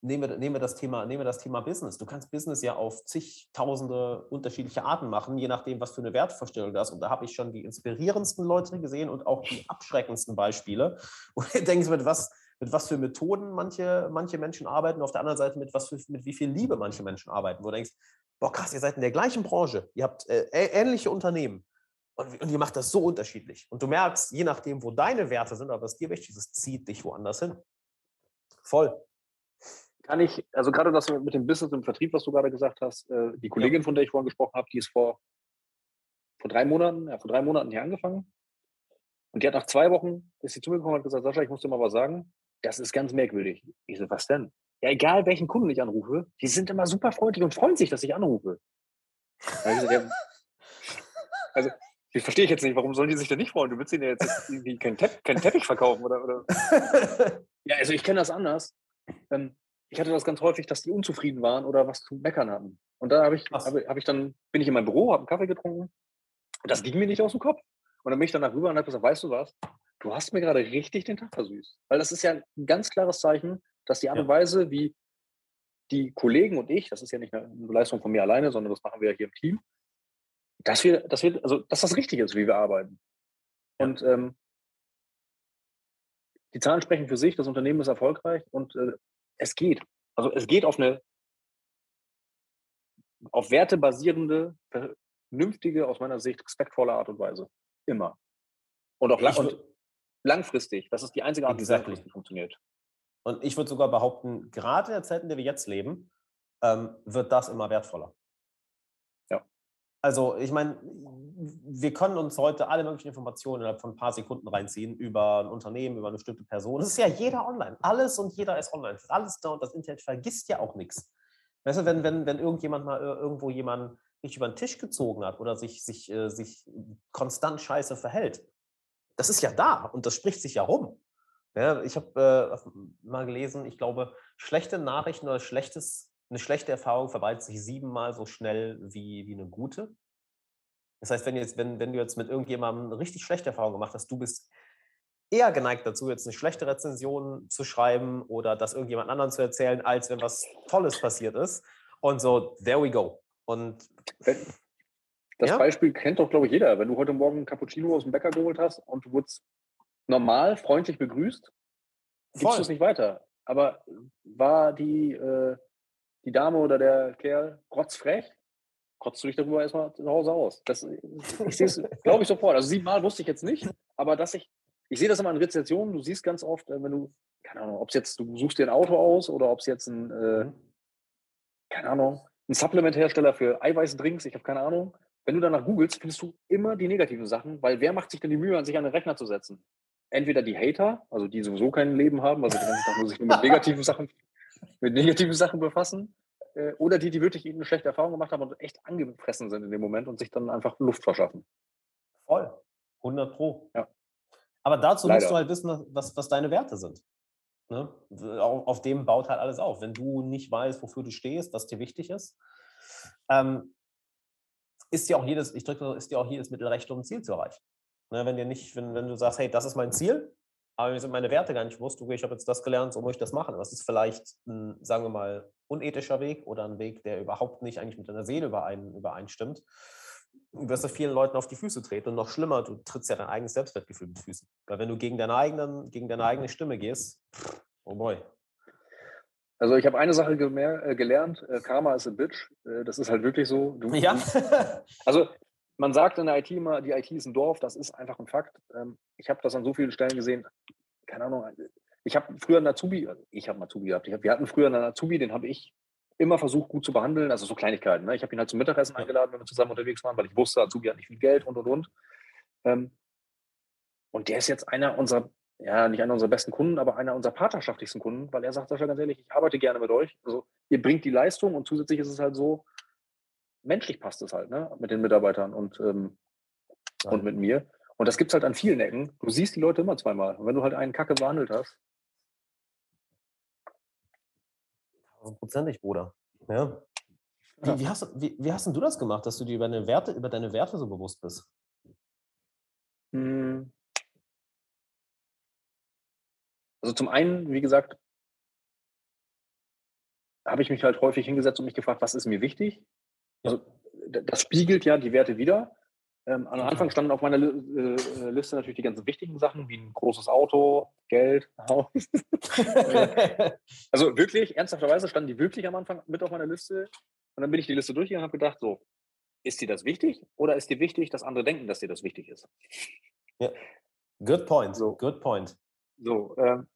nehmen wir, nehmen, wir das Thema, nehmen wir das Thema Business. Du kannst Business ja auf zigtausende unterschiedliche Arten machen, je nachdem, was für eine Wertvorstellung du hast. Und da habe ich schon die inspirierendsten Leute gesehen und auch die abschreckendsten Beispiele. Und du denkst, mit was, mit was für Methoden manche, manche Menschen arbeiten, auf der anderen Seite mit, was für, mit wie viel Liebe manche Menschen arbeiten. Wo du denkst, boah krass, ihr seid in der gleichen Branche, ihr habt äh, ähnliche Unternehmen. Und, und ihr macht das so unterschiedlich. Und du merkst, je nachdem, wo deine Werte sind, aber was dir wichtig ist, zieht dich woanders hin. Voll kann ich, also gerade das mit dem Business im Vertrieb, was du gerade gesagt hast, äh, die Kollegin, von der ich vorhin gesprochen habe, die ist vor, vor drei Monaten, ja, vor drei Monaten hier angefangen. Und die hat nach zwei Wochen, ist sie zu mir gekommen und hat gesagt, Sascha, ich muss dir mal was sagen. Das ist ganz merkwürdig. Ich so, was denn? Ja, egal welchen Kunden ich anrufe, die sind immer super freundlich und freuen sich, dass ich anrufe. Also, ja, also ich verstehe ich jetzt nicht, warum sollen die sich denn nicht freuen? Du willst ihnen ja jetzt irgendwie keinen, Tepp keinen Teppich verkaufen oder, oder? Ja, also ich kenne das anders. Ähm, ich hatte das ganz häufig, dass die unzufrieden waren oder was zu meckern hatten. Und da habe ich, hab, hab ich dann, bin ich in mein Büro, habe einen Kaffee getrunken und das ging mir nicht aus dem Kopf. Und dann bin ich danach rüber und habe gesagt, weißt du was, du hast mir gerade richtig den Tag versüßt. Weil das ist ja ein ganz klares Zeichen, dass die Art und Weise, wie die Kollegen und ich, das ist ja nicht eine Leistung von mir alleine, sondern das machen wir ja hier im Team, dass wir, dass wir, also dass das richtig ist, wie wir arbeiten. Und ähm, die Zahlen sprechen für sich, das Unternehmen ist erfolgreich und äh, es geht. Also es geht auf eine auf Werte basierende, vernünftige, aus meiner Sicht respektvolle Art und Weise. Immer. Und auch lang, und langfristig. Das ist die einzige Art, exactly. die langfristig funktioniert. Und ich würde sogar behaupten, gerade in der Zeit, in der wir jetzt leben, ähm, wird das immer wertvoller. Also ich meine, wir können uns heute alle möglichen Informationen innerhalb von ein paar Sekunden reinziehen über ein Unternehmen, über eine bestimmte Person. Es ist ja jeder online. Alles und jeder ist online. alles da und das Internet vergisst ja auch nichts. Weißt du, wenn, wenn, wenn irgendjemand mal irgendwo jemanden nicht über den Tisch gezogen hat oder sich, sich, äh, sich konstant scheiße verhält, das ist ja da und das spricht sich ja rum. Ja, ich habe äh, mal gelesen, ich glaube, schlechte Nachrichten oder schlechtes eine schlechte Erfahrung verbreitet sich siebenmal so schnell wie, wie eine gute. Das heißt, wenn, jetzt, wenn, wenn du jetzt mit irgendjemandem eine richtig schlechte Erfahrung gemacht hast, du bist eher geneigt dazu, jetzt eine schlechte Rezension zu schreiben oder das irgendjemand anderen zu erzählen, als wenn was Tolles passiert ist. Und so, there we go. Und das ja? Beispiel kennt doch, glaube ich, jeder. Wenn du heute Morgen einen Cappuccino aus dem Bäcker geholt hast und du wurdest normal, freundlich begrüßt, gibst du es nicht weiter. Aber war die, äh, die Dame oder der Kerl rotzfrech, kotzt du dich darüber erstmal zu Hause aus. Das, ich sehe es, glaube ich, sofort. Also siebenmal wusste ich jetzt nicht, aber dass ich, ich sehe das immer in Rezensionen, du siehst ganz oft, äh, wenn du, keine Ahnung, ob es jetzt, du suchst dir ein Auto aus oder ob es jetzt ein, äh, mhm. keine Ahnung, ein Supplementhersteller für Eiweißdrinks, ich habe keine Ahnung. Wenn du danach googelst, findest du immer die negativen Sachen, weil wer macht sich denn die Mühe, an sich an den Rechner zu setzen? Entweder die Hater, also die sowieso kein Leben haben, also die nur sich nur mit negativen Sachen mit negativen Sachen befassen. Äh, oder die, die wirklich eine schlechte Erfahrung gemacht haben und echt angefressen sind in dem Moment und sich dann einfach Luft verschaffen. Voll. 100 Pro. Ja. Aber dazu Leider. musst du halt wissen, was, was deine Werte sind. Ne? Auf, dem baut halt alles auf. Wenn du nicht weißt, wofür du stehst, was dir wichtig ist, ähm, ist dir auch jedes, ich drücke, ist dir auch jedes Mittel recht, um ein Ziel zu erreichen. Ne? Wenn dir nicht, wenn, wenn du sagst, hey, das ist mein Ziel, aber mir sind meine Werte gar nicht bewusst, okay, ich habe jetzt das gelernt, so muss ich das machen. Was ist vielleicht ein, sagen wir mal, unethischer Weg oder ein Weg, der überhaupt nicht eigentlich mit deiner Seele überein, übereinstimmt, wirst du vielen Leuten auf die Füße treten. Und noch schlimmer, du trittst ja dein eigenes Selbstwertgefühl mit Füßen. Weil wenn du gegen deine, eigenen, gegen deine eigene Stimme gehst, oh boy. Also ich habe eine Sache äh, gelernt, äh, Karma ist a bitch. Äh, das ist halt wirklich so. Du, ja. also man sagt in der IT immer, die IT ist ein Dorf, das ist einfach ein Fakt. Ähm, ich habe das an so vielen Stellen gesehen, keine Ahnung, ich habe früher einen Azubi, also ich habe einen Azubi gehabt, hab, wir hatten früher einen Azubi, den habe ich immer versucht gut zu behandeln, also so Kleinigkeiten. Ne? Ich habe ihn halt zum Mittagessen eingeladen, wenn wir zusammen unterwegs waren, weil ich wusste, Azubi hat nicht viel Geld und und und. Ähm, und der ist jetzt einer unserer, ja, nicht einer unserer besten Kunden, aber einer unserer partnerschaftlichsten Kunden, weil er sagt, Sascha, ganz ehrlich, ich arbeite gerne mit euch. Also ihr bringt die Leistung und zusätzlich ist es halt so, menschlich passt es halt, ne, mit den Mitarbeitern und, ähm, und mit mir. Und das gibt es halt an vielen Ecken. Du siehst die Leute immer zweimal. Und wenn du halt einen Kacke behandelt hast. Tausendprozentig, Bruder. Ja. Wie, wie, hast, wie, wie hast denn du das gemacht, dass du dir über deine Werte, über deine Werte so bewusst bist? Hm. Also zum einen, wie gesagt, habe ich mich halt häufig hingesetzt und mich gefragt, was ist mir wichtig? Also das spiegelt ja die Werte wieder. Ähm, am Anfang standen auf meiner äh, Liste natürlich die ganzen wichtigen Sachen, wie ein großes Auto, Geld, Haus. also wirklich, ernsthafterweise standen die wirklich am Anfang mit auf meiner Liste. Und dann bin ich die Liste durchgegangen und habe gedacht, so, ist dir das wichtig oder ist dir wichtig, dass andere denken, dass dir das wichtig ist? Ja. Good point. So. Good point. So, ähm,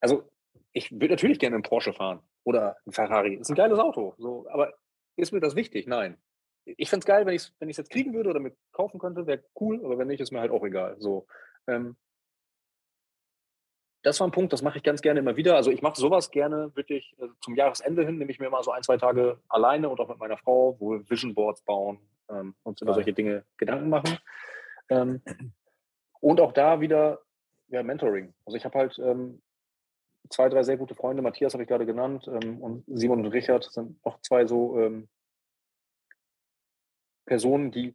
also ich würde natürlich gerne einen Porsche fahren oder ein Ferrari. Ist ein geiles Auto. So, aber ist mir das wichtig? Nein ich fände es geil, wenn ich es wenn jetzt kriegen würde oder mir kaufen könnte, wäre cool, aber wenn nicht, ist mir halt auch egal. So, ähm, das war ein Punkt, das mache ich ganz gerne immer wieder. Also ich mache sowas gerne wirklich äh, zum Jahresende hin, nehme ich mir mal so ein, zwei Tage alleine und auch mit meiner Frau, wo wir Vision Boards bauen ähm, und über solche Dinge Gedanken machen. Ähm, und auch da wieder ja, Mentoring. Also ich habe halt ähm, zwei, drei sehr gute Freunde, Matthias habe ich gerade genannt ähm, und Simon und Richard sind noch zwei so ähm, Personen, die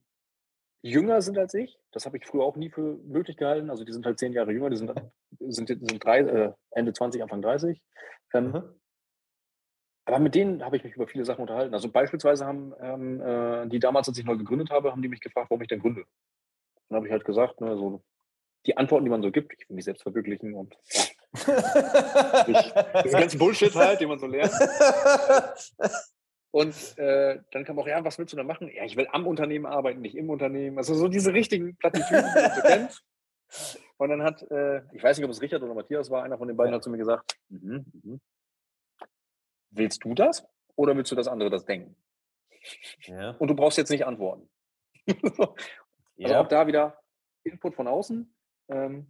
jünger sind als ich. Das habe ich früher auch nie für möglich gehalten. Also die sind halt zehn Jahre jünger, die sind, sind, sind drei, äh, Ende 20, Anfang 30. Ähm, mhm. Aber mit denen habe ich mich über viele Sachen unterhalten. Also beispielsweise haben ähm, äh, die damals, als ich neu gegründet habe, haben die mich gefragt, warum ich denn gründe. Dann habe ich halt gesagt, ne, so die Antworten, die man so gibt, ich will mich selbst verwirklichen und ich, das ganze Bullshit halt, den man so lernt. Und äh, dann kam auch, ja, was willst du da machen? Ja, ich will am Unternehmen arbeiten, nicht im Unternehmen. Also so diese richtigen Plattitüden, die man so kennt. Und dann hat, äh, ich weiß nicht, ob es Richard oder Matthias war, einer von den beiden hat zu mir gesagt, mhm, mhm. willst du das oder willst du, dass andere das denken? Ja. Und du brauchst jetzt nicht antworten. also ja. auch da wieder Input von außen. Ähm,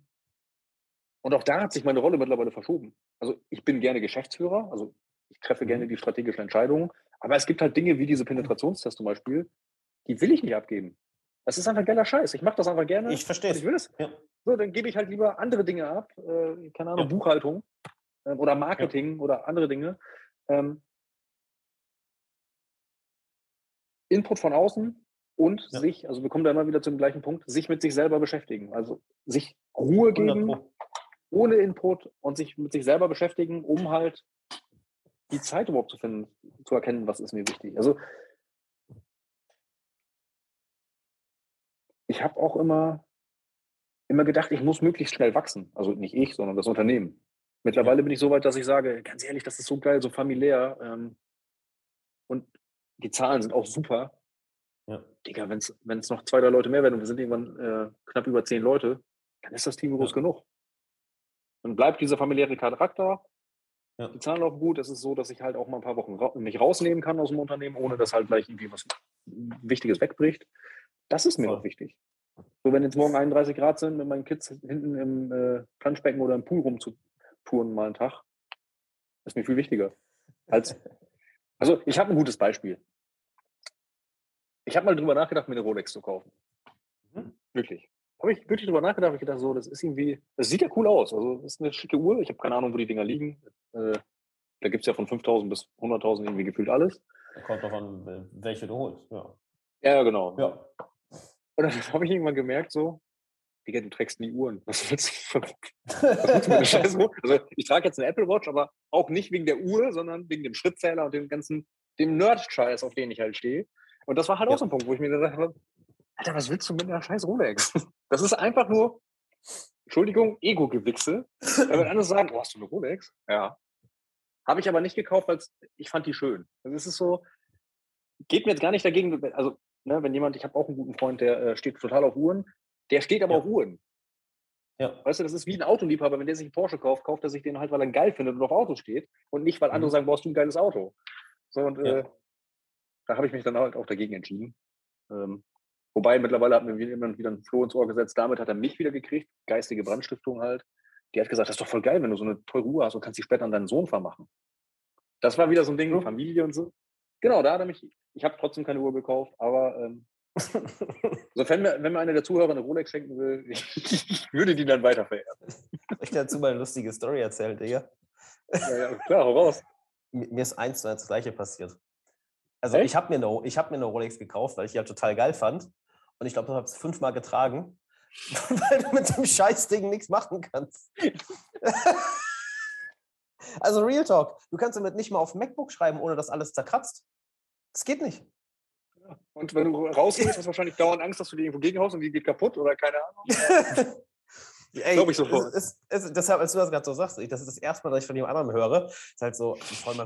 und auch da hat sich meine Rolle mittlerweile verschoben. Also ich bin gerne Geschäftsführer, also ich treffe gerne mhm. die strategischen Entscheidungen, aber es gibt halt Dinge wie diese Penetrationstests zum Beispiel, die will ich nicht abgeben. Das ist einfach geiler Scheiß. Ich mache das einfach gerne. Ich verstehe Ich will es. Ja. So, dann gebe ich halt lieber andere Dinge ab, äh, keine Ahnung, ja. Buchhaltung äh, oder Marketing ja. oder andere Dinge. Ähm, Input von außen und sich, also wir kommen da immer wieder zum gleichen Punkt, sich mit sich selber beschäftigen. Also sich Ruhe geben, ohne Input und sich mit sich selber beschäftigen, um halt die Zeit überhaupt zu finden, zu erkennen, was ist mir wichtig. Also ich habe auch immer, immer gedacht, ich muss möglichst schnell wachsen. Also nicht ich, sondern das Unternehmen. Mittlerweile bin ich so weit, dass ich sage, ganz ehrlich, das ist so geil, so familiär. Ähm, und die Zahlen sind auch super. Ja. Digga, wenn es noch zwei, drei Leute mehr werden und wir sind irgendwann äh, knapp über zehn Leute, dann ist das Team groß ja. genug. Dann bleibt dieser familiäre Charakter, ja. Die Zahlen laufen gut. Es ist so, dass ich halt auch mal ein paar Wochen ra mich rausnehmen kann aus dem Unternehmen, ohne dass halt gleich irgendwie was Wichtiges wegbricht. Das ist mir Voll. auch wichtig. So, wenn jetzt morgen 31 Grad sind, mit meinen Kids hinten im äh, Planschbecken oder im Pool rumzutouren mal einen Tag, ist mir viel wichtiger. Als, also, ich habe ein gutes Beispiel. Ich habe mal drüber nachgedacht, mir eine Rolex zu kaufen. Mhm. Wirklich habe ich wirklich drüber nachgedacht. Ich gedacht, so, das ist irgendwie, das sieht ja cool aus. Also, das ist eine schicke Uhr. Ich habe keine Ahnung, wo die Dinger liegen. Äh, da gibt es ja von 5000 bis 100.000 irgendwie gefühlt alles. Kommt davon, welche du holst. Ja, ja genau. Ja. Und dann habe ich irgendwann gemerkt, so, Digga, du trägst nie Uhren. Was willst du, was willst du? Also, ich trage jetzt eine Apple Watch, aber auch nicht wegen der Uhr, sondern wegen dem Schrittzähler und dem ganzen, dem Nerd-Scheiß, auf den ich halt stehe. Und das war halt ja. auch so ein Punkt, wo ich mir gesagt habe, Alter, was willst du mit einer scheiß Rolex? Das ist einfach nur, Entschuldigung, Ego-Gewichse. Wenn andere sagen, oh, hast du eine Rolex? Ja. Habe ich aber nicht gekauft, weil ich fand die schön. Also es ist so, geht mir jetzt gar nicht dagegen, also ne, wenn jemand, ich habe auch einen guten Freund, der äh, steht total auf Uhren, der steht aber Ja. auf Uhren. Ja. Weißt du, das ist wie ein Autoliebhaber, wenn der sich einen Porsche kauft, kauft er sich den halt, weil er ihn geil findet und auf Autos steht und nicht, weil andere Mhm. sagen, brauchst du ein geiles Auto. So, und Ja. äh, da habe ich mich dann halt auch dagegen entschieden. Ähm, wobei mittlerweile hat mir jemand wieder ein Floh ins Ohr gesetzt, damit hat er mich wieder gekriegt, geistige Brandstiftung halt. Die hat gesagt, das ist doch voll geil, wenn du so eine teure Uhr hast und kannst die später an deinen Sohn vermachen. Das war wieder so ein Ding, Ja. Familie und so. Genau, da hat er mich, ich habe trotzdem keine Uhr gekauft, aber ähm, wenn, mir, wenn mir einer der Zuhörer eine Rolex schenken will, ich würde die dann weiter verehren. Ich dazu mal eine lustige Story erzählen, Digga? Ja, ja, klar, hau raus. Mir mir ist eins zu eins das gleiche passiert. Also Echt? ich habe mir, eine- ich hab mir eine Rolex gekauft, weil ich die halt total geil fand. Und ich glaube, ich habe es fünfmal getragen, weil du mit dem Scheißding nichts machen kannst. also Real Talk, du kannst damit nicht mal auf MacBook schreiben, ohne dass alles zerkratzt. Das geht nicht. Und wenn du rausgehst, hast du wahrscheinlich dauernd Angst, dass du die irgendwo gegenhaust und die geht kaputt oder keine Ahnung. Ey, Glaub ich sofort. Es, es, es, deshalb, als du das gerade so sagst, das ist das erste Mal, dass ich von jemand anderem höre. Ist halt so,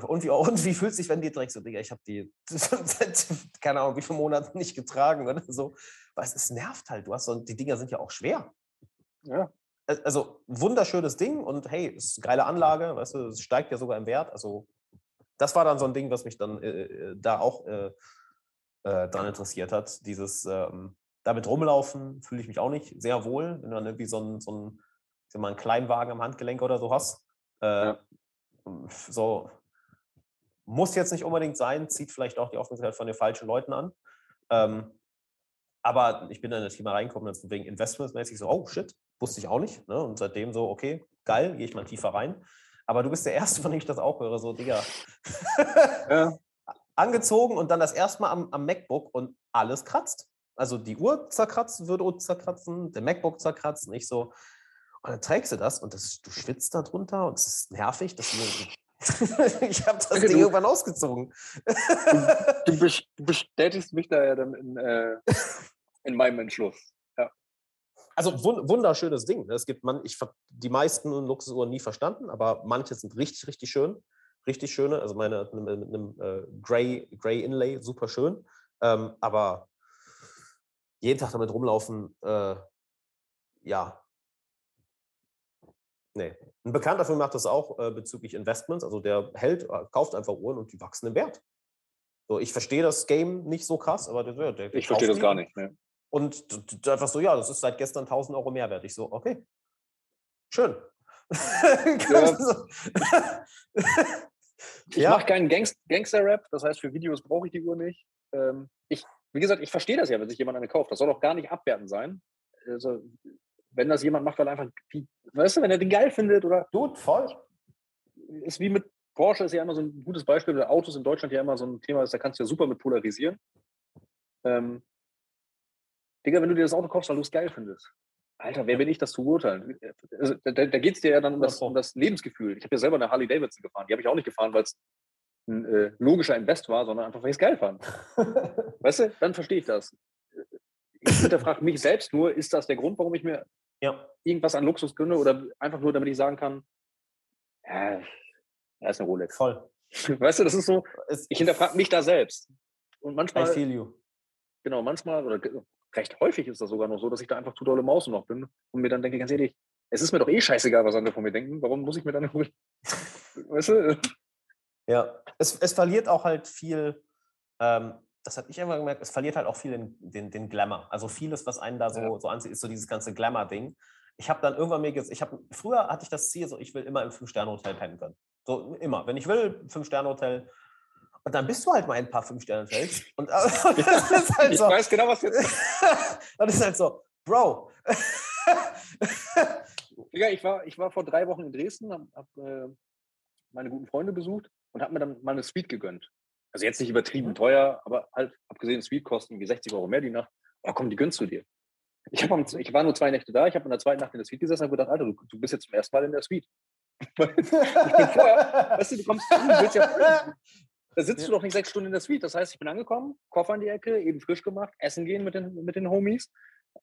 und wie, und wie fühlt sich, wenn die direkt so, Digga, ich habe die seit, keine Ahnung, wie viele Monaten nicht getragen oder so. Weil es, es nervt halt, du hast so, die Dinger sind ja auch schwer. Ja. Al- Also, wunderschönes Ding und hey, ist eine geile Anlage, weißt du, es steigt ja sogar im Wert. Also, das war dann so ein Ding, was mich dann äh, äh, da auch äh, äh, dran interessiert hat. Dieses ähm, damit rumlaufen fühle ich mich auch nicht sehr wohl, wenn du dann irgendwie so einen, so einen, ich mal, einen Kleinwagen am Handgelenk oder so hast. Äh, Ja. So muss jetzt nicht unbedingt sein, zieht vielleicht auch die Aufmerksamkeit von den falschen Leuten an. Ähm, aber ich bin dann in das Thema reingekommen, dann wegen Investmentsmäßig so, oh shit, wusste ich auch nicht. Ne? Und seitdem so, okay, geil, gehe ich mal tiefer rein. Aber du bist der Erste, von dem ich das auch höre, so, Digga. Ja. Angezogen und dann das erste Mal am, am MacBook und alles kratzt. Also die Uhr zerkratzen, würde uns zerkratzen, der MacBook zerkratzen, nicht so. Und dann trägst du das und das, du schwitzt da drunter und es ist nervig. Das, ich habe das Okay, Ding du- irgendwann ausgezogen. Du, du bestätigst mich da ja dann in, äh, in meinem Entschluss. Also wun wunderschönes Ding. ne? Es gibt man, ich habe die meisten Luxusuhren nie verstanden, aber manche sind richtig, richtig schön. Richtig schöne. Also meine mit einem, äh, Grey, Grey Inlay, super schön. Ähm, aber jeden Tag damit rumlaufen, äh, ja. Nee. Ein Bekannter von mir macht das auch äh, bezüglich Investments. Also der hält, äh, kauft einfach Uhren und die wachsen im Wert. So, ich verstehe das Game nicht so krass, aber der, der, Ich verstehe das gar nicht. Ne? und einfach so, ja, das ist seit gestern 1000 Euro Mehrwert. Ich so, okay. Schön. So. Ich Ja. mache keinen Gangst Gangster-Rap, das heißt, für Videos brauche ich die Uhr nicht. Ähm, ich, wie gesagt, ich verstehe das ja, wenn sich jemand eine kauft. Das soll doch gar nicht abwertend sein. Also, wenn das jemand macht, weil einfach, die, weißt du, wenn er den geil findet oder Dude, voll. ist wie mit Porsche, ist ja immer so ein gutes Beispiel, weil Autos in Deutschland ja immer so ein Thema ist, da kannst du ja super mit polarisieren. Ähm, Digga, wenn du dir das Auto kaufst, weil du es geil findest. Alter, wer bin ich, das zu beurteilen? Also, da da geht es dir ja dann um das, um das Lebensgefühl. Ich habe ja selber eine Harley Davidson gefahren. Die habe ich auch nicht gefahren, weil es ein äh, logischer Invest war, sondern einfach, weil ich es geil fand. Weißt du, dann verstehe ich das. Ich hinterfrage mich selbst nur, ist das der Grund, warum ich mir Ja. irgendwas an Luxus gönne oder einfach nur, damit ich sagen kann, ja, da ist eine Rolex. Voll. Weißt du, das ist so, ich hinterfrage mich da selbst. Und I manchmal, feel you. genau, manchmal oder recht häufig ist das sogar noch so, dass ich da einfach zu dolle Maus noch bin und mir dann denke, ganz ehrlich, es ist mir doch eh scheißegal, was andere von mir denken. Warum muss ich mir dann Weißt du? Ja. Es, es verliert auch halt viel, ähm, das habe ich immer gemerkt, es verliert halt auch viel den, den, den Glamour. Also vieles, was einen da so, Ja. so anzieht, ist so dieses ganze Glamour-Ding. Ich habe dann irgendwann mir jetzt, ich habe, früher hatte ich das Ziel, so ich will immer im Fünf-Sterne-Hotel pennen können. So immer. Wenn ich will, Fünf-Sterne-Hotel. Und dann bist du halt mal in ein paar Fünf-Sterne-Hotels. Und äh, das ist halt Ich so. weiß genau, was jetzt. Und das ist halt so, Bro. Digga, ich war, ich war vor drei Wochen in Dresden, habe hab, äh, meine guten Freunde besucht und habe mir dann mal eine Suite gegönnt. Also jetzt nicht übertrieben Mhm. teuer, aber halt abgesehen, Suite kosten irgendwie 60 Euro mehr die Nacht. Oh komm, die gönnst du dir. Ich, am, ich war nur zwei Nächte da, ich habe in der zweiten Nacht in der Suite gesessen und habe gedacht, Alter, du, du bist jetzt zum ersten Mal in der Suite. Vorher, weißt du, du kommst an, du willst ja Da sitzt Ja. du doch nicht sechs Stunden in der Suite. Das heißt, ich bin angekommen, Koffer in die Ecke, eben frisch gemacht, essen gehen mit den, mit den Homies,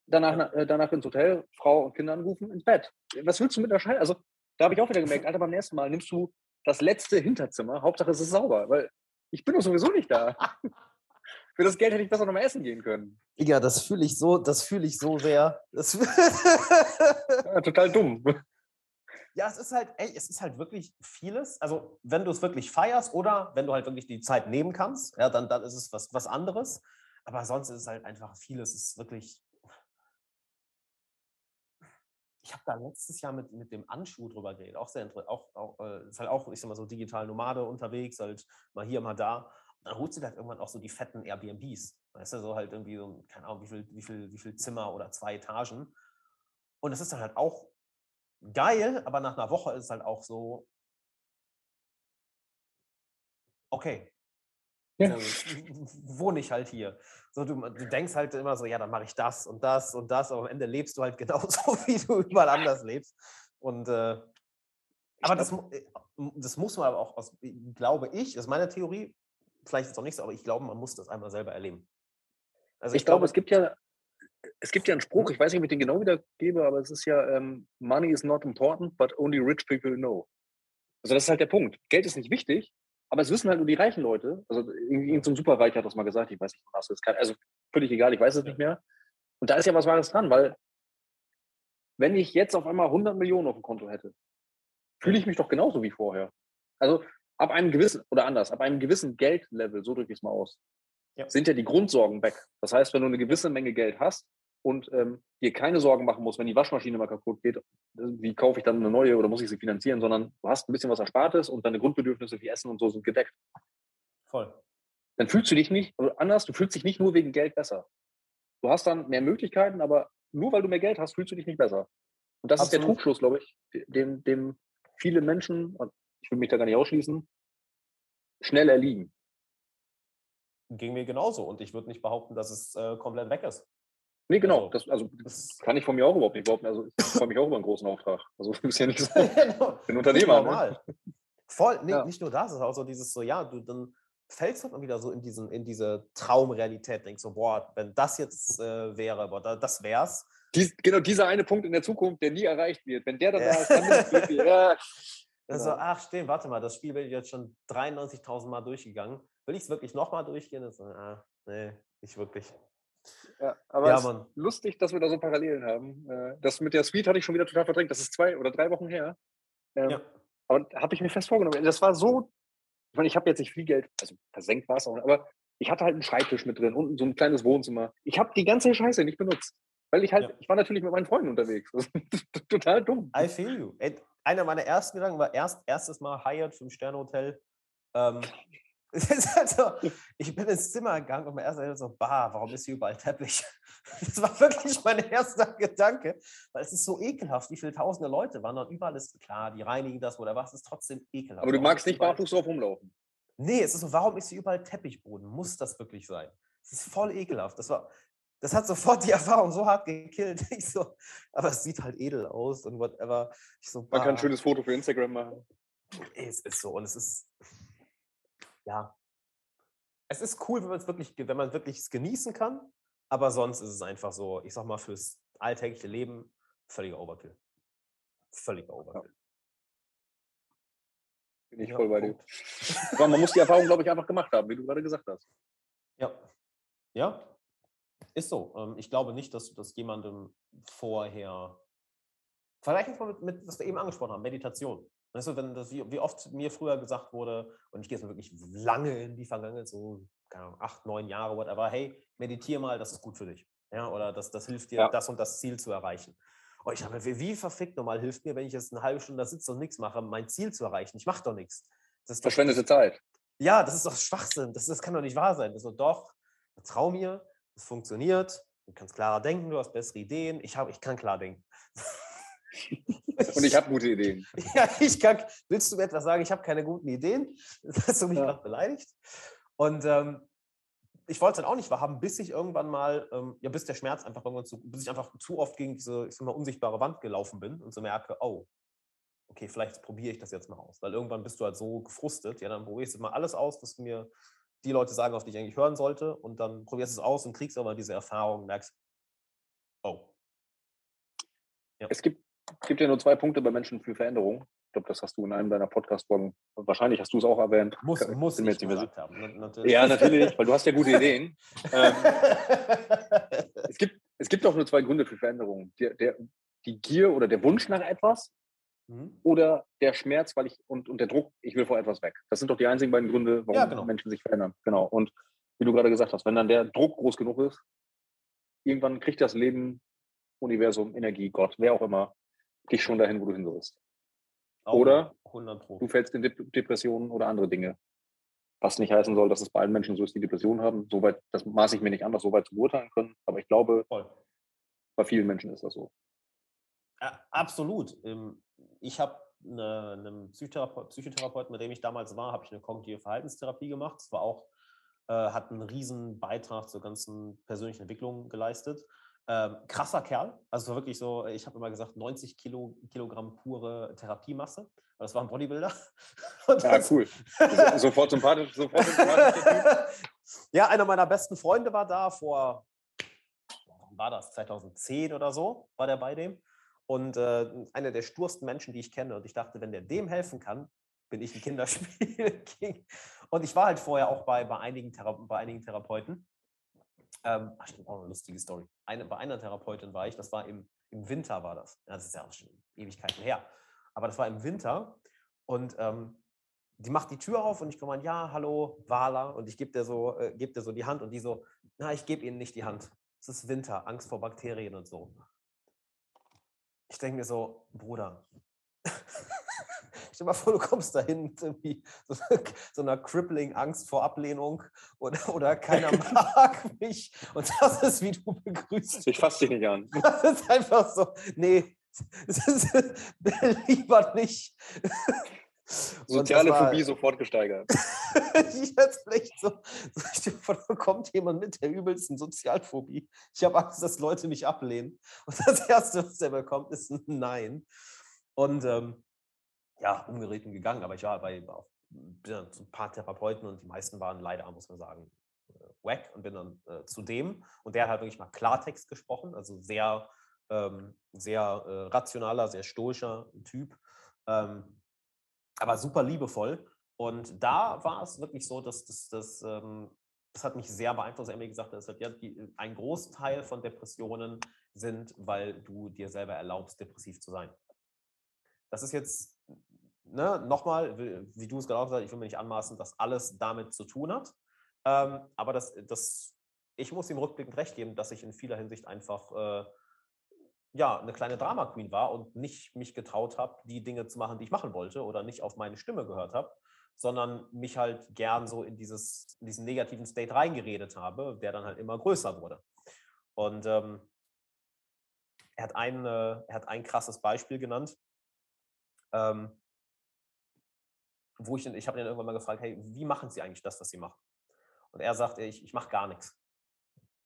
danach, äh, danach ins Hotel, Frau und Kinder anrufen, ins Bett. Was willst du mit der Scheiße? Also, da habe ich auch wieder gemerkt, Alter, beim nächsten Mal nimmst du das letzte Hinterzimmer, Hauptsache es ist sauber, weil ich bin doch sowieso nicht da. Für das Geld hätte ich besser noch mal essen gehen können. Digga, das fühle ich so, das fühle ich so sehr. Das Ja, total dumm. ja, es ist halt, ey, es ist halt wirklich vieles. Also, wenn du es wirklich feierst oder wenn du halt wirklich die Zeit nehmen kannst, ja, dann, dann ist es was, was anderes. Aber sonst ist es halt einfach vieles. Es ist wirklich. Ich habe da letztes Jahr mit, mit dem Anschuh drüber geredet. Auch sehr interessant. Auch, auch, äh, ist halt auch, ich sag mal so, digital Nomade unterwegs, halt mal hier, mal da. Dann holst du halt irgendwann auch so die fetten Airbnbs. Weißt du, so halt irgendwie so, keine Ahnung, wie viel, wie viel, wie viel Zimmer oder zwei Etagen. Und das ist dann halt auch geil, aber nach einer Woche ist es halt auch so, okay, Ja. dann wohne ich halt hier. So, du, du denkst halt immer so, ja, dann mache ich das und das und das, aber am Ende lebst du halt genauso, wie du überall anders lebst. Und äh, aber das, äh, das muss man aber auch, aus, glaube ich, das ist meine Theorie, vielleicht ist es auch nicht so, aber ich glaube, man muss das einmal selber erleben. Also Ich glaube, es gibt ja, es gibt ja einen Spruch, ich weiß nicht, ob ich den genau wiedergebe, aber es ist ja, ähm, Money is not important, but only rich people know. Also das ist halt der Punkt. Geld ist nicht wichtig, aber es wissen halt nur die reichen Leute. Also irgendein so Superreicher hat das mal gesagt, ich weiß nicht, was das ist. Also völlig egal, ich weiß es nicht mehr. Und da ist ja was Wahres dran, weil wenn ich jetzt auf einmal 100 Millionen auf dem Konto hätte, fühle ich mich doch genauso wie vorher. Also ab einem gewissen, oder anders, ab einem gewissen Geldlevel, so drücke ich es mal aus, Ja. sind ja die Grundsorgen weg. Das heißt, wenn du eine gewisse Menge Geld hast und ähm, dir keine Sorgen machen musst, wenn die Waschmaschine mal kaputt geht, äh, wie kaufe ich dann eine neue oder muss ich sie finanzieren, sondern du hast ein bisschen was Erspartes und deine Grundbedürfnisse wie Essen und so sind gedeckt. voll. Dann fühlst du dich nicht, also anders, du fühlst dich nicht nur wegen Geld besser. Du hast dann mehr Möglichkeiten, aber nur weil du mehr Geld hast, fühlst du dich nicht besser. Und das ist der Absolut. Trugschluss, glaube ich, dem, dem viele Menschen, ich will mich da gar nicht ausschließen, schnell erliegen. Ging mir genauso und ich würde nicht behaupten, dass es äh, komplett weg ist. Nee, genau. Also, Das, also Das kann ich von mir auch überhaupt nicht behaupten. Also ich freue mich auch über einen großen Auftrag. Also du bist ja nicht so genau. ein Unternehmer. Ne? normal. Voll, nee, Ja. nicht nur das, es ist auch so dieses so, ja, du dann fällst dann wieder so in, diesen, in diese Traumrealität, denkst so, boah, wenn das jetzt äh, wäre, boah, da, das wär's. Dies, genau dieser eine Punkt in der Zukunft, der nie erreicht wird. Wenn der dann Ja. da ist, dann bin ich glücklich. Ja. Also, ach stimmt, warte mal, das Spiel bin ich jetzt schon 93.000 Mal durchgegangen. Will ich es wirklich nochmal durchgehen? Das, ah, nee, nicht wirklich. Ja, aber Ja, es ist lustig, dass wir da so Parallelen haben. Äh, Das mit der Suite hatte ich schon wieder total verdrängt. Das ist zwei oder drei Wochen her. Ähm, Ja. Aber habe ich mir fest vorgenommen. Das war so, ich meine, ich habe jetzt nicht viel Geld, also versenkt war es auch, aber ich hatte halt einen Schreibtisch mit drin und so ein kleines Wohnzimmer. Ich habe die ganze Scheiße nicht benutzt. Weil ich halt, Ja. ich war natürlich mit meinen Freunden unterwegs. total dumm. I feel you. Ey, einer meiner ersten Gedanken war erst, erstes Mal Hyatt, Fünf-Sterne-Hotel. Ähm, es ist halt so, ich bin ins Zimmer gegangen und mein erster Gedanke so, bah, warum ist hier überall Teppich? Das war wirklich mein erster Gedanke, weil es ist so ekelhaft, wie viele tausende Leute waren dort. Überall ist klar, die reinigen das oder was, es ist trotzdem ekelhaft. Aber du Warum magst nicht barfuß drauf rumlaufen. Nee, es ist so, warum ist hier überall Teppichboden? Muss das wirklich sein? Es ist voll ekelhaft. Das war, das hat sofort die Erfahrung so hart gekillt. Ich so, aber es sieht halt edel aus und whatever. Ich so, Man kann ein schönes Foto für Instagram machen. Es ist so und es ist ja, es ist cool, wenn man es wirklich, wenn man wirklich es genießen kann, aber sonst ist es einfach so, ich sag mal fürs alltägliche Leben völliger Overkill, völliger Overkill. Bin ich Ja, voll bei dir. Aber man muss die Erfahrung, glaube ich, einfach gemacht haben, wie du gerade gesagt hast. Ja, ja, ist so. Ähm, Ich glaube nicht, dass du das jemandem vorher wir mit, mit, was wir eben angesprochen haben, Meditation. Weißt du, wenn das, wie, oft mir früher gesagt wurde, und ich gehe jetzt wirklich lange in die Vergangenheit, so keine acht, neun Jahre, whatever, hey, meditiere mal, das ist gut für dich. Ja, oder das, das hilft dir, Ja. das und das Ziel zu erreichen. Und ich habe, wie, wie verfickt nochmal hilft mir, wenn ich jetzt eine halbe Stunde da sitze und nichts mache, mein Ziel zu erreichen? Ich mache doch nichts. Das Verschwendete Zeit. ja, das ist doch Schwachsinn. Das, das kann doch nicht wahr sein. Das so, doch, vertrau mir, das funktioniert. Du kannst klarer denken, du hast bessere Ideen. Ich, hab, ich kann klar denken. Und ich habe gute Ideen. Ja, ich kann. Willst du mir etwas sagen? Ich habe keine guten Ideen. Hast du mich Ja. gerade beleidigt? Und ähm, ich wollte es dann auch nicht wahrhaben, bis ich irgendwann mal, ähm, ja, bis der Schmerz einfach irgendwann zu, bis ich einfach zu oft gegen diese, ich sag mal, unsichtbare Wand gelaufen bin und so merke, oh, okay, vielleicht probiere ich das jetzt mal aus. Weil irgendwann bist du halt so gefrustet, ja, dann probierst du mal alles aus, was mir die Leute sagen, auf die ich eigentlich hören sollte. Und dann probierst du es aus und kriegst aber diese Erfahrung und merkst, oh, Es gibt, gibt ja nur zwei Punkte bei Menschen für Veränderung. Ich glaube, das hast du in einem deiner Podcast-Folgen, wahrscheinlich hast du es auch erwähnt. Muss, muss Bin mir ich jetzt gesagt haben. Natürlich. Ja, natürlich, weil du hast ja gute Ideen. ähm, es, gibt, es gibt auch nur zwei Gründe für Veränderungen. Der, der, die Gier oder der Wunsch nach etwas Mhm. oder der Schmerz weil ich, und, und der Druck, ich will vor etwas weg. Das sind doch die einzigen beiden Gründe, warum Ja, genau. Menschen sich verändern. Genau. Und wie du gerade gesagt hast, wenn dann der Druck groß genug ist, irgendwann kriegt das Leben, Universum, Energie, Gott, wer auch immer, dich schon dahin, wo du hin sollst. Auch Oder 100 Pro. Du fällst in Dep- Depressionen oder andere Dinge. Was nicht heißen soll, dass es bei allen Menschen so ist, die Depressionen haben. Soweit, das maße ich mir nicht an, das so weit zu beurteilen können. Aber ich glaube, Voll. bei vielen Menschen ist das so. Ja, absolut. Ähm, Ich habe eine, einen Psychotherapeut, Psychotherapeuten, mit dem ich damals war, habe ich eine kognitive Verhaltenstherapie gemacht. Das war auch, äh, hat einen riesen Beitrag zur ganzen persönlichen Entwicklung geleistet. Ähm, krasser Kerl, also wirklich so, ich habe immer gesagt, 90 Kilo, Kilogramm pure Therapiemasse. Aber Das war ein Bodybuilder. Und Ja, cool. So- sofort sympathisch, sofort sympathisch. ja, einer meiner besten Freunde war da vor, wann war das, 2010 oder so, war der bei dem. Und äh, einer der stursten Menschen, die ich kenne. Und ich dachte, wenn der dem helfen kann, bin ich ein Kinderspiel-King. Und ich war halt vorher auch bei, bei, einigen, Thera bei einigen Therapeuten. Ähm, ach, stimmt, auch eine lustige Story. Eine, bei einer Therapeutin war ich, das war im, im Winter war das. Das ist ja auch schon Ewigkeiten her. Aber das war im Winter und ähm, die macht die Tür auf und ich komme an, ja, hallo, Wala. Und ich gebe dir, so, äh, geb dir so die Hand und die so, na, ich gebe ihnen nicht die Hand. Es ist Winter, Angst vor Bakterien und so. Ich denke mir so, Bruder, stell dir mal vor, du kommst dahin mit irgendwie so, so einer crippling Angst vor Ablehnung oder, oder keiner mag mich und das ist, wie du begrüßt Ich fasse dich nicht an. das ist einfach so, nee, ist, lieber nicht. Soziale war- Phobie sofort gesteigert. ich hätte vielleicht so, so da kommt jemand mit der übelsten Sozialphobie. Ich habe Angst, dass Leute mich ablehnen. Und das Erste, was er bekommt, ist ein Nein. Und ähm, ja, umgeritten gegangen. Aber ich war bei ein paar Therapeuten und die meisten waren leider, muss man sagen, äh, wack und bin dann äh, zu dem. Und der hat halt wirklich mal Klartext gesprochen, also sehr, ähm, sehr äh, rationaler, sehr stoischer Typ. Ähm, aber super liebevoll. Und da war es wirklich so, dass das, das, ähm, das hat mich sehr beeinflusst. Er hat mir gesagt, dass ja, die, ein Großteil von Depressionen sind, weil du dir selber erlaubst, depressiv zu sein. Das ist jetzt, ne, nochmal, wie, du es auch gesagt hast, ich will mir nicht anmaßen, dass alles damit zu tun hat. Ähm, aber das, das, ich muss ihm rückblickend recht geben, dass ich in vieler Hinsicht einfach äh, ja, eine kleine Drama Queen war und nicht mich getraut habe, die Dinge zu machen, die ich machen wollte oder nicht auf meine Stimme gehört habe, sondern mich halt gern so in, dieses, in diesen negativen State reingeredet habe, der dann halt immer größer wurde. Und ähm, er, hat ein, äh, er hat ein krasses Beispiel genannt, ähm, wo ich, ich habe ihn irgendwann mal gefragt, hey, wie machen Sie eigentlich das, was Sie machen? Und er sagt, ich, ich mache gar nichts.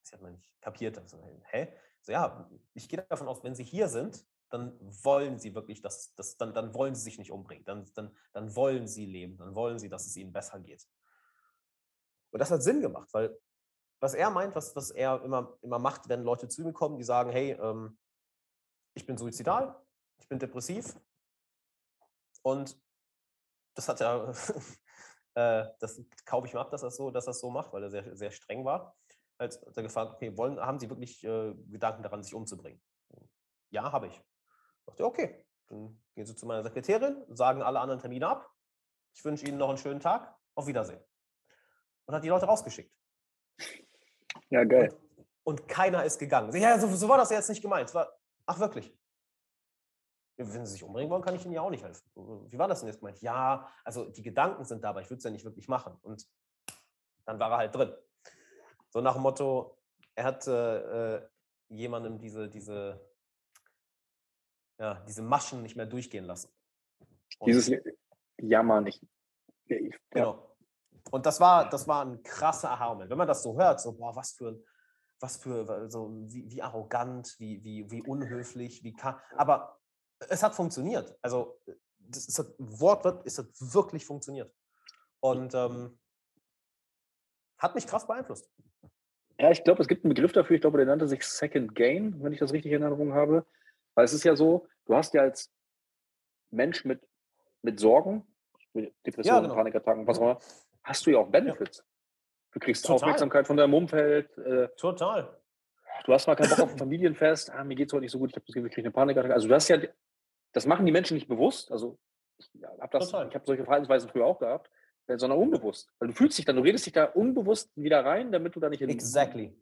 Das hat man nicht kapiert. Also, hä? So, ja, ich gehe davon aus, wenn Sie hier sind, dann wollen Sie wirklich, dass, dass, dann, dann wollen Sie sich nicht umbringen. Dann, dann, dann wollen Sie leben. Dann wollen Sie, dass es Ihnen besser geht. Und das hat Sinn gemacht, weil was er meint, was, was er immer, immer macht, wenn Leute zu ihm kommen, die sagen, hey, ähm, ich bin suizidal, ich bin depressiv. Und das hat er, äh, das kaufe ich mir ab, dass er es so, dass es so macht, weil er sehr, sehr streng war. Als hat er gefragt, okay, wollen, haben Sie wirklich äh, Gedanken daran, sich umzubringen? Ja, habe ich. Ich dachte, okay, dann gehen Sie zu meiner Sekretärin, sagen alle anderen Termine ab. Ich wünsche Ihnen noch einen schönen Tag. Auf Wiedersehen. Und hat die Leute rausgeschickt. Ja, geil. Und keiner ist gegangen. Ja, so, so war das ja jetzt nicht gemeint. War, ach, wirklich. Wenn Sie sich umbringen wollen, kann ich Ihnen ja auch nicht helfen. Wie war das denn jetzt gemeint? Ja, also die Gedanken sind da, aber ich würde es ja nicht wirklich machen. Und dann war er halt drin. So nach dem Motto, er hat äh, jemandem diese, diese, ja, diese Maschen nicht mehr durchgehen lassen. Und- Dieses Jammern, ich. Ja, Genau. Und das war, das war ein krasser Aha-Moment. Wenn man das so hört, so, boah, was für ein, was für, so, wie, wie arrogant, wie, wie, wie unhöflich, wie ka Aber es hat funktioniert. Also, das ist, Wortwort, es hat wirklich funktioniert. Und ähm, hat mich krass beeinflusst. Ja, ich glaube, es gibt einen Begriff dafür, ich glaube, der nannte sich Second Gain, wenn ich das richtig in Erinnerung habe. Weil es ist ja so, du hast ja als Mensch mit mit Sorgen, Depressionen, ja, genau. Panikattacken, was auch immer, hast du ja auch Benefits. Ja. Du kriegst Total. Aufmerksamkeit von deinem Umfeld. Äh, Total. Du hast mal keinen Bock auf ein Familienfest. Ah, mir geht es heute nicht so gut. Ich habe das Gefühl, ich kriege eine Panikattacke. Also du hast ja, das machen die Menschen nicht bewusst. Also ich habe hab solche Verhaltensweisen früher auch gehabt, äh, sondern unbewusst. Weil du fühlst dich dann, du redest dich da unbewusst wieder rein, damit du da nicht in Exactly.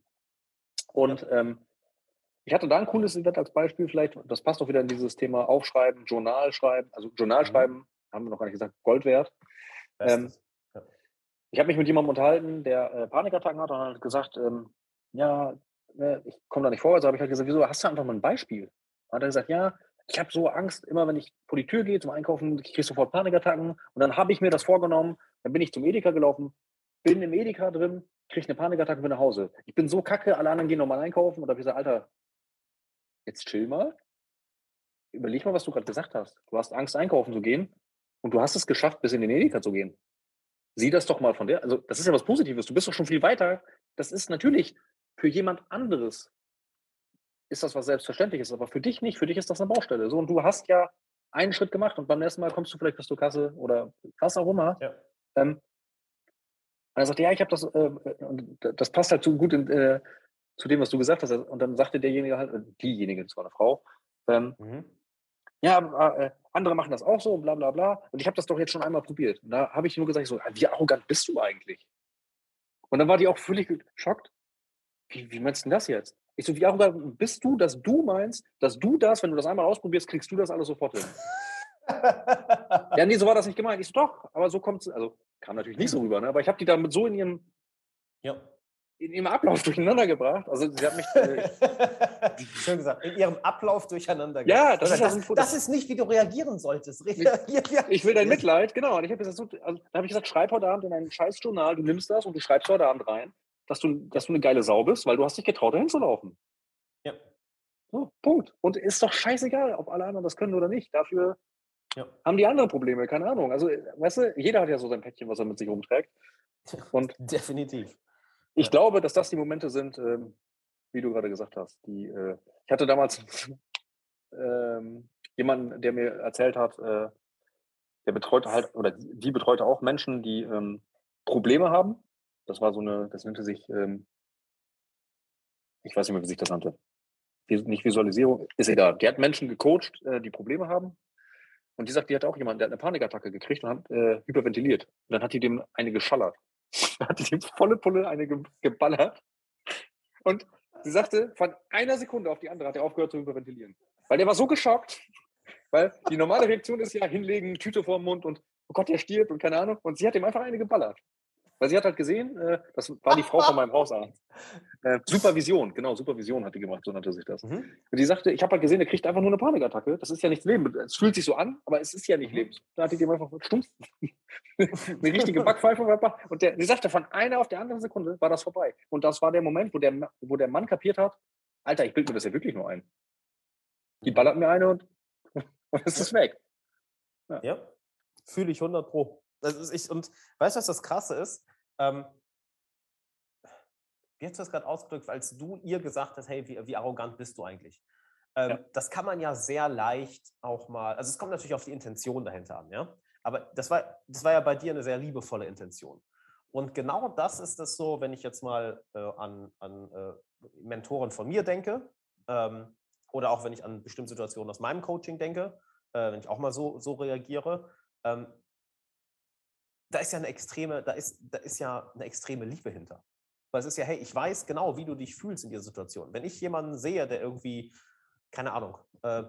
Und ähm, ich hatte da ein cooles Event als Beispiel, vielleicht, das passt auch wieder in dieses Thema Aufschreiben, Journal schreiben. Also Journal mhm. schreiben, haben wir noch gar nicht gesagt, Gold wert. Ähm, ja. Ich habe mich mit jemandem unterhalten, der äh, Panikattacken hat und hat gesagt, ähm, ja, ne, ich komme da nicht vorwärts, habe ich halt gesagt, wieso hast du einfach mal ein Beispiel? Und hat er gesagt, ja, ich habe so Angst, immer wenn ich vor die Tür gehe zum Einkaufen, ich kriege sofort Panikattacken. Und dann habe ich mir das vorgenommen, dann bin ich zum Edeka gelaufen, bin im Edeka drin, kriege eine Panikattacke und bin nach Hause. Ich bin so kacke, alle anderen gehen nochmal einkaufen und da habe ich gesagt, Alter, jetzt chill mal. Überleg mal, was du gerade gesagt hast. Du hast Angst, einkaufen zu gehen und du hast es geschafft, bis in den Edeka zu gehen. Sieh das doch mal von der. Also, das ist ja was Positives. Du bist doch schon viel weiter. Das ist natürlich für jemand anderes ist das was Selbstverständliches, aber für dich nicht. Für dich ist das eine Baustelle. So, und du hast ja einen Schritt gemacht und beim nächsten Mal kommst du vielleicht bis zur Kasse oder was auch immer. Ja. Ähm, und er sagt, ja, ich habe das, äh, und das passt halt so gut in, äh, zu dem, was du gesagt hast. Und dann sagte derjenige halt, diejenige, das war eine Frau, ähm, mhm. ja, äh, andere machen das auch so und bla bla bla. Und ich habe das doch jetzt schon einmal probiert. Und da habe ich nur gesagt, so, wie arrogant bist du eigentlich? Und dann war die auch völlig geschockt. Wie, wie meinst du denn das jetzt? Ich so, wie arrogant bist du, dass du meinst, dass du das, wenn du das einmal ausprobierst, kriegst du das alles sofort hin? ja, nee, so war das nicht gemeint. Ich so, doch, aber so kommt es, also kam natürlich nicht so rüber, ne? aber ich habe die damit so in ihrem, ja. in ihrem Ablauf durcheinander gebracht. Also sie hat mich. Äh, Schön gesagt, in ihrem Ablauf durcheinander gebracht. Ja, das, das, ist, das, das ist nicht, wie du reagieren solltest. Reagier, ich will dein Mitleid, genau. Und ich habe gesagt, also, dann habe ich gesagt, schreib heute Abend in ein scheiß Journal, du nimmst das und du schreibst heute Abend rein dass du, dass du eine geile Sau bist, weil du hast dich getraut, dahin zu laufen. Ja. So, Punkt. Und ist doch scheißegal, ob alle anderen das können oder nicht. Dafür ja. haben die andere Probleme, keine Ahnung. Also, weißt du, jeder hat ja so sein Päckchen, was er mit sich rumträgt. Und Definitiv. Ich ja. glaube, dass das die Momente sind, ähm, wie du gerade gesagt hast. Die, äh, ich hatte damals ähm, jemanden, der mir erzählt hat, äh, der betreute halt, oder die betreute auch Menschen, die ähm, Probleme haben das war so eine, das nannte sich, ähm, ich weiß nicht mehr, wie sich das nannte. Nicht Visualisierung, ist egal. Die hat Menschen gecoacht, äh, die Probleme haben. Und die sagt, die hat auch jemanden, der hat eine Panikattacke gekriegt und hat äh, hyperventiliert. Und dann hat die dem eine geschallert. dann hat die dem volle Pulle eine ge geballert. Und sie sagte, von einer Sekunde auf die andere hat er aufgehört zu hyperventilieren. Weil der war so geschockt. Weil die normale Reaktion ist ja hinlegen, Tüte vor dem Mund und oh Gott, der stirbt und keine Ahnung. Und sie hat ihm einfach eine geballert. Weil sie hat halt gesehen, äh, das war die Frau von meinem Hausarzt. Äh, Supervision, genau, Supervision hat die gemacht, so nannte sich das. Mhm. Und die sagte, ich habe halt gesehen, er kriegt einfach nur eine Panikattacke. Das ist ja nicht Leben. Es fühlt sich so an, aber es ist ja nicht mhm. Leben. Da hat die dem einfach stumpf eine richtige Backpfeife und der, sie sagte, von einer auf der anderen Sekunde war das vorbei. Und das war der Moment, wo der, wo der Mann kapiert hat, Alter, ich bilde mir das ja wirklich nur ein. Die ballert mir eine und, und es ist weg. Ja, ja. fühle ich 100 pro. Das ist ich, und weißt du, was das Krasse ist? Ähm, wie hast du das gerade ausgedrückt, als du ihr gesagt hast, hey, wie, wie arrogant bist du eigentlich? Ähm, ja. Das kann man ja sehr leicht auch mal, also es kommt natürlich auf die Intention dahinter an, ja. Aber das war, das war ja bei dir eine sehr liebevolle Intention. Und genau das ist es so, wenn ich jetzt mal äh, an, an äh, Mentoren von mir denke ähm, oder auch wenn ich an bestimmte Situationen aus meinem Coaching denke, äh, wenn ich auch mal so, so reagiere. Ähm, da ist ja eine extreme, da ist, da ist ja eine extreme Liebe hinter. Weil es ist ja, hey, ich weiß genau, wie du dich fühlst in dieser Situation. Wenn ich jemanden sehe, der irgendwie, keine Ahnung, äh,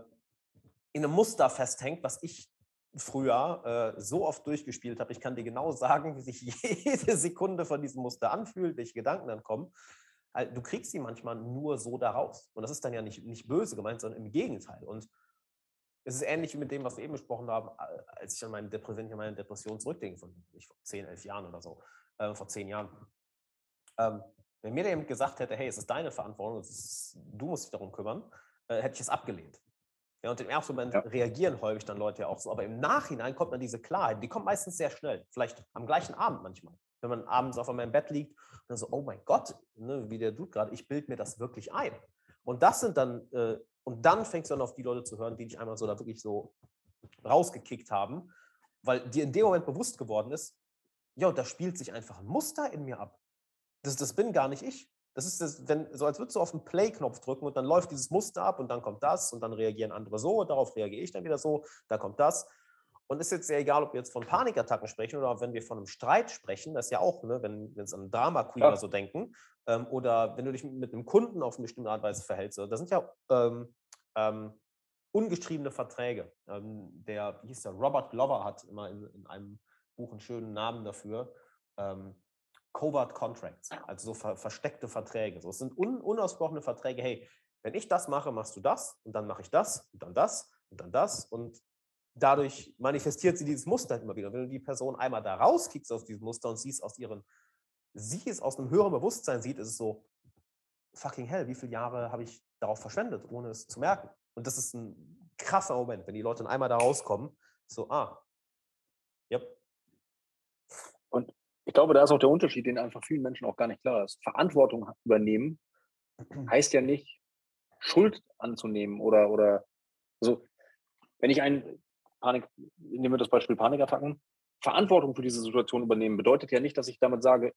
in einem Muster festhängt, was ich früher äh, so oft durchgespielt habe, ich kann dir genau sagen, wie sich jede Sekunde von diesem Muster anfühlt, welche Gedanken dann kommen. Du kriegst sie manchmal nur so daraus. Und das ist dann ja nicht, nicht böse gemeint, sondern im Gegenteil. Und es ist ähnlich wie mit dem, was wir eben besprochen haben, als ich an meine, Dep an meine Depression zurückdenke, von nicht, vor 10, 11 Jahren oder so, äh, vor 10 Jahren. Ähm, wenn mir jemand gesagt hätte, hey, es ist deine Verantwortung, ist, du musst dich darum kümmern, äh, hätte ich es abgelehnt. Ja, und im ersten Moment ja. reagieren häufig dann Leute ja auch so, aber im Nachhinein kommt dann diese Klarheit, die kommt meistens sehr schnell, vielleicht am gleichen Abend manchmal. Wenn man abends auf einmal im Bett liegt und dann so, oh mein Gott, ne, wie der Dude gerade, ich bilde mir das wirklich ein. Und das sind dann äh, und dann fängst du an, auf die Leute zu hören, die dich einmal so da wirklich so rausgekickt haben. weil dir in dem Moment bewusst geworden ist, ja, da spielt sich einfach ein Muster in mir ab. Das, das bin gar nicht ich. Das ist das, wenn, so als würdest du auf den Play-Knopf drücken und dann läuft dieses Muster ab und dann kommt das und dann reagieren andere so und darauf reagiere ich dann wieder so, da kommt das. Und ist jetzt sehr egal, ob wir jetzt von Panikattacken sprechen oder wenn wir von einem Streit sprechen, das ist ja auch, ne, wenn wir jetzt an Drama Queen ja. oder so denken, ähm, oder wenn du dich mit einem Kunden auf eine bestimmte Art und Weise verhältst, das sind ja ähm, ähm, ungeschriebene Verträge. Ähm, der, wie hieß der, Robert Glover hat immer in, in einem Buch einen schönen Namen dafür. Ähm, Covert Contracts, also so ver versteckte Verträge. So, es sind un unausgesprochene Verträge. Hey, wenn ich das mache, machst du das und dann mache ich das und dann das und dann das und dadurch manifestiert sie dieses Muster immer wieder. wenn du die Person einmal da rauskickst aus diesem Muster und siehst aus ihren, sie es aus einem höheren Bewusstsein sieht, ist es so, fucking hell, wie viele Jahre habe ich darauf verschwendet, ohne es zu merken? Und das ist ein krasser Moment, wenn die Leute dann einmal da rauskommen, so, ah, yep. Und ich glaube, da ist auch der Unterschied, den einfach vielen Menschen auch gar nicht klar ist. Verantwortung übernehmen heißt ja nicht, Schuld anzunehmen oder, oder, also, wenn ich ein Panik, nehmen wir das Beispiel Panikattacken, Verantwortung für diese Situation übernehmen bedeutet ja nicht, dass ich damit sage,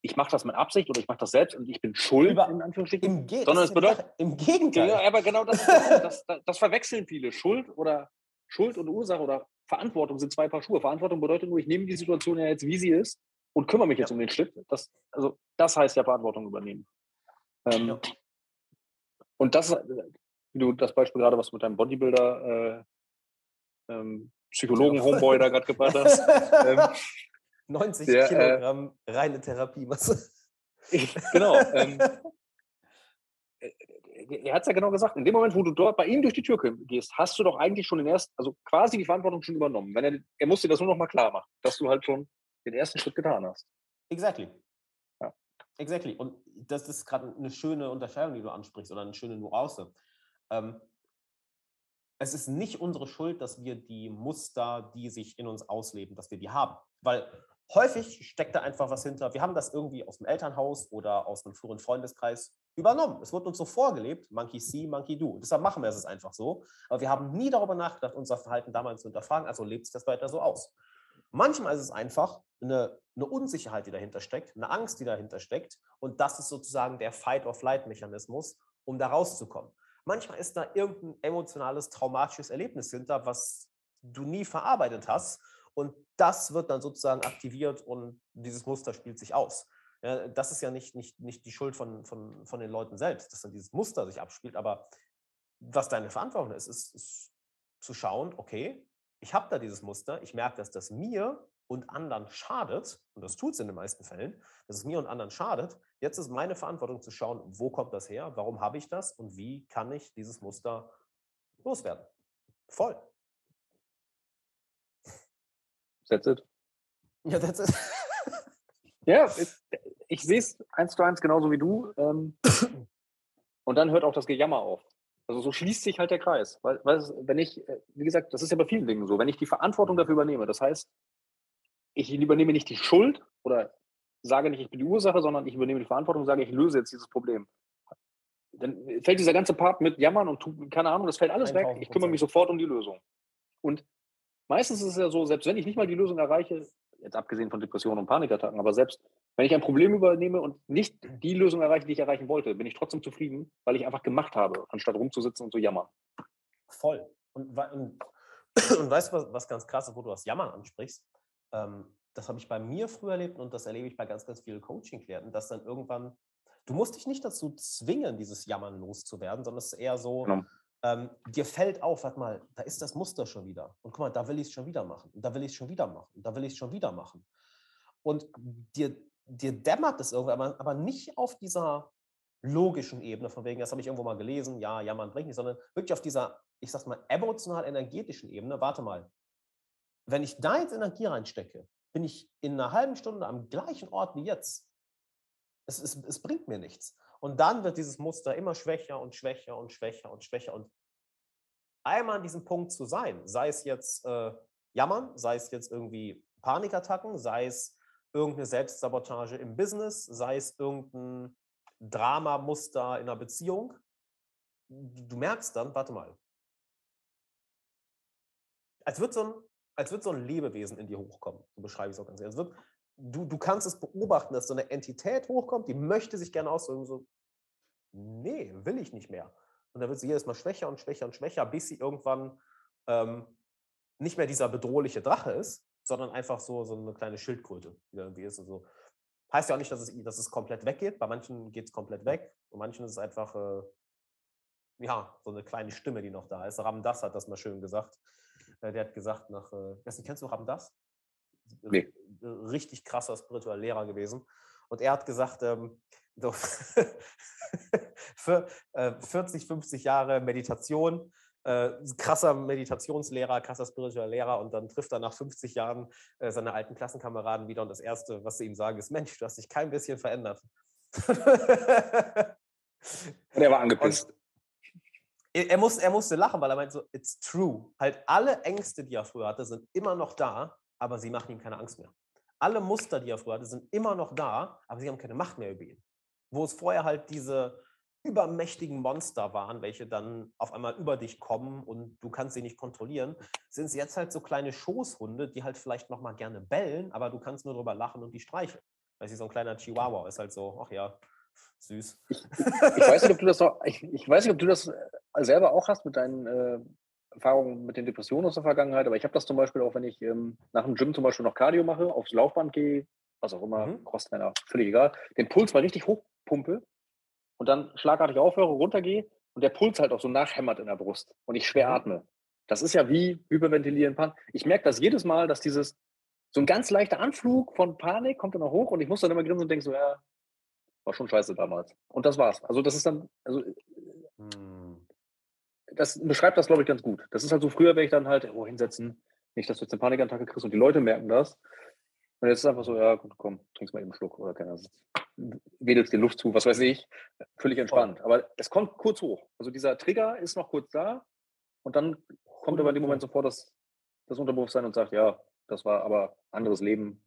ich mache das mit Absicht oder ich mache das selbst und ich bin schuld, Über, in Anführungsstrichen. Im Ge sondern es bedeutet. Im Gegenteil. Ja, aber genau das, das, das, das, verwechseln viele. Schuld oder Schuld und Ursache oder Verantwortung sind zwei Paar Schuhe. Verantwortung bedeutet nur, ich nehme die Situation ja jetzt, wie sie ist und kümmere mich jetzt ja. um den Schritt. Das, also, das heißt ja Verantwortung übernehmen. Ähm, ja. Und das, wie du das Beispiel gerade, was du mit deinem Bodybuilder, äh, ähm, Psychologen, Homeboy da gerade gebracht hast. ähm, 90 der, äh, Kilogramm äh, reine Therapiemasse. genau. Ähm, äh, er hat es ja genau gesagt, in dem Moment, wo du dort bei ihm durch die Tür gehst, hast du doch eigentlich schon den ersten, also quasi die Verantwortung schon übernommen. Wenn er, er muss dir das nur noch mal klar machen, dass du halt schon den ersten Schritt getan hast. Exactly. Ja. Exactly. Und das ist gerade eine schöne Unterscheidung, die du ansprichst, oder eine schöne Nuance. Ähm, es ist nicht unsere Schuld, dass wir die Muster, die sich in uns ausleben, dass wir die haben. Weil häufig steckt da einfach was hinter. Wir haben das irgendwie aus dem Elternhaus oder aus einem früheren Freundeskreis übernommen. Es wird uns so vorgelebt, Monkey see, Monkey do. Deshalb machen wir es einfach so. Aber wir haben nie darüber nachgedacht, unser Verhalten damals zu hinterfragen. Also lebt sich das weiter so aus. Manchmal ist es einfach eine, eine, Unsicherheit, die dahinter steckt, eine Angst, die dahinter steckt. Und das ist sozusagen der Fight-or-Flight-Mechanismus, um da rauszukommen. Manchmal ist da irgendein emotionales, traumatisches Erlebnis hinter, was du nie verarbeitet hast. Und das wird dann sozusagen aktiviert und dieses Muster spielt sich aus. Ja, das ist ja nicht, nicht, nicht die Schuld von, von, von den Leuten selbst, dass dann dieses Muster sich abspielt, aber was deine Verantwortung ist, ist, ist zu schauen, okay, ich habe da dieses Muster, ich merke, dass das mir und anderen schadet, und das tut es in den meisten Fällen, dass es mir und anderen schadet. Jetzt ist meine Verantwortung zu schauen, wo kommt das her, warum habe ich das und wie kann ich dieses Muster loswerden. Voll. That's it. Ja, that's it. ja, ich, ich sehe es eins zu eins genauso wie du. Ähm, und dann hört auch das Gejammer auf. Also so schließt sich halt der Kreis. Weil, weil wenn ich, äh, wie gesagt, das ist ja bei vielen Dingen so, wenn ich die Verantwortung dafür übernehme, das heißt, ich übernehme nicht die Schuld oder sage nicht, ich bin die Ursache, sondern ich übernehme die Verantwortung und sage, ich löse jetzt dieses Problem. Dann fällt dieser ganze Part mit Jammern und keine Ahnung, das fällt alles weg. Ich kümmere mich sofort um die Lösung. Und meistens ist es ja so, selbst wenn ich nicht mal die Lösung erreiche, jetzt abgesehen von Depressionen und Panikattacken, aber selbst wenn ich ein Problem übernehme und nicht die Lösung erreiche, die ich erreichen wollte, bin ich trotzdem zufrieden, weil ich einfach gemacht habe, anstatt rumzusitzen und zu jammern. Voll. Und, und, und weißt du, was, was ganz krass ist, wo du das Jammern ansprichst? Ähm, das habe ich bei mir früher erlebt und das erlebe ich bei ganz, ganz vielen Coaching-Klienten, dass dann irgendwann, du musst dich nicht dazu zwingen, dieses Jammern loszuwerden, sondern es ist eher so, genau ähm, dir fällt auf, warte mal, da ist das Muster schon wieder. Und guck mal, da will ich es schon wieder machen. Und da will ich es schon wieder machen. Und da will ich es schon wieder machen. Und dir, dir dämmert es irgendwie, aber, aber nicht auf dieser logischen Ebene, von wegen, das habe ich irgendwo mal gelesen, ja, ja, man bringt nicht, sondern wirklich auf dieser, ich sag's mal, emotional-energetischen Ebene. Warte mal, wenn ich da jetzt Energie reinstecke, bin ich in einer halben Stunde am gleichen Ort wie jetzt. Es, es, es bringt mir nichts. Und dann wird dieses Muster immer schwächer und schwächer und schwächer und schwächer. Und einmal an diesem Punkt zu sein, sei es jetzt äh, Jammern, sei es jetzt irgendwie Panikattacken, sei es irgendeine Selbstsabotage im Business, sei es irgendein Dramamuster in einer Beziehung, du merkst dann, warte mal, als wird so ein, als wird so ein Lebewesen in dir hochkommen. So beschreibe ich es auch ganz ehrlich. du, du kannst es beobachten, dass so eine Entität hochkommt, die möchte sich gerne ausdrücken, so, nee, will ich nicht mehr. Und dann wird sie jedes Mal schwächer und schwächer und schwächer, bis sie irgendwann ähm, nicht mehr dieser bedrohliche Drache ist, sondern einfach so, so eine kleine Schildkröte, die irgendwie ist. Und so. Heißt ja auch nicht, dass es, dass es komplett weggeht. Bei manchen geht es komplett weg. Bei manchen ist es einfach, äh, ja, so eine kleine Stimme, die noch da ist. Ram Das hat das mal schön gesagt. Äh, der hat gesagt, nach, äh, kennst du Ram Das? Nee. Richtig krasser spiritueller Lehrer gewesen. Und er hat gesagt, ähm, so für äh, 40, 50 Jahre Meditation äh, krasser Meditationslehrer, krasser spiritueller Lehrer und dann trifft er nach 50 Jahren äh, seine alten Klassenkameraden wieder und das Erste, was sie ihm sagen, ist, Mensch, du hast dich kein bisschen verändert. und er war angepisst. Er, er, musste, er musste lachen, weil er meint so, it's true. Halt alle Ängste, die er früher hatte, sind immer noch da, aber sie machen ihm keine Angst mehr. Alle Muster, die er früher hatte, sind immer noch da, aber sie haben keine Macht mehr über ihn. Wo es vorher halt diese, übermächtigen Monster waren, welche dann auf einmal über dich kommen und du kannst sie nicht kontrollieren, sind es jetzt halt so kleine Schoßhunde, die halt vielleicht noch mal gerne bellen, aber du kannst nur drüber lachen und die streicheln. Weil sie so ein kleiner Chihuahua ist halt so, ach ja, süß. Ich, ich, weiß nicht, ob du das noch, ich, ich, weiß nicht, ob du das äh, selber auch hast mit deinen äh, Erfahrungen mit den Depressionen aus der Vergangenheit, aber ich habe das zum Beispiel auch, wenn ich ähm, nach dem Gym zum Beispiel noch Cardio mache, aufs Laufband gehe, was auch immer, mhm. Crosstrainer, völlig egal, den Puls mal richtig hochpumpe und dann schlagartig aufhöre, runtergehe und der Puls halt auch so nachhämmert in der Brust und ich schwer mhm. atme. Das ist ja wie Hyperventilieren, Pan. Ich merke das jedes Mal, dass dieses, so ein ganz leichter Anflug von Panik kommt dann noch hoch und ich muss dann immer grinsen und denke so, ja, war schon scheiße damals. Und das war's. Also das ist dann, also hm. Das beschreibt das, glaube ich, ganz gut. Das ist halt so früher, wenn ich dann halt, oh, hinsetzen, nicht, dass du jetzt eine Panikattacke kriegst und die Leute merken das. Und jetzt ist es einfach so, ja, gut, komm, trinkst mal eben einen Schluck oder keiner sitzt wedelst dir Luft zu, was weiß ich. Völlig entspannt. Aber es kommt kurz hoch. Also dieser Trigger ist noch kurz da und dann kommt aber in dem Moment sofort das, das Unterbewusstsein und sagt, ja, das war aber anderes Leben,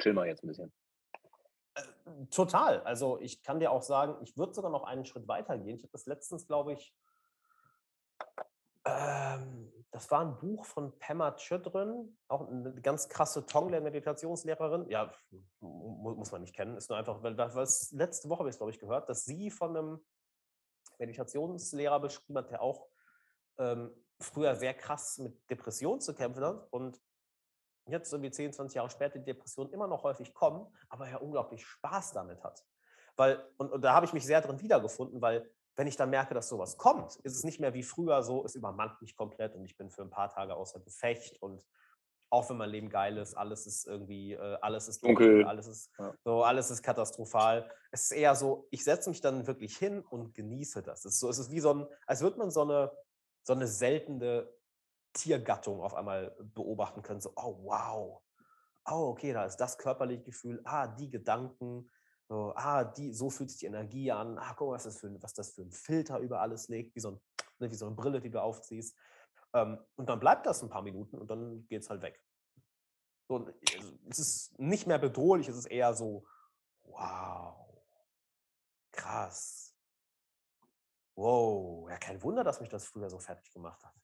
chill mal jetzt ein bisschen. Äh, total. Also ich kann dir auch sagen, ich würde sogar noch einen Schritt weiter gehen. Ich habe das letztens, glaube ich, ähm, das war ein Buch von Pema Chödrin, auch eine ganz krasse Tonglen-Meditationslehrerin. Ja, muss man nicht kennen, ist nur einfach, weil was letzte Woche habe ich es, glaube ich, gehört, dass sie von einem Meditationslehrer beschrieben hat, der auch ähm, früher sehr krass mit Depressionen zu kämpfen hat und jetzt irgendwie 10, 20 Jahre später die Depressionen immer noch häufig kommen, aber er unglaublich Spaß damit hat. Weil, und, und da habe ich mich sehr drin wiedergefunden, weil wenn ich dann merke, dass sowas kommt, ist es nicht mehr wie früher so, es übermannt mich komplett und ich bin für ein paar Tage außer Gefecht und auch wenn mein Leben geil ist, alles ist irgendwie, äh, alles ist dunkel, dunkel alles ist ja. so, alles ist katastrophal. Es ist eher so, ich setze mich dann wirklich hin und genieße das. Es ist so, es ist wie so ein, als würde man so eine, so eine seltene Tiergattung auf einmal beobachten können. So, oh wow, oh okay, da ist das körperliche Gefühl, ah, die Gedanken, so, ah, die, so fühlt sich die Energie an. Ah, guck mal, was das für, was das für ein Filter über alles legt, wie so, ein, ne, wie so eine Brille, die du aufziehst. Ähm, und dann bleibt das ein paar Minuten und dann geht es halt weg. So, also, es ist nicht mehr bedrohlich, es ist eher so, wow, krass. Wow, ja, kein Wunder, dass mich das früher so fertig gemacht hat.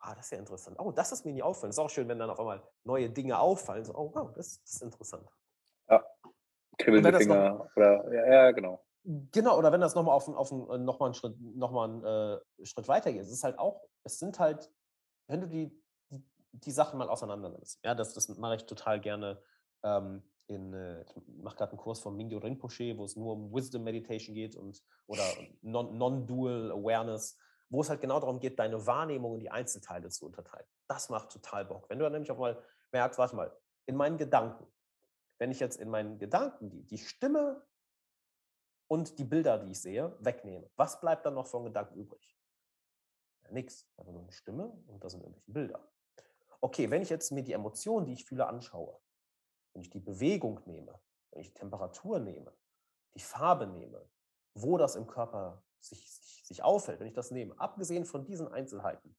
Ah, das ist ja interessant. Oh, das ist mir nie auffallen. Es ist auch schön, wenn dann auf einmal neue Dinge auffallen. So, oh, wow, das, das ist interessant. Kribbelnde Finger noch, oder ja, ja, genau. Genau, oder wenn das nochmal auf, auf äh, noch mal einen Schritt, noch mal einen, äh, Schritt weiter geht. Es ist halt auch, es sind halt, wenn du die, die, die Sachen mal auseinander nimmst. Ja, das, das mache ich total gerne. Ähm, in, äh, ich mache gerade einen Kurs von Mingyo Rinpoche, wo es nur um Wisdom Meditation geht und oder Non-Dual non Awareness, wo es halt genau darum geht, deine Wahrnehmung in die Einzelteile zu unterteilen. Das macht total Bock. Wenn du dann nämlich auch mal merkst, warte mal, in meinen Gedanken, wenn ich jetzt in meinen Gedanken die, die Stimme und die Bilder, die ich sehe, wegnehme, was bleibt dann noch von Gedanken übrig? Ja, nix, aber nur eine Stimme und da sind irgendwelche Bilder. Okay, wenn ich jetzt mir die Emotionen, die ich fühle, anschaue, wenn ich die Bewegung nehme, wenn ich die Temperatur nehme, die Farbe nehme, wo das im Körper sich, sich, sich auffällt, wenn ich das nehme, abgesehen von diesen Einzelheiten,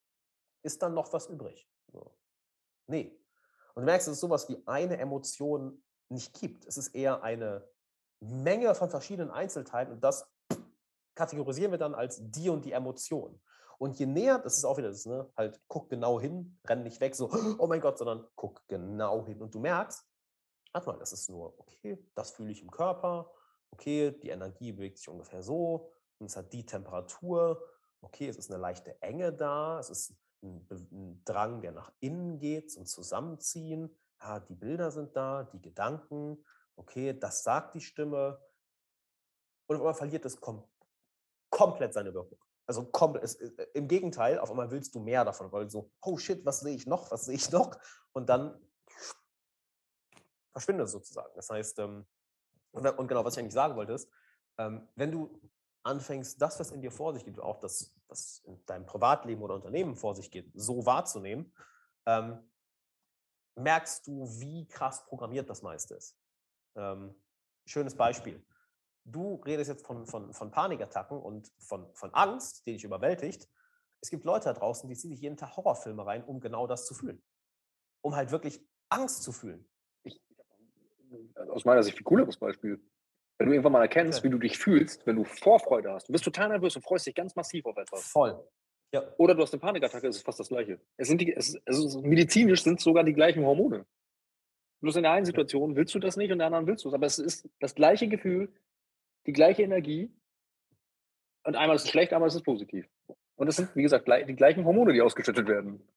ist dann noch was übrig? So. Nee. Und du merkst, es ist sowas wie eine Emotion nicht gibt. Es ist eher eine Menge von verschiedenen Einzelteilen und das kategorisieren wir dann als die und die Emotion. Und je näher, das ist auch wieder das, ne, halt guck genau hin, renn nicht weg, so, oh mein Gott, sondern guck genau hin. Und du merkst, warte mal, das ist nur, okay, das fühle ich im Körper, okay, die Energie bewegt sich ungefähr so, und es hat die Temperatur, okay, es ist eine leichte Enge da, es ist ein, ein Drang, der nach innen geht, zum Zusammenziehen, ja, die Bilder sind da, die Gedanken, okay, das sagt die Stimme, und auf einmal verliert es kom komplett seine Wirkung. Also komplett, es, äh, im Gegenteil, auf einmal willst du mehr davon, weil so, oh shit, was sehe ich noch, was sehe ich noch? Und dann verschwindet es sozusagen. Das heißt, ähm, und, und, genau, was ich eigentlich sagen wollte, ist, ähm, wenn du anfängst, das, was in dir vor sich geht, auch das, was in deinem Privatleben oder Unternehmen vor sich geht, so wahrzunehmen, ähm, merkst du, wie krass programmiert das meiste ist. Ähm, schönes Beispiel. Du redest jetzt von, von, von Panikattacken und von, von Angst, die dich überwältigt. Es gibt Leute da draußen, die ziehen sich jeden Tag Horrorfilme rein, um genau das zu fühlen. Um halt wirklich Angst zu fühlen. Ich, aus meiner Sicht ein cooleres Beispiel. Wenn du irgendwann mal erkennst, okay. wie du dich fühlst, wenn du Vorfreude hast, du bist total nervös und freust dich ganz massiv auf etwas. Voll. Ja. Oder du hast eine Panikattacke, ist es fast das Gleiche. Es sind die, es, es medizinisch sind es sogar die gleichen Hormone. Bloß in der einen Situation willst du das nicht und in der anderen willst du es. Aber es ist das gleiche Gefühl, die gleiche Energie. Und einmal ist es schlecht, einmal ist es positiv. Und es sind, wie gesagt, die gleichen Hormone, die ausgeschüttet werden.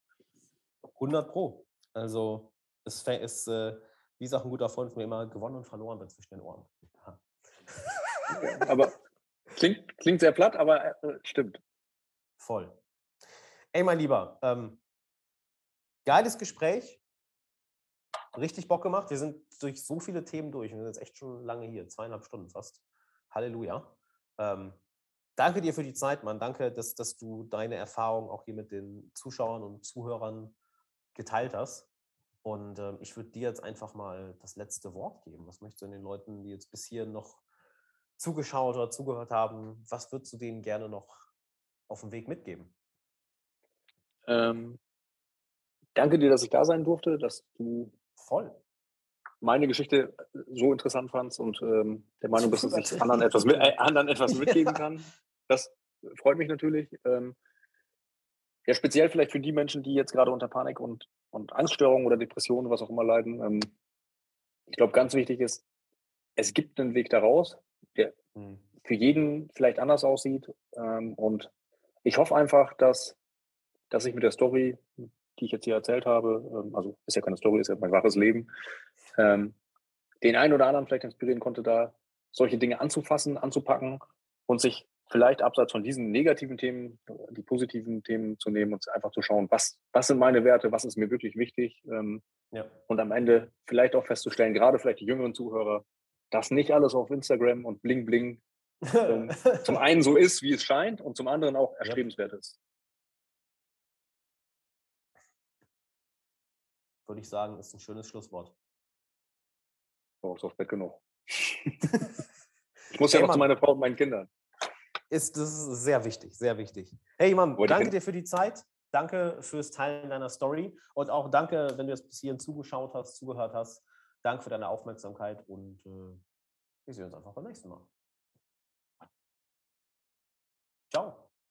100 Pro. Also, es ist, äh, wie sagt ein guter Freund von mir immer, gewonnen und verloren wird zwischen den Ohren. Ja, aber klingt, klingt sehr platt, aber äh, stimmt. Voll. Ey, mein Lieber, ähm, geiles Gespräch. Richtig Bock gemacht. Wir sind durch so viele Themen durch. Wir sind jetzt echt schon lange hier, zweieinhalb Stunden fast. Halleluja. Ähm, danke dir für die Zeit, Mann. Danke, dass, dass du deine Erfahrung auch hier mit den Zuschauern und Zuhörern geteilt hast. Und ähm, ich würde dir jetzt einfach mal das letzte Wort geben. Was möchtest du den Leuten, die jetzt bis hier noch zugeschaut oder zugehört haben, was würdest du denen gerne noch auf dem Weg mitgeben? Ähm, danke dir, dass ich da sein durfte, dass du voll meine Geschichte äh, so interessant fandst und ähm, der Meinung bist, dass ich anderen etwas, mit, äh, anderen etwas mitgeben kann. Das freut mich natürlich. Ähm, ja, speziell vielleicht für die Menschen, die jetzt gerade unter Panik und, und Angststörungen oder Depressionen, was auch immer leiden. Ähm, ich glaube, ganz wichtig ist, es gibt einen Weg daraus, der mhm. für jeden vielleicht anders aussieht. Ähm, und ich hoffe einfach, dass, dass ich mit der Story, die ich jetzt hier erzählt habe, ähm, also ist ja keine Story, ist ja mein wahres Leben, ähm, den einen oder anderen vielleicht inspirieren konnte, da solche Dinge anzufassen, anzupacken und sich vielleicht abseits von diesen negativen Themen, die positiven Themen zu nehmen und einfach zu schauen, was, was sind meine Werte, was ist mir wirklich wichtig. Ähm, ja. Und am Ende vielleicht auch festzustellen, gerade vielleicht die jüngeren Zuhörer, dass nicht alles auf Instagram und Bling Bling ähm, zum einen so ist, wie es scheint, und zum anderen auch erstrebenswert ist. würde ich sagen, ist ein schönes Schlusswort. Oh, du brauchst auch weg genug. ich muss hey, ja noch Mann. zu meiner Frau und meinen Kindern. Ist, das ist sehr wichtig, sehr wichtig. Hey, Mann, oh, danke dir für die Zeit. Danke fürs Teilen deiner Story und auch danke, wenn du jetzt bis hierhin zugeschaut hast, zugehört hast. Danke für deine Aufmerksamkeit und äh, wir sehen uns einfach beim nächsten Mal. Ciao.